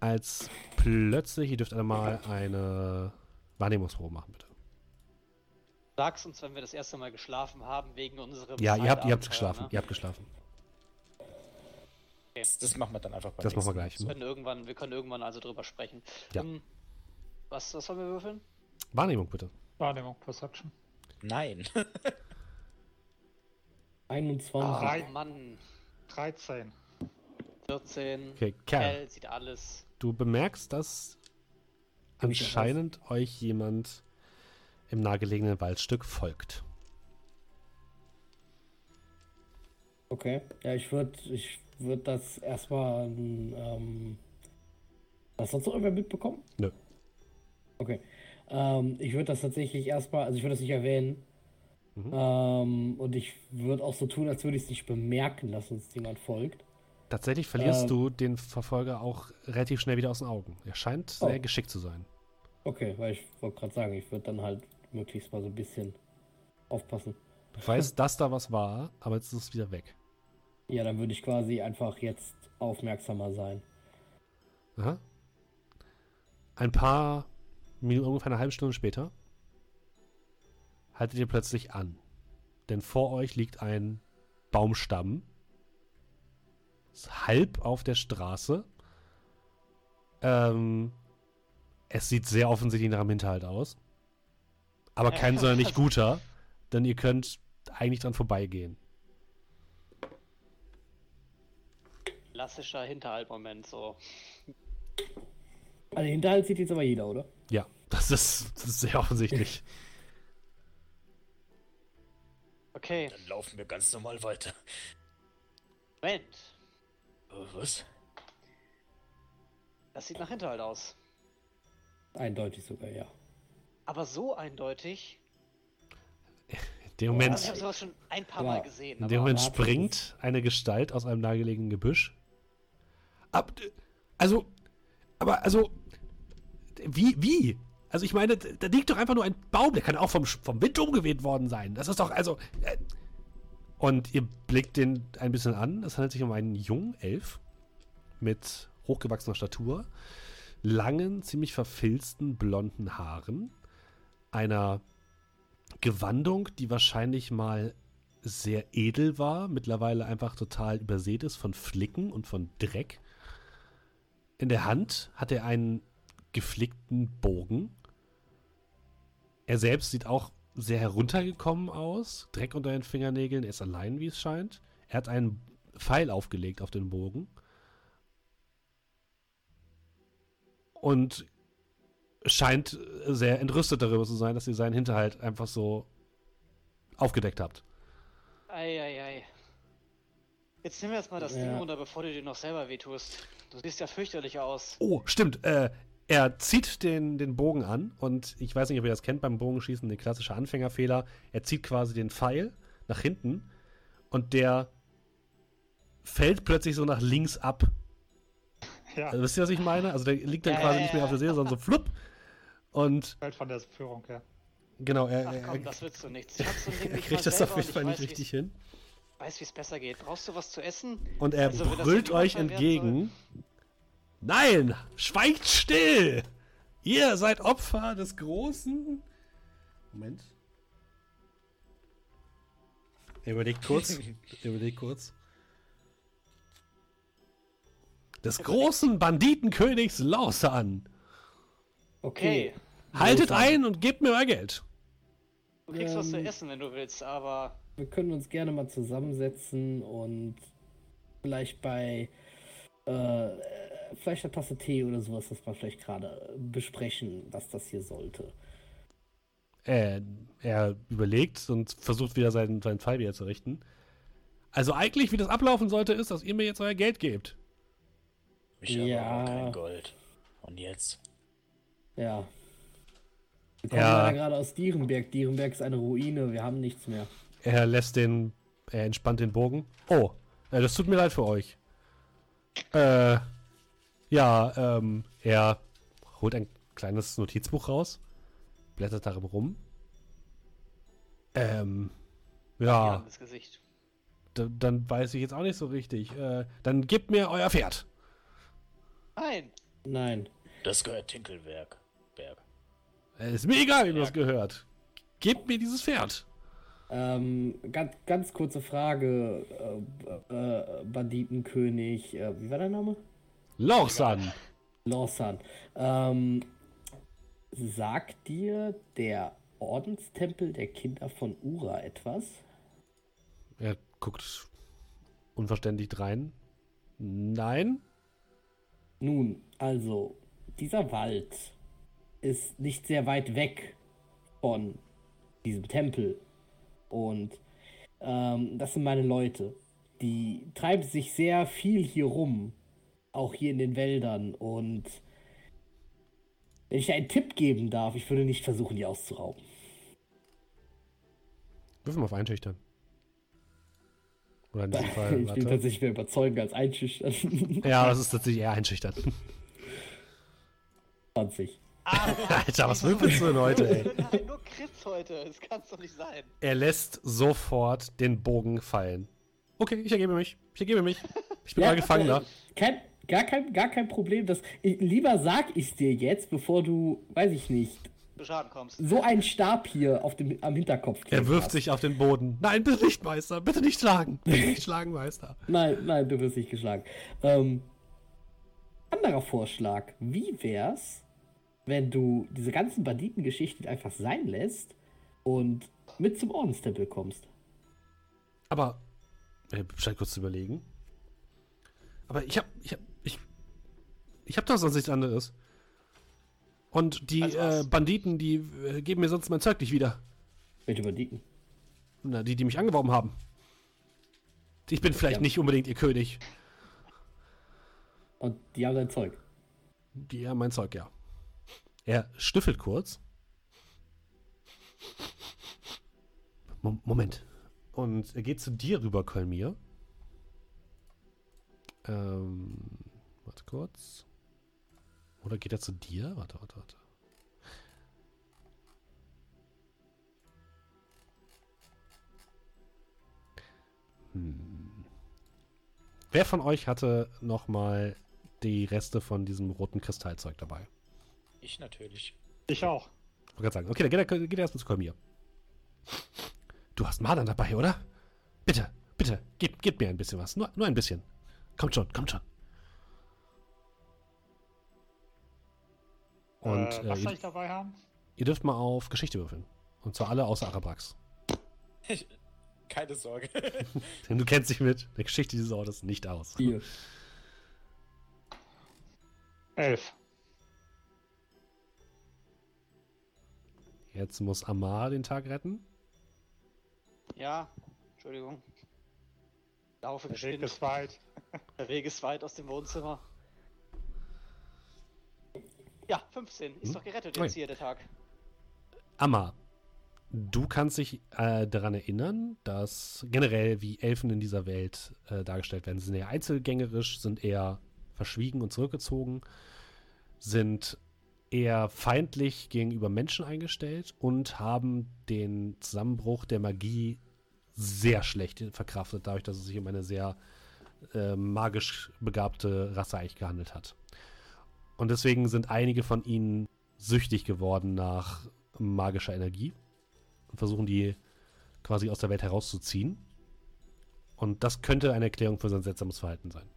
Als plötzlich, ihr dürft einmal eine Wahrnehmungsprobe machen, bitte. Sag's uns, wenn wir das erste Mal geschlafen haben, wegen unserem. Ja, ihr habt, ihr habt geschlafen. ne? Ihr habt geschlafen. das, das machen wir dann einfach beim Das machen wir gleich. Wir können irgendwann, wir können irgendwann also drüber sprechen. Ja. Ähm, was, was sollen wir würfeln? Wahrnehmung, bitte. Wahrnehmung, Perception. Nein. 21. Ach, Drei. Mann. 13. 14. Okay, Kerl. Hell sieht alles. Du bemerkst, dass anscheinend euch jemand im nahegelegenen Waldstück folgt. Okay. Ja, ich würde ich würd das erstmal. Ähm, hast du sonst noch irgendwer mitbekommen? Nö. Okay. Ähm, ich würde das tatsächlich erstmal, also ich würde das nicht erwähnen. Mhm. Ähm, und ich würde auch so tun, als würde ich es nicht bemerken, dass uns jemand folgt. Tatsächlich verlierst Ähm. du den Verfolger auch relativ schnell wieder aus den Augen. Er scheint sehr Oh. geschickt zu sein. Okay, weil ich wollte gerade sagen, ich würde dann halt möglichst mal so ein bisschen aufpassen. Du weißt, dass da was war, aber jetzt ist es wieder weg. Ja, dann würde ich quasi einfach jetzt aufmerksamer sein. Aha. Ein paar Minuten, ungefähr eine halbe Stunde später, haltet ihr plötzlich an. Denn vor euch liegt ein Baumstamm. Halb auf der Straße. Ähm, es sieht sehr offensichtlich nach einem Hinterhalt aus. Aber kein sonderlich guter, denn ihr könnt eigentlich dran vorbeigehen. Klassischer Hinterhalt-Moment, so. Also Hinterhalt sieht jetzt aber jeder, oder? Ja, das ist, das ist sehr offensichtlich. Okay, Dann laufen wir ganz normal weiter. Moment. Was? Das sieht nach Hinterhalt aus. Eindeutig sogar, ja. Aber so eindeutig. In dem Also Moment, ich habe sowas schon ein paar Mal gesehen. in dem Moment springt eine Gestalt aus einem nahegelegenen Gebüsch. Ab, also, aber, also, wie, wie? Also, ich meine, da liegt doch einfach nur ein Baum, der kann auch vom, vom Wind umgeweht worden sein. Das ist doch, also. Äh, und ihr blickt den ein bisschen an. Es handelt sich um einen jungen Elf mit hochgewachsener Statur, langen, ziemlich verfilzten blonden Haaren, einer Gewandung, die wahrscheinlich mal sehr edel war, mittlerweile einfach total übersät ist von Flicken und von Dreck. In der Hand hat er einen geflickten Bogen. Er selbst sieht auch sehr heruntergekommen aus, Dreck unter den Fingernägeln, er ist allein, wie es scheint. Er hat einen Pfeil aufgelegt auf den Bogen. Und scheint sehr entrüstet darüber zu sein, dass ihr seinen Hinterhalt einfach so aufgedeckt habt. Eieiei. Jetzt nehmen wir jetzt mal das Ja. Ding runter, bevor du dir noch selber wehtust. Du siehst ja fürchterlich aus. Oh, stimmt. Äh, er zieht den, den Bogen an und ich weiß nicht, ob ihr das kennt beim Bogenschießen, der klassische Anfängerfehler. Er zieht quasi den Pfeil nach hinten und der fällt plötzlich so nach links ab. Ja, Also, wisst ihr, was ich meine? Also der liegt dann Ja, quasi ja, nicht mehr ja. auf der Seele, sondern so flupp. Und fällt von der Führung her. genau, er, Ach er, komm, das willst du nichts. Ich hab so ein Ding er kriegt das auf jeden Fall ich nicht weiß, richtig hin. weiß, wie es besser geht. Brauchst du was zu essen? Und er Also, brüllt euch entgegen. Nein, schweigt still! Ihr seid Opfer des großen. Moment. Er überlegt kurz. er überlegt kurz. Des großen Banditenkönigs Lausan. Okay. Okay, Haltet Lausan. ein und gebt mir euer Geld. du kriegst was zu Ähm. essen, wenn du willst, aber Wir können uns gerne mal zusammensetzen und vielleicht bei äh, vielleicht eine Tasse Tee oder sowas, das wir vielleicht gerade besprechen, was das hier sollte. Äh, er überlegt und versucht wieder seinen, seinen Pfeil wieder zu richten. Also eigentlich, wie das ablaufen sollte, ist, dass ihr mir jetzt euer Geld gebt. Ich habe Ja. kein Gold. Und jetzt? Ja. Wir kommen Ja. leider gerade aus Dierenberg. Dierenberg ist eine Ruine, wir haben nichts mehr. Er lässt den, er entspannt den Bogen. Oh, äh, das tut mir leid für euch. Äh, ja, ähm, er holt ein kleines Notizbuch raus, blättert darin rum. Ähm, ja. ins Gesicht. dann weiß ich jetzt auch nicht so richtig. Äh, dann gebt mir euer Pferd. Nein, Nein. Das gehört Tinkelberg. Berg. Äh, ist mir egal, wie das gehört. Gebt mir dieses Pferd. Ähm, ganz, ganz kurze Frage, äh, äh, Banditenkönig, äh, wie war der Name? Lauchsan. Lawson. Ähm, sagt dir der Ordenstempel der Kinder von Ura etwas? Er guckt unverständlich drein. Nein? Nun, also, dieser Wald ist nicht sehr weit weg von diesem Tempel. Und ähm, das sind meine Leute. Die treiben sich sehr viel hier rum. Auch hier in den Wäldern. Und wenn ich dir einen Tipp geben darf, ich würde nicht versuchen, die auszurauben. Wirf mal auf Einschüchtern. Oder in diesem Fall, ich bin tatsächlich mehr überzeugend als einschüchtern. Ja, das ist tatsächlich eher einschüchtern. 20. Alter, was würfelst du denn heute, ey? Nein, nur Chris heute. Das kann's doch nicht sein. Er lässt sofort den Bogen fallen. Okay, ich ergebe mich. Ich ergebe mich. Ich bin ja, Gefangener. Kein, gar, kein, gar kein Problem. Das, ich, lieber sag ich dir jetzt, bevor du, weiß ich nicht, Schaden kommst. So ein Stab hier auf dem, am Hinterkopf. Er wirft hast. sich auf den Boden. Nein, bitte nicht, Meister. Bitte nicht schlagen. Bitte nicht schlagen, Meister. nein, nein, du wirst nicht geschlagen. Ähm, anderer Vorschlag. Wie wär's, wenn du diese ganzen Banditengeschichten einfach sein lässt und mit zum Ordenstempel kommst? Aber, äh, scheint kurz zu überlegen. Aber ich hab, ich hab, ich, ich hab doch sonst nichts anderes. Und die also äh, Banditen, die äh, geben mir sonst mein Zeug nicht wieder. Welche Banditen? Na, die, die mich angeworben haben. Ich bin vielleicht ja. nicht unbedingt ihr König. Und die haben dein Zeug? Die haben mein Zeug, ja. Er schnüffelt kurz. Moment. Und er geht zu dir rüber, Kolmir. Ähm, warte kurz. Oder geht er zu dir? Warte, warte, warte. Hm. Wer von euch hatte noch mal die Reste von diesem roten Kristallzeug dabei? Ich natürlich. Ich auch. Ich wollte sagen. Okay, dann geht er, geht er erstmal zu Kolmir. Du hast Madern dabei, oder? Bitte, bitte, gib, gib mir ein bisschen was. Nur, nur ein bisschen. Kommt schon, kommt schon. Und, äh, was äh, soll ich dabei haben? Ihr dürft mal auf Geschichte würfeln. Und zwar alle außer Arabrax. Keine Sorge. Denn du kennst dich mit der Geschichte dieses Ortes nicht aus. Vier. Elf. Jetzt muss Amar den Tag retten. Ja, Entschuldigung. Laufe Der Weg ist weit. Der Weg ist weit aus dem Wohnzimmer. Ja, 15. Ist hm? doch gerettet jetzt hier der Tag. Amma, du kannst dich äh, daran erinnern, dass generell wie Elfen in dieser Welt äh, dargestellt werden. Sie sind eher einzelgängerisch, sind eher verschwiegen und zurückgezogen, sind eher feindlich gegenüber Menschen eingestellt und haben den Zusammenbruch der Magie sehr schlecht verkraftet, dadurch, dass es sich um eine sehr äh, magisch begabte Rasse eigentlich gehandelt hat. Und deswegen sind einige von ihnen süchtig geworden nach magischer Energie und versuchen die quasi aus der Welt herauszuziehen. Und das könnte eine Erklärung für sein seltsames Verhalten sein.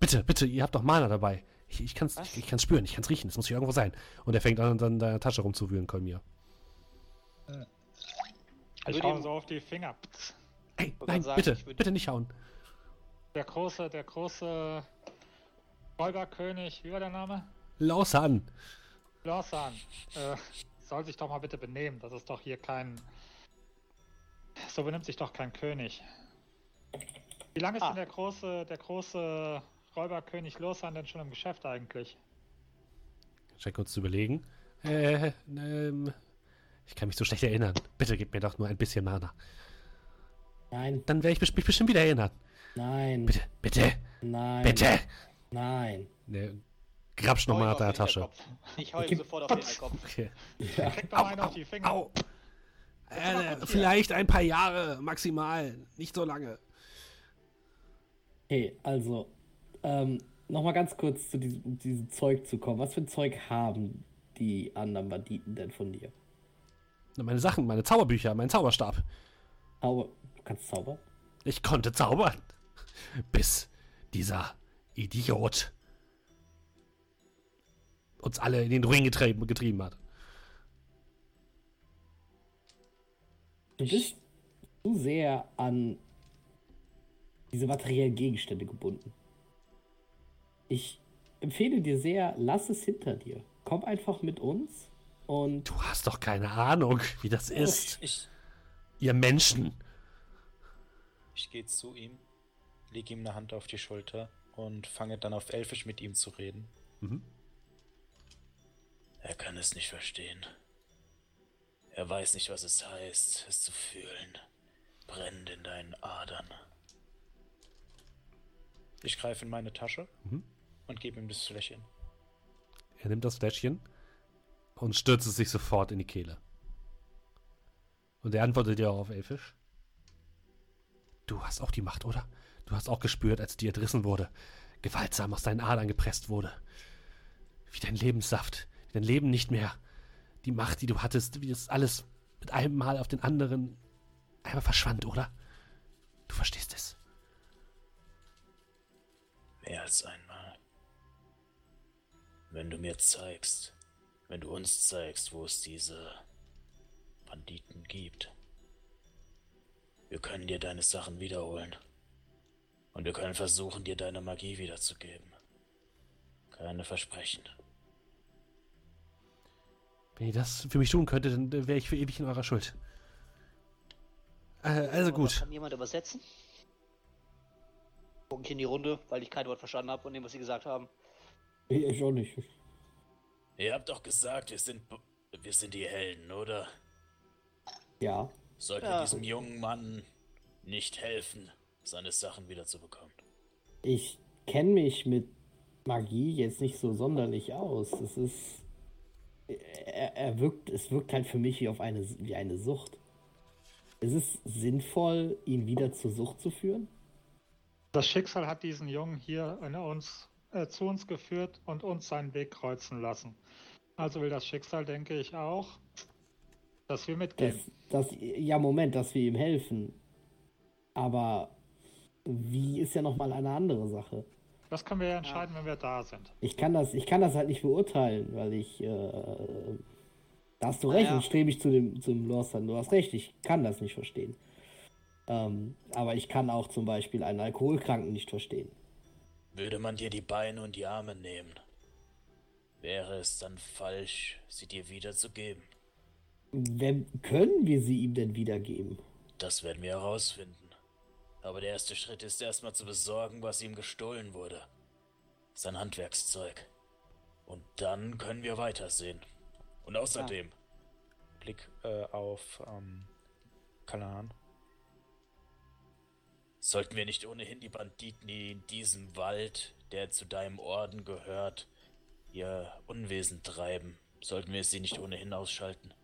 Bitte, bitte, ihr habt doch Mana dabei. Ich, ich kann es ich, ich kann's spüren, ich kann es riechen, es muss hier irgendwo sein. Und er fängt an, dann in deiner Tasche rumzuwühlen, Kolmir. Ich hau so auf die Finger. Ey, nein, sagen, bitte, bitte nicht hauen. Der große, der große Räuberkönig, wie war der Name? Lausan. Lausan. Äh, soll sich doch mal bitte benehmen. Das ist doch hier kein. So benimmt sich doch kein König. Wie lange ist ah. denn der große, der große Räuberkönig Losan denn schon im Geschäft eigentlich? Scheint kurz zu überlegen. Äh, ähm, ich kann mich so schlecht erinnern. Bitte gib mir doch nur ein bisschen Mana. Nein. Dann werde ich mich bestimmt wieder erinnern. Nein. Bitte, bitte. Nein. Bitte. Nein. Der grapscht nochmal nach der Tasche. Ich hau ihm sofort auf den Kopf. Okay. Ja. Krieg doch einen auf die Finger. Au. Äh, vielleicht ein paar Jahre maximal, nicht so lange. Okay, also ähm, nochmal ganz kurz zu diesem, diesem, Zeug zu kommen. Was für ein Zeug haben die anderen Banditen denn von dir? Meine Sachen, meine Zauberbücher, mein Zauberstab. Zauber. Du kannst zaubern? Ich konnte zaubern. Bis dieser Idiot uns alle in den Ruin getrieben, getrieben hat. Du bist zu sehr an diese materiellen Gegenstände gebunden. Ich empfehle dir sehr, lass es hinter dir. Komm einfach mit uns und. Du hast doch keine Ahnung, wie das ist. Ich, Ihr Menschen. Ich gehe zu ihm, lege ihm eine Hand auf die Schulter und fange dann auf Elfisch mit ihm zu reden. Mhm. Er kann es nicht verstehen. Er weiß nicht, was es heißt, es zu fühlen. Brennend in deinen Adern. Ich greife in meine Tasche mhm. und gebe ihm das Fläschchen. Er nimmt das Fläschchen und stürzt es sich sofort in die Kehle. Und er antwortet dir auch auf Elfisch. du hast auch die Macht, oder? Du hast auch gespürt, als dir entrissen wurde, gewaltsam aus deinen Adern gepresst wurde. Wie dein Lebenssaft, wie dein Leben nicht mehr. Die Macht, die du hattest, wie das alles mit einem Mal auf den anderen einmal verschwand, oder? Du verstehst es. Mehr als einmal. Wenn du mir zeigst, wenn du uns zeigst, wo es diese Banditen gibt. Wir können dir deine Sachen wiederholen. Und wir können versuchen, dir deine Magie wiederzugeben. Keine Versprechen. Wenn ihr das für mich tun könntet, dann wäre ich für ewig in eurer Schuld. Äh, also gut. Kann jemand übersetzen? Gucken hier in die Runde, weil ich kein Wort verstanden habe von dem, was sie gesagt haben. Ich, ich auch nicht. Ihr habt doch gesagt, wir sind, wir sind die Helden, oder? Ja. Sollten Ja. wir diesem jungen Mann nicht helfen, seine Sachen wiederzubekommen? Ich kenne mich mit Magie jetzt nicht so sonderlich aus. Es ist. Er, er wirkt, es wirkt halt für mich wie auf eine wie eine Sucht. Ist es sinnvoll, ihn wieder zur Sucht zu führen? Das Schicksal hat diesen Jungen hier in uns, äh, zu uns geführt und uns seinen Weg kreuzen lassen. Also will das Schicksal, denke ich auch, dass wir Das, mitgehen. das, ja, Moment, dass wir ihm helfen. Aber wie ist ja nochmal eine andere Sache. Das können wir ja entscheiden, wenn wir da sind. Ich kann das, ich kann das halt nicht beurteilen, weil ich. Äh, da hast du recht, Naja. und strebe ich zu dem, zum Lorsan. Du hast recht, ich kann das nicht verstehen. Ähm, aber ich kann auch zum Beispiel einen Alkoholkranken nicht verstehen. Würde man dir die Beine und die Arme nehmen, wäre es dann falsch, sie dir wiederzugeben? Wem können wir sie ihm denn wiedergeben? Das werden wir herausfinden. Aber der erste Schritt ist erstmal zu besorgen, was ihm gestohlen wurde. Sein Handwerkszeug. Und dann können wir weitersehen. Und außerdem, Blick äh, auf ähm, Kalan. sollten wir nicht ohnehin die Banditen, die in diesem Wald, der zu deinem Orden gehört, ihr Unwesen treiben, sollten wir sie nicht ohnehin ausschalten?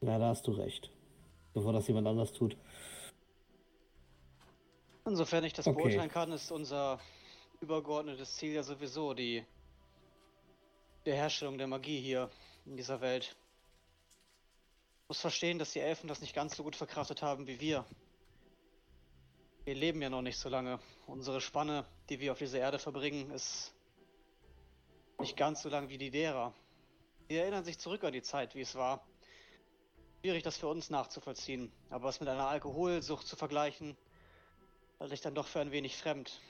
Ja, da hast du recht. Bevor das jemand anders tut. Insofern ich das Okay. beurteilen kann, ist unser übergeordnetes Ziel ja sowieso die, die Herstellung der Magie hier in dieser Welt. Ich muss verstehen, dass die Elfen das nicht ganz so gut verkraftet haben wie wir. Wir leben ja noch nicht so lange. Unsere Spanne, die wir auf dieser Erde verbringen, ist nicht ganz so lang wie die derer. Sie erinnern sich zurück an die Zeit, wie es war. Schwierig, das für uns nachzuvollziehen. Aber es mit einer Alkoholsucht zu vergleichen, halte ich dann doch für ein wenig fremd.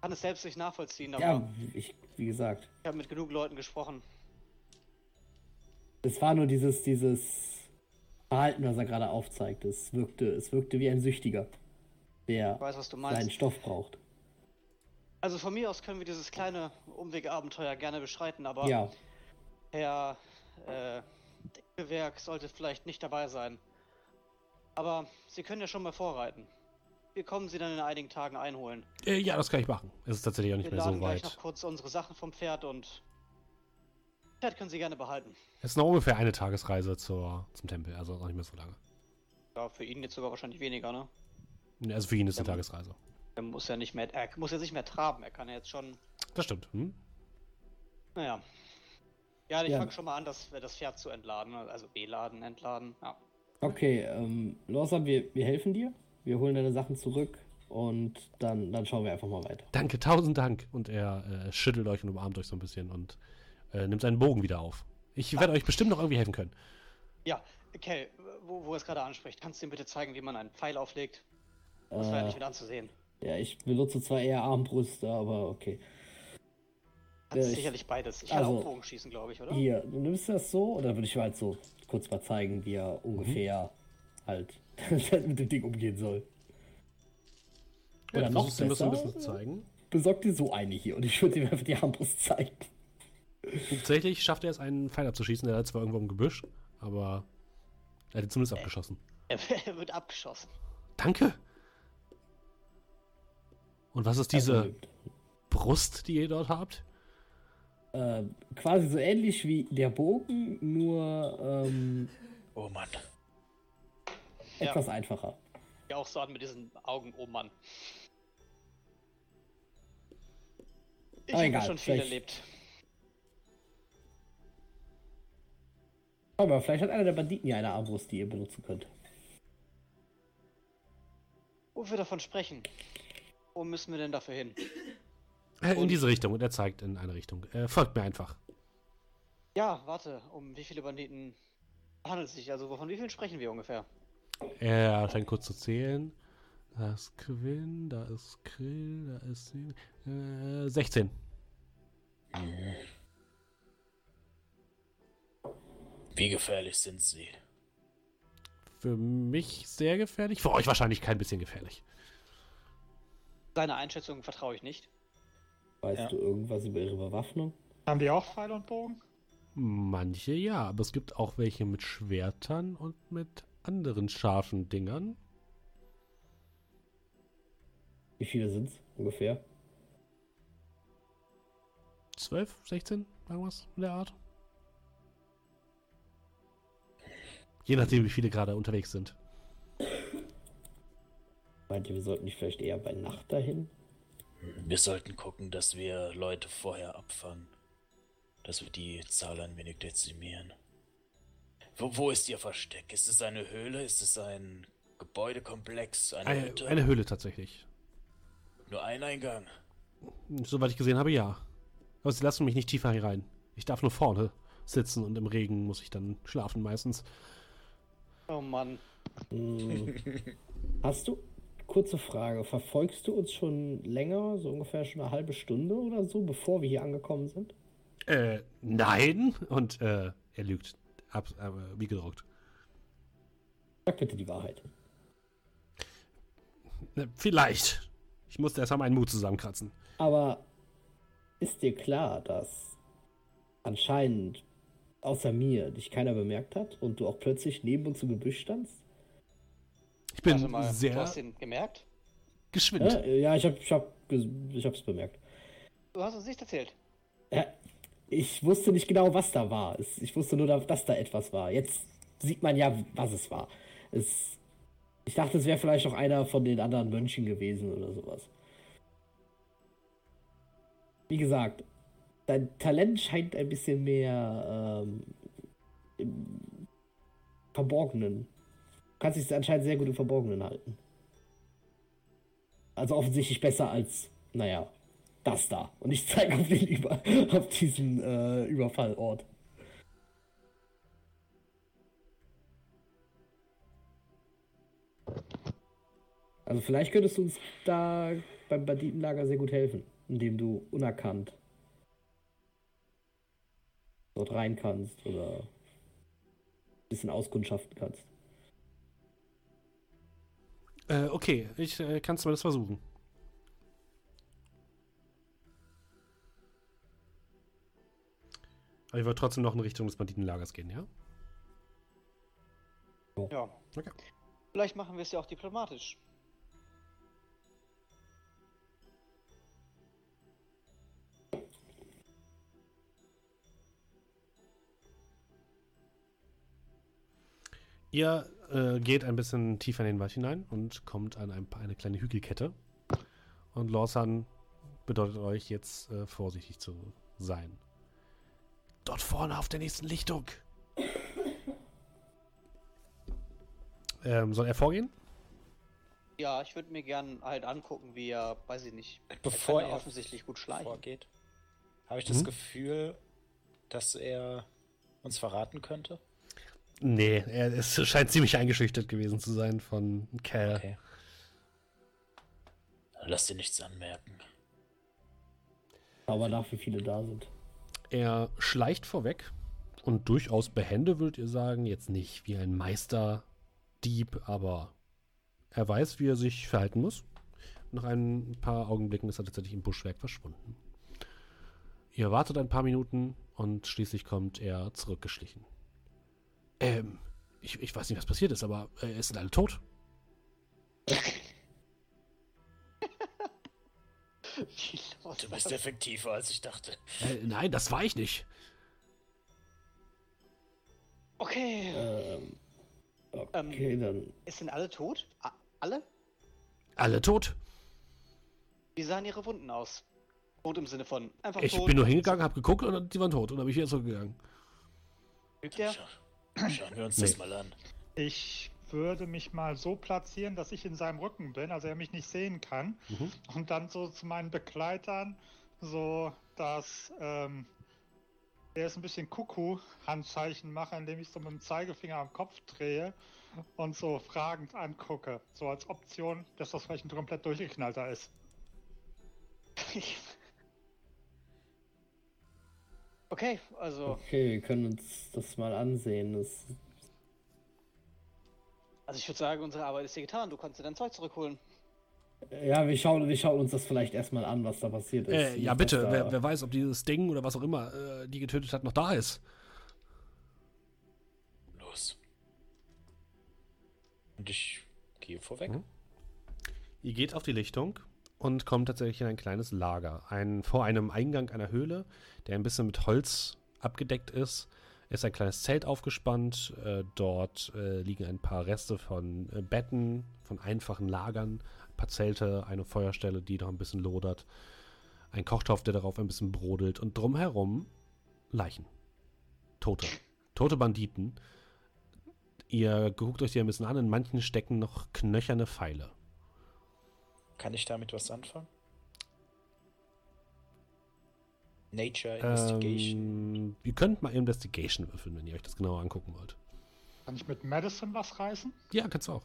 Kann es selbst nicht nachvollziehen, aber Ja, ich, wie gesagt. ich habe mit genug Leuten gesprochen. Es war nur dieses, dieses Verhalten, was er gerade aufzeigt. Es wirkte, es wirkte wie ein Süchtiger, der weiß, seinen. Stoff braucht. Also von mir aus können wir dieses kleine Umwegabenteuer gerne beschreiten, aber Ja, Herr äh, Gewerk sollte vielleicht nicht dabei sein. Aber Sie können ja schon mal vorreiten. Wir kommen Sie dann in einigen Tagen einholen. Äh, ja, das kann ich machen. Es ist tatsächlich auch nicht Wir mehr laden so gleich weit. noch kurz unsere Sachen vom Pferd und Pferd können Sie gerne behalten. Es ist noch ungefähr eine Tagesreise zur, zum Tempel, also noch nicht mehr so lange. Ja, für ihn jetzt sogar wahrscheinlich weniger, ne? Also für ihn ist eine Ja, Tagesreise. Er muss ja nicht mehr, er muss ja nicht mehr traben. Er kann ja jetzt schon, Das stimmt. Hm? naja. Ja, ich Ja. fange schon mal an, das, das Pferd zu entladen, also beladen, entladen. Ja. okay. Ähm, Lorsan, wir, wir helfen dir. Wir holen deine Sachen zurück und dann, dann schauen wir einfach mal weiter. Danke, tausend Dank. Und er äh, schüttelt euch und umarmt euch so ein bisschen und äh, nimmt seinen Bogen wieder auf. Ich werde euch bestimmt noch irgendwie helfen können. Ja, okay, wo, wo er es gerade anspricht, kannst du ihm bitte zeigen, wie man einen Pfeil auflegt? Das war ja nicht Äh, mit anzusehen. ja, ich benutze zwar eher Armbrüste, aber okay. Kannst äh, ich- sicherlich beides. Ich kann also- auch Bogenschießen, glaube ich, oder? Hier, du nimmst das so oder würde ich halt so kurz mal zeigen, wie er ungefähr halt mit dem Ding umgehen soll. Oder du noch ihm das so ein besser? bisschen zeigen. Besorg dir so eine hier und ich würde ihm einfach die Armbrust zeigen. Tatsächlich schafft er es, einen Pfeil abzuschießen. Der hat zwar irgendwo im Gebüsch, aber er hat ihn zumindest abgeschossen. Er, er wird abgeschossen. Danke! Und was ist diese Also, Brust, die ihr dort habt? äh, quasi so ähnlich wie der Bogen, nur ähm, Oh Mann. Ja. etwas einfacher. Ja, auch so an mit diesen Augen, oh Mann. Ich habe schon viel vielleicht- erlebt. Aber vielleicht hat einer der Banditen ja eine Armbrust, die ihr benutzen könnt. Wo wir davon sprechen. Wo müssen wir denn dafür hin? Äh, in Und- diese Richtung. Und er zeigt in eine Richtung. Äh, folgt mir einfach. Ja, warte, um wie viele Banditen handelt es sich? Also von wie vielen sprechen wir ungefähr? Er scheint kurz zu zählen. Da ist Quinn, da ist Krill, da ist äh, 16. Wie gefährlich sind sie? Für mich sehr gefährlich. Für euch wahrscheinlich kein bisschen gefährlich. Seine Einschätzung vertraue ich nicht. Weißt Ja. du irgendwas über ihre Bewaffnung? Haben die auch Pfeil und Bogen? Manche ja, aber es gibt auch welche mit Schwertern und mit anderen scharfen Dingern. Wie viele sind's ungefähr? 12, 16, irgendwas in der Art. Je nachdem, wie viele gerade unterwegs sind. Meint ihr, wir sollten nicht vielleicht eher bei Nacht dahin? Wir sollten gucken, dass wir Leute vorher abfangen. Dass wir die Zahl ein wenig dezimieren. Wo, wo ist ihr Versteck? Ist es eine Höhle? Ist es ein Gebäudekomplex? Eine, Eine, Hütte? eine Höhle tatsächlich. Nur ein Eingang. Soweit ich gesehen habe, ja. Aber sie lassen mich nicht tiefer herein. Ich darf nur vorne sitzen und im Regen muss ich dann schlafen meistens. Oh Mann. Hm. Hast du, kurze Frage, verfolgst du uns schon länger, so ungefähr schon eine halbe Stunde oder so, bevor wir hier angekommen sind? Äh, nein. Und äh, er lügt. Ab, äh, wie gedruckt. Sag bitte die Wahrheit. Äh, vielleicht. Ich musste erst mal meinen Mut zusammenkratzen. Aber ist dir klar, dass anscheinend außer mir dich keiner bemerkt hat und du auch plötzlich neben uns im Gebüsch standst? Ich bin mal, du sehr hast ihn gemerkt? geschwind. Ja, ja ich, hab, ich, hab, ich hab's bemerkt. Du hast uns nicht erzählt. Ja, ich wusste nicht genau, was da war. Ich wusste nur, dass da etwas war. Jetzt sieht man ja, was es war. Es, ich dachte, es wäre vielleicht auch einer von den anderen Mönchen gewesen oder sowas. Wie gesagt, dein Talent scheint ein bisschen mehr ähm, im Verborgenen. Du kannst dich anscheinend sehr gut im Verborgenen halten. Also offensichtlich besser als, naja, das da. Und ich zeige auf den Über auf diesen äh, Überfallort. Also vielleicht könntest du uns da beim Banditenlager sehr gut helfen, indem du unerkannt dort rein kannst oder ein bisschen auskundschaften kannst. Äh, okay, ich äh, kann zumindest versuchen. Aber ich wollte trotzdem noch in Richtung des Banditenlagers gehen, ja? Ja. Okay. Vielleicht machen wir es ja auch diplomatisch. Ihr äh, geht ein bisschen tiefer in den Wald hinein und kommt an ein, eine kleine Hügelkette. Und Lawson bedeutet euch jetzt äh, vorsichtig zu sein. Dort vorne auf der nächsten Lichtung. Ähm, soll er vorgehen? Ja, ich würde mir gern halt angucken, wie er, weiß ich nicht, Bevor ja er offensichtlich gut schleichen. vorgeht, habe ich das Mhm. Gefühl, dass er uns verraten könnte. Nee, er es scheint ziemlich eingeschüchtert gewesen zu sein von Cal. Okay. Lass dir nichts anmerken. Aber nach, wie viele da sind. Er schleicht vorweg und durchaus behende, würdet ihr sagen. Jetzt nicht wie ein Meisterdieb, aber er weiß, wie er sich verhalten muss. Nach ein paar Augenblicken ist er tatsächlich im Buschwerk verschwunden. Ihr wartet ein paar Minuten und schließlich kommt er zurückgeschlichen. Ähm, ich, ich weiß nicht, was passiert ist, aber äh, es sind alle tot. Du bist effektiver, als ich dachte. Äh, nein, das war ich nicht. Okay. Ähm, okay, Ähm, dann. Sind alle tot? A Alle? Alle tot. Wie sahen ihre Wunden aus? Tot im Sinne von einfach Ich tot. bin nur hingegangen, hab geguckt und die waren tot und dann bin ich wieder zurückgegangen. Der? Scha schauen wir uns Nee. das mal an. Ich würde mich mal so platzieren, dass ich in seinem Rücken bin, also er mich nicht sehen kann. Mhm. Und dann so zu meinen Begleitern, so dass ähm, er ist ein bisschen Kuckuck-Handzeichen mache, indem ich so mit dem Zeigefinger am Kopf drehe und so fragend angucke. So als Option, dass das vielleicht ein komplett durchgeknallter ist. okay, also Okay, wir können uns das mal ansehen. Das, Also ich würde sagen, unsere Arbeit ist hier getan. Du kannst dir dein Zeug zurückholen. ja, wir schauen, wir schauen uns das vielleicht erstmal an, was da passiert ist. Äh, ja, bitte. Wer, wer weiß, ob dieses Ding oder was auch immer äh, die getötet hat, noch da ist. Los. Und ich gehe vorweg. Mhm. Ihr geht auf die Lichtung und kommt tatsächlich in ein kleines Lager. Ein, vor einem Eingang einer Höhle, der ein bisschen mit Holz abgedeckt ist, ist ein kleines Zelt aufgespannt. Äh, dort äh, liegen ein paar Reste von äh, Betten, von einfachen Lagern, ein paar Zelte, eine Feuerstelle, die noch ein bisschen lodert, ein Kochtopf, der darauf ein bisschen brodelt und drumherum Leichen. Tote. Tote Banditen. Ihr guckt euch die ein bisschen an, in manchen stecken noch knöcherne Pfeile. Kann ich damit was anfangen? Nature Investigation. Ähm, ihr könnt mal Investigation würfeln, wenn ihr euch das genauer angucken wollt. Kann ich mit Madison was reißen? Ja, kannst du auch.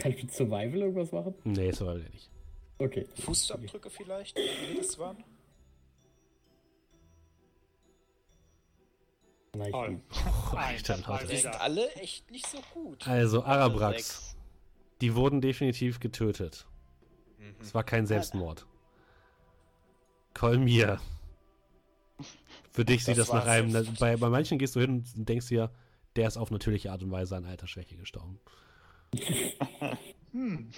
Kann ich mit Survival irgendwas machen? Nee, war wieder nicht. Okay. Fußabdrücke vielleicht, wie das waren? Ich, Toll. Alter, Leute. Die sind alle echt nicht so gut. Also, Arabrax, die wurden definitiv getötet. Mhm. Es war kein Selbstmord. Kolmir. Für dich sieht das, Das nach einem. Bei, bei manchen gehst du hin und denkst dir, der ist auf natürliche Art und Weise an Altersschwäche gestorben. Hm.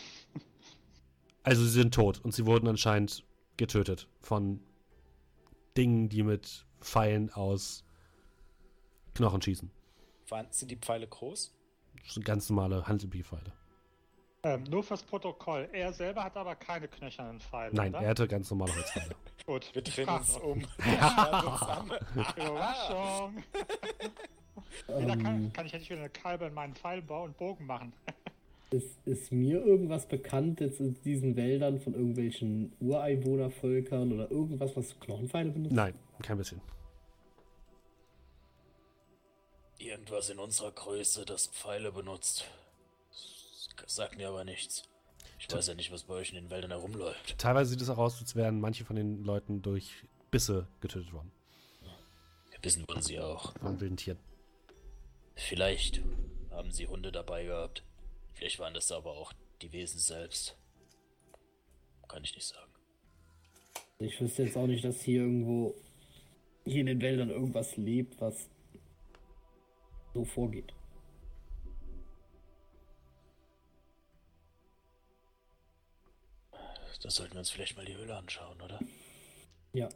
Also, sie sind tot und sie wurden anscheinend getötet von Dingen, die mit Pfeilen aus Knochen schießen. Waren, sind die Pfeile groß? Das sind ganz normale Handelby-Pfeile. Ähm, nur fürs Protokoll. Er selber hat aber keine knöchernen Pfeile. Nein, oder? er hatte ganz normale Holzpfeile. Gut. Wir drehen uns um. Überraschung. Da ähm, kann, kann ich endlich wieder eine Kalbe in meinen Pfeilbau und Bogen machen. ist, ist mir irgendwas bekannt jetzt in diesen Wäldern von irgendwelchen Ureinwohnervölkern oder irgendwas, was Knochenpfeile benutzt? Nein, kein bisschen. Irgendwas in unserer Größe, das Pfeile benutzt. Das sagt mir aber nichts. Ich weiß ja nicht, was bei euch in den Wäldern herumläuft. Teilweise sieht es auch aus, als wären manche von den Leuten durch Bisse getötet worden. Wissen wollen sie auch. Von wilden Tieren. Vielleicht haben sie Hunde dabei gehabt. Vielleicht waren das aber auch die Wesen selbst. Kann ich nicht sagen. Ich wüsste jetzt auch nicht, dass hier irgendwo, hier in den Wäldern irgendwas lebt, was so vorgeht. Da sollten wir uns vielleicht mal die Höhle anschauen, oder? Ja,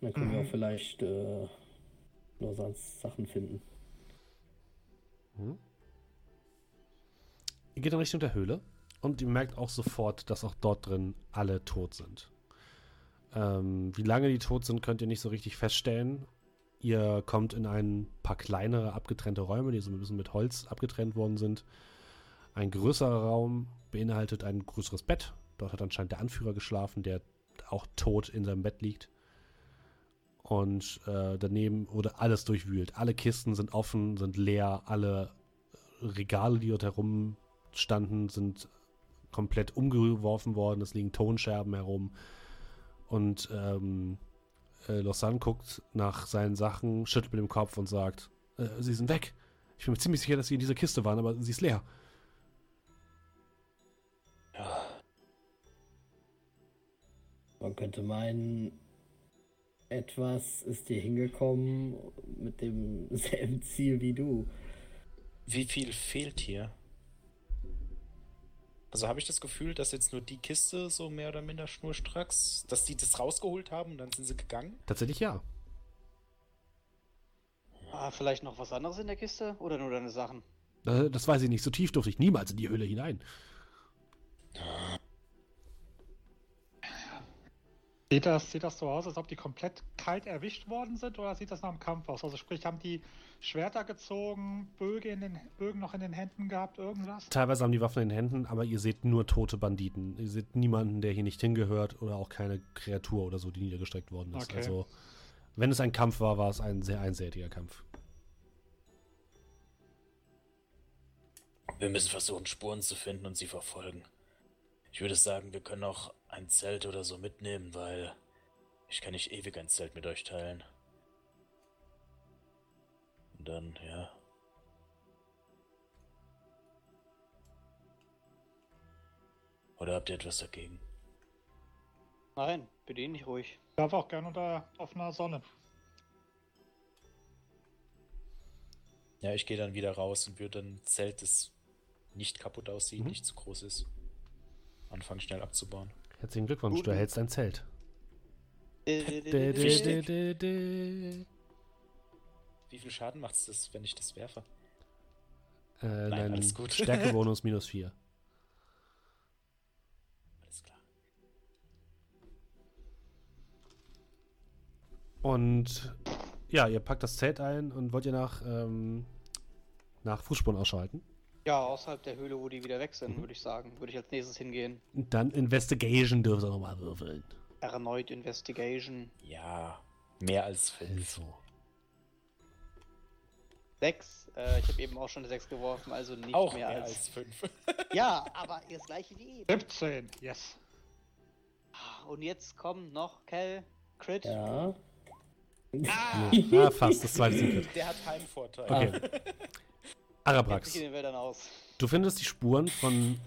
dann können Mhm. wir auch vielleicht äh, nur sonst Sachen finden. Ihr geht in Richtung der Höhle und ihr merkt auch sofort, dass auch dort drin alle tot sind. Ähm, wie lange die tot sind, könnt ihr nicht so richtig feststellen. Ihr kommt in ein paar kleinere abgetrennte Räume, die so ein bisschen mit Holz abgetrennt worden sind. Ein größerer Raum beinhaltet ein größeres Bett. Dort hat anscheinend der Anführer geschlafen, der auch tot in seinem Bett liegt. Und äh, daneben wurde alles durchwühlt. Alle Kisten sind offen, sind leer. Alle Regale, die dort herumstanden, sind komplett umgeworfen worden. Es liegen Tonscherben herum. Und ähm, äh, Lausanne guckt nach seinen Sachen, schüttelt mit dem Kopf und sagt, äh, sie sind weg. Ich bin mir ziemlich sicher, dass sie in dieser Kiste waren, aber sie ist leer. Man könnte meinen, etwas ist hier hingekommen mit demselben Ziel wie du. Wie viel fehlt hier? Also habe ich das Gefühl, dass jetzt nur die Kiste so mehr oder minder schnurstracks, dass die das rausgeholt haben und dann sind sie gegangen? Tatsächlich ja. Ah, vielleicht noch was anderes in der Kiste oder nur deine Sachen? Äh, Das weiß ich nicht. So tief durfte ich niemals in die Höhle hinein. Sieht das, sieht das so aus, als ob die komplett kalt erwischt worden sind oder sieht das nach einem Kampf aus? Also sprich, haben die Schwerter gezogen, Bögen, in den, Bögen noch in den Händen gehabt, irgendwas? Teilweise haben die Waffen in den Händen, aber ihr seht nur tote Banditen. Ihr seht niemanden, der hier nicht hingehört oder auch keine Kreatur oder so, die niedergestreckt worden ist. Okay. Also, wenn es ein Kampf war, war es ein sehr einseitiger Kampf. Wir müssen versuchen, Spuren zu finden und sie verfolgen. Ich würde sagen, wir können auch ein Zelt oder so mitnehmen, weil ich kann nicht ewig ein Zelt mit euch teilen. Und dann, ja. Oder habt ihr etwas dagegen? Nein, bediene dich ruhig. Ich darf auch gerne unter offener Sonne. Ja, ich gehe dann wieder raus und würde ein Zelt, das nicht kaputt aussieht, Mhm. nicht zu groß ist, anfangen schnell abzubauen. Herzlichen Glückwunsch, du Guten- erhältst ein Zelt. Wie viel Schaden macht es, wenn ich das werfe? Äh, Nein, dein alles gut. Stärkebonus minus 4. Alles klar. Und ja, ihr packt das Zelt ein und wollt ihr nach, ähm, nach Fußspuren ausschalten. Ja, außerhalb der Höhle, wo die wieder weg sind, Mhm. würde ich sagen. Würde ich als nächstes hingehen. Und dann Investigation dürft ihr nochmal würfeln. Erneut Investigation. Ja, mehr als fünf. Also. 6. Äh, ich habe eben auch schon eine 6 geworfen, also nicht Auch mehr, mehr als. als fünf. Ja, aber das gleiche wie eben. 17, yes. Und jetzt kommen noch Kel, Crit. Ja. Ah, Ja, fast, das zweite Secret. Der hat Heimvorteil. Okay. Arabrax, du findest die Spuren von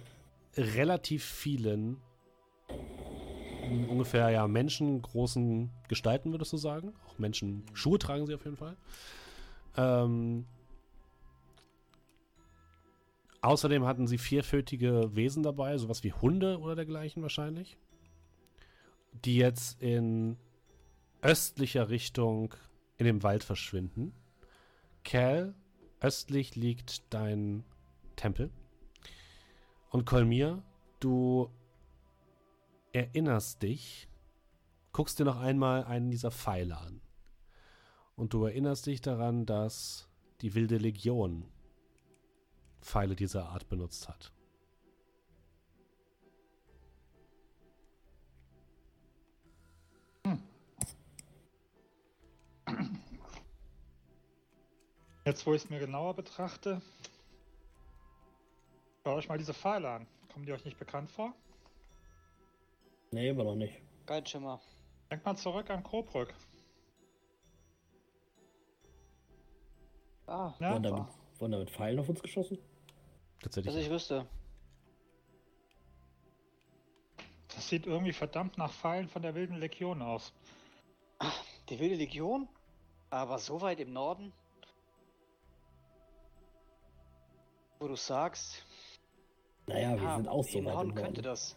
relativ vielen ungefähr ja menschengroßen Gestalten, würdest du sagen. Auch Menschen, Schuhe tragen sie auf jeden Fall. Ähm, außerdem hatten sie vierfüßige Wesen dabei, sowas wie Hunde oder dergleichen wahrscheinlich, die jetzt in östlicher Richtung in dem Wald verschwinden. Cal, östlich liegt dein Tempel. Und Kolmir, du erinnerst dich, guckst dir noch einmal einen dieser Pfeile an. Und du erinnerst dich daran, dass die Wilde Legion Pfeile dieser Art benutzt hat. Jetzt, wo ich es mir genauer betrachte, schaut euch mal diese Pfeile an. Kommen die euch nicht bekannt vor? Nee, aber noch nicht. Kein Schimmer. Denkt mal zurück an Kobrück. Ah, Ja, wurden, damit, war. wurden damit Pfeilen auf uns geschossen? Tatsächlich. dass ich wüsste. Das sieht irgendwie verdammt nach Pfeilen von der wilden Legion aus. Die wilde Legion? Aber so weit im Norden? Wo du sagst, Naja, wir ja, sind auch so weit im hinhauen könnte das.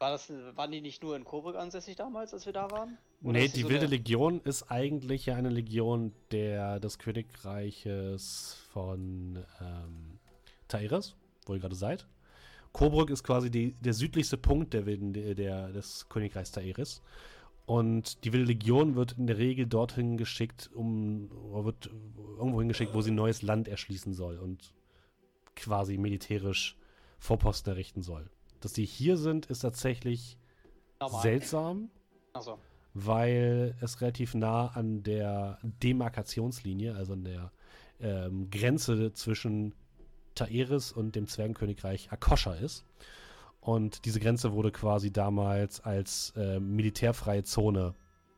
War das, waren die nicht nur in Coburg ansässig damals, als wir da waren? Oder Nee, die so Wilde eine- Legion ist eigentlich ja eine Legion der, des Königreiches von ähm, Taeris, wo ihr gerade seid. Coburg ist quasi die, der südlichste Punkt der Wilden, der, der, des Königreichs Taeris. Und die Wilde Legion wird in der Regel dorthin geschickt, um, wird irgendwo hingeschickt, wo sie neues Land erschließen soll und quasi militärisch Vorposten errichten soll. Dass die hier sind, ist tatsächlich Normal. seltsam Also, weil es relativ nah an der Demarkationslinie, also an der ähm, Grenze zwischen Taeris und dem Zwergenkönigreich Akosha ist. Und diese Grenze wurde quasi damals als äh, militärfreie Zone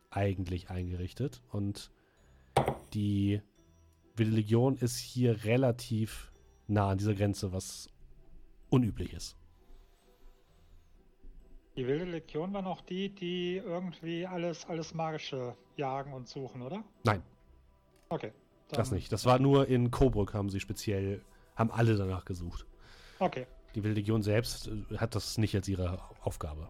eigentlich eingerichtet. Und die Wilde Legion ist hier relativ nah an dieser Grenze, was unüblich ist. Die wilde Legion waren auch die, die irgendwie alles, alles Magische jagen und suchen, oder? Nein, Okay. das nicht. Das war nur in Coburg haben sie speziell, haben alle danach gesucht. Okay. Die Wilde Legion selbst äh, hat das nicht als ihre Aufgabe.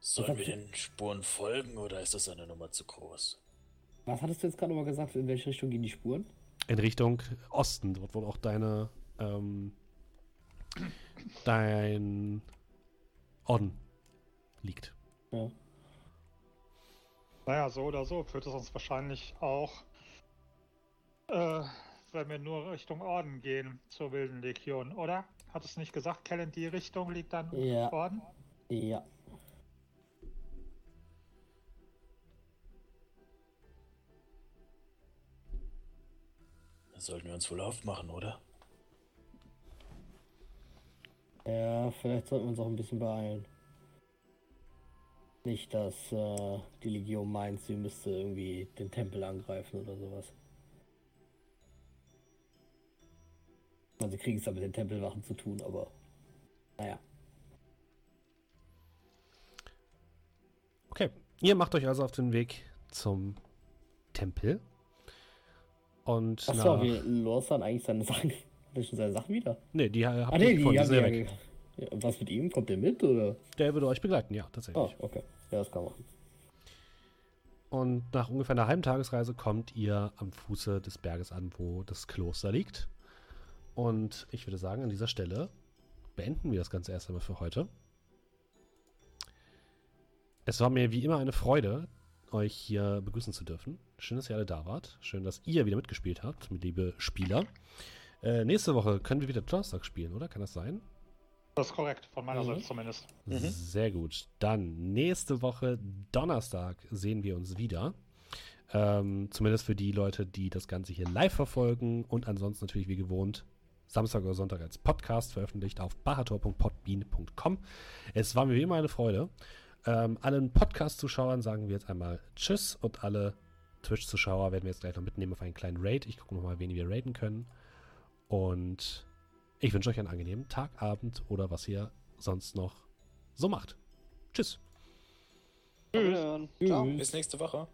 Sollen wir den Spuren folgen oder ist das eine Nummer zu groß? Was hattest du jetzt gerade nochmal gesagt? In welche Richtung gehen die Spuren? In Richtung Osten, dort wo auch deine ähm, dein Orden liegt. Ja. Naja, so oder so führt es uns wahrscheinlich auch, äh, wenn wir nur Richtung Orden gehen, zur Wilden Legion, oder? Hat es nicht gesagt, Kellen, die Richtung liegt dann Ja. Orden? Ja. Dann sollten wir uns wohl aufmachen, oder? Ja, vielleicht sollten wir uns auch ein bisschen beeilen. Nicht, dass äh, die Legion meint, sie müsste irgendwie den Tempel angreifen oder sowas. Also kriegen es da mit den Tempelwachen zu tun, aber naja. Okay, ihr macht euch also auf den Weg zum Tempel. Und Achso, nach, wie Lorsan eigentlich seine Sachen. Hat er schon seine Sachen wieder? nee, die habt Ah, nee, die gefunden, haben ja weg. ja, Was mit ihm? Kommt der mit oder? Der würde euch begleiten, ja, tatsächlich. okay. Ja, das kann man machen. Und nach ungefähr einer halben Tagesreise kommt ihr am Fuße des Berges an, wo das Kloster liegt. Und ich würde sagen, an dieser Stelle beenden wir das Ganze erst einmal für heute. Es war mir wie immer eine Freude, euch hier begrüßen zu dürfen. Schön, dass ihr alle da wart. Schön, dass ihr wieder mitgespielt habt, liebe Spieler. Äh, nächste Woche können wir wieder Donnerstag spielen, oder? Kann das sein? Das ist korrekt, von meiner Mhm. Seite zumindest. Sehr gut. Dann nächste Woche Donnerstag sehen wir uns wieder. Ähm, zumindest für die Leute, die das Ganze hier live verfolgen und ansonsten natürlich wie gewohnt Samstag oder Sonntag als Podcast veröffentlicht auf bahator.podbean.com. Es war mir wie immer eine Freude. Ähm, allen Podcast-Zuschauern sagen wir jetzt einmal Tschüss und alle Twitch-Zuschauer werden wir jetzt gleich noch mitnehmen auf einen kleinen Raid. Ich gucke nochmal, wen wir raiden können. Und ich wünsche euch einen angenehmen Tag, Abend oder was ihr sonst noch so macht. Tschüss. Wiederhören. Ciao. Tschüss. Bis nächste Woche.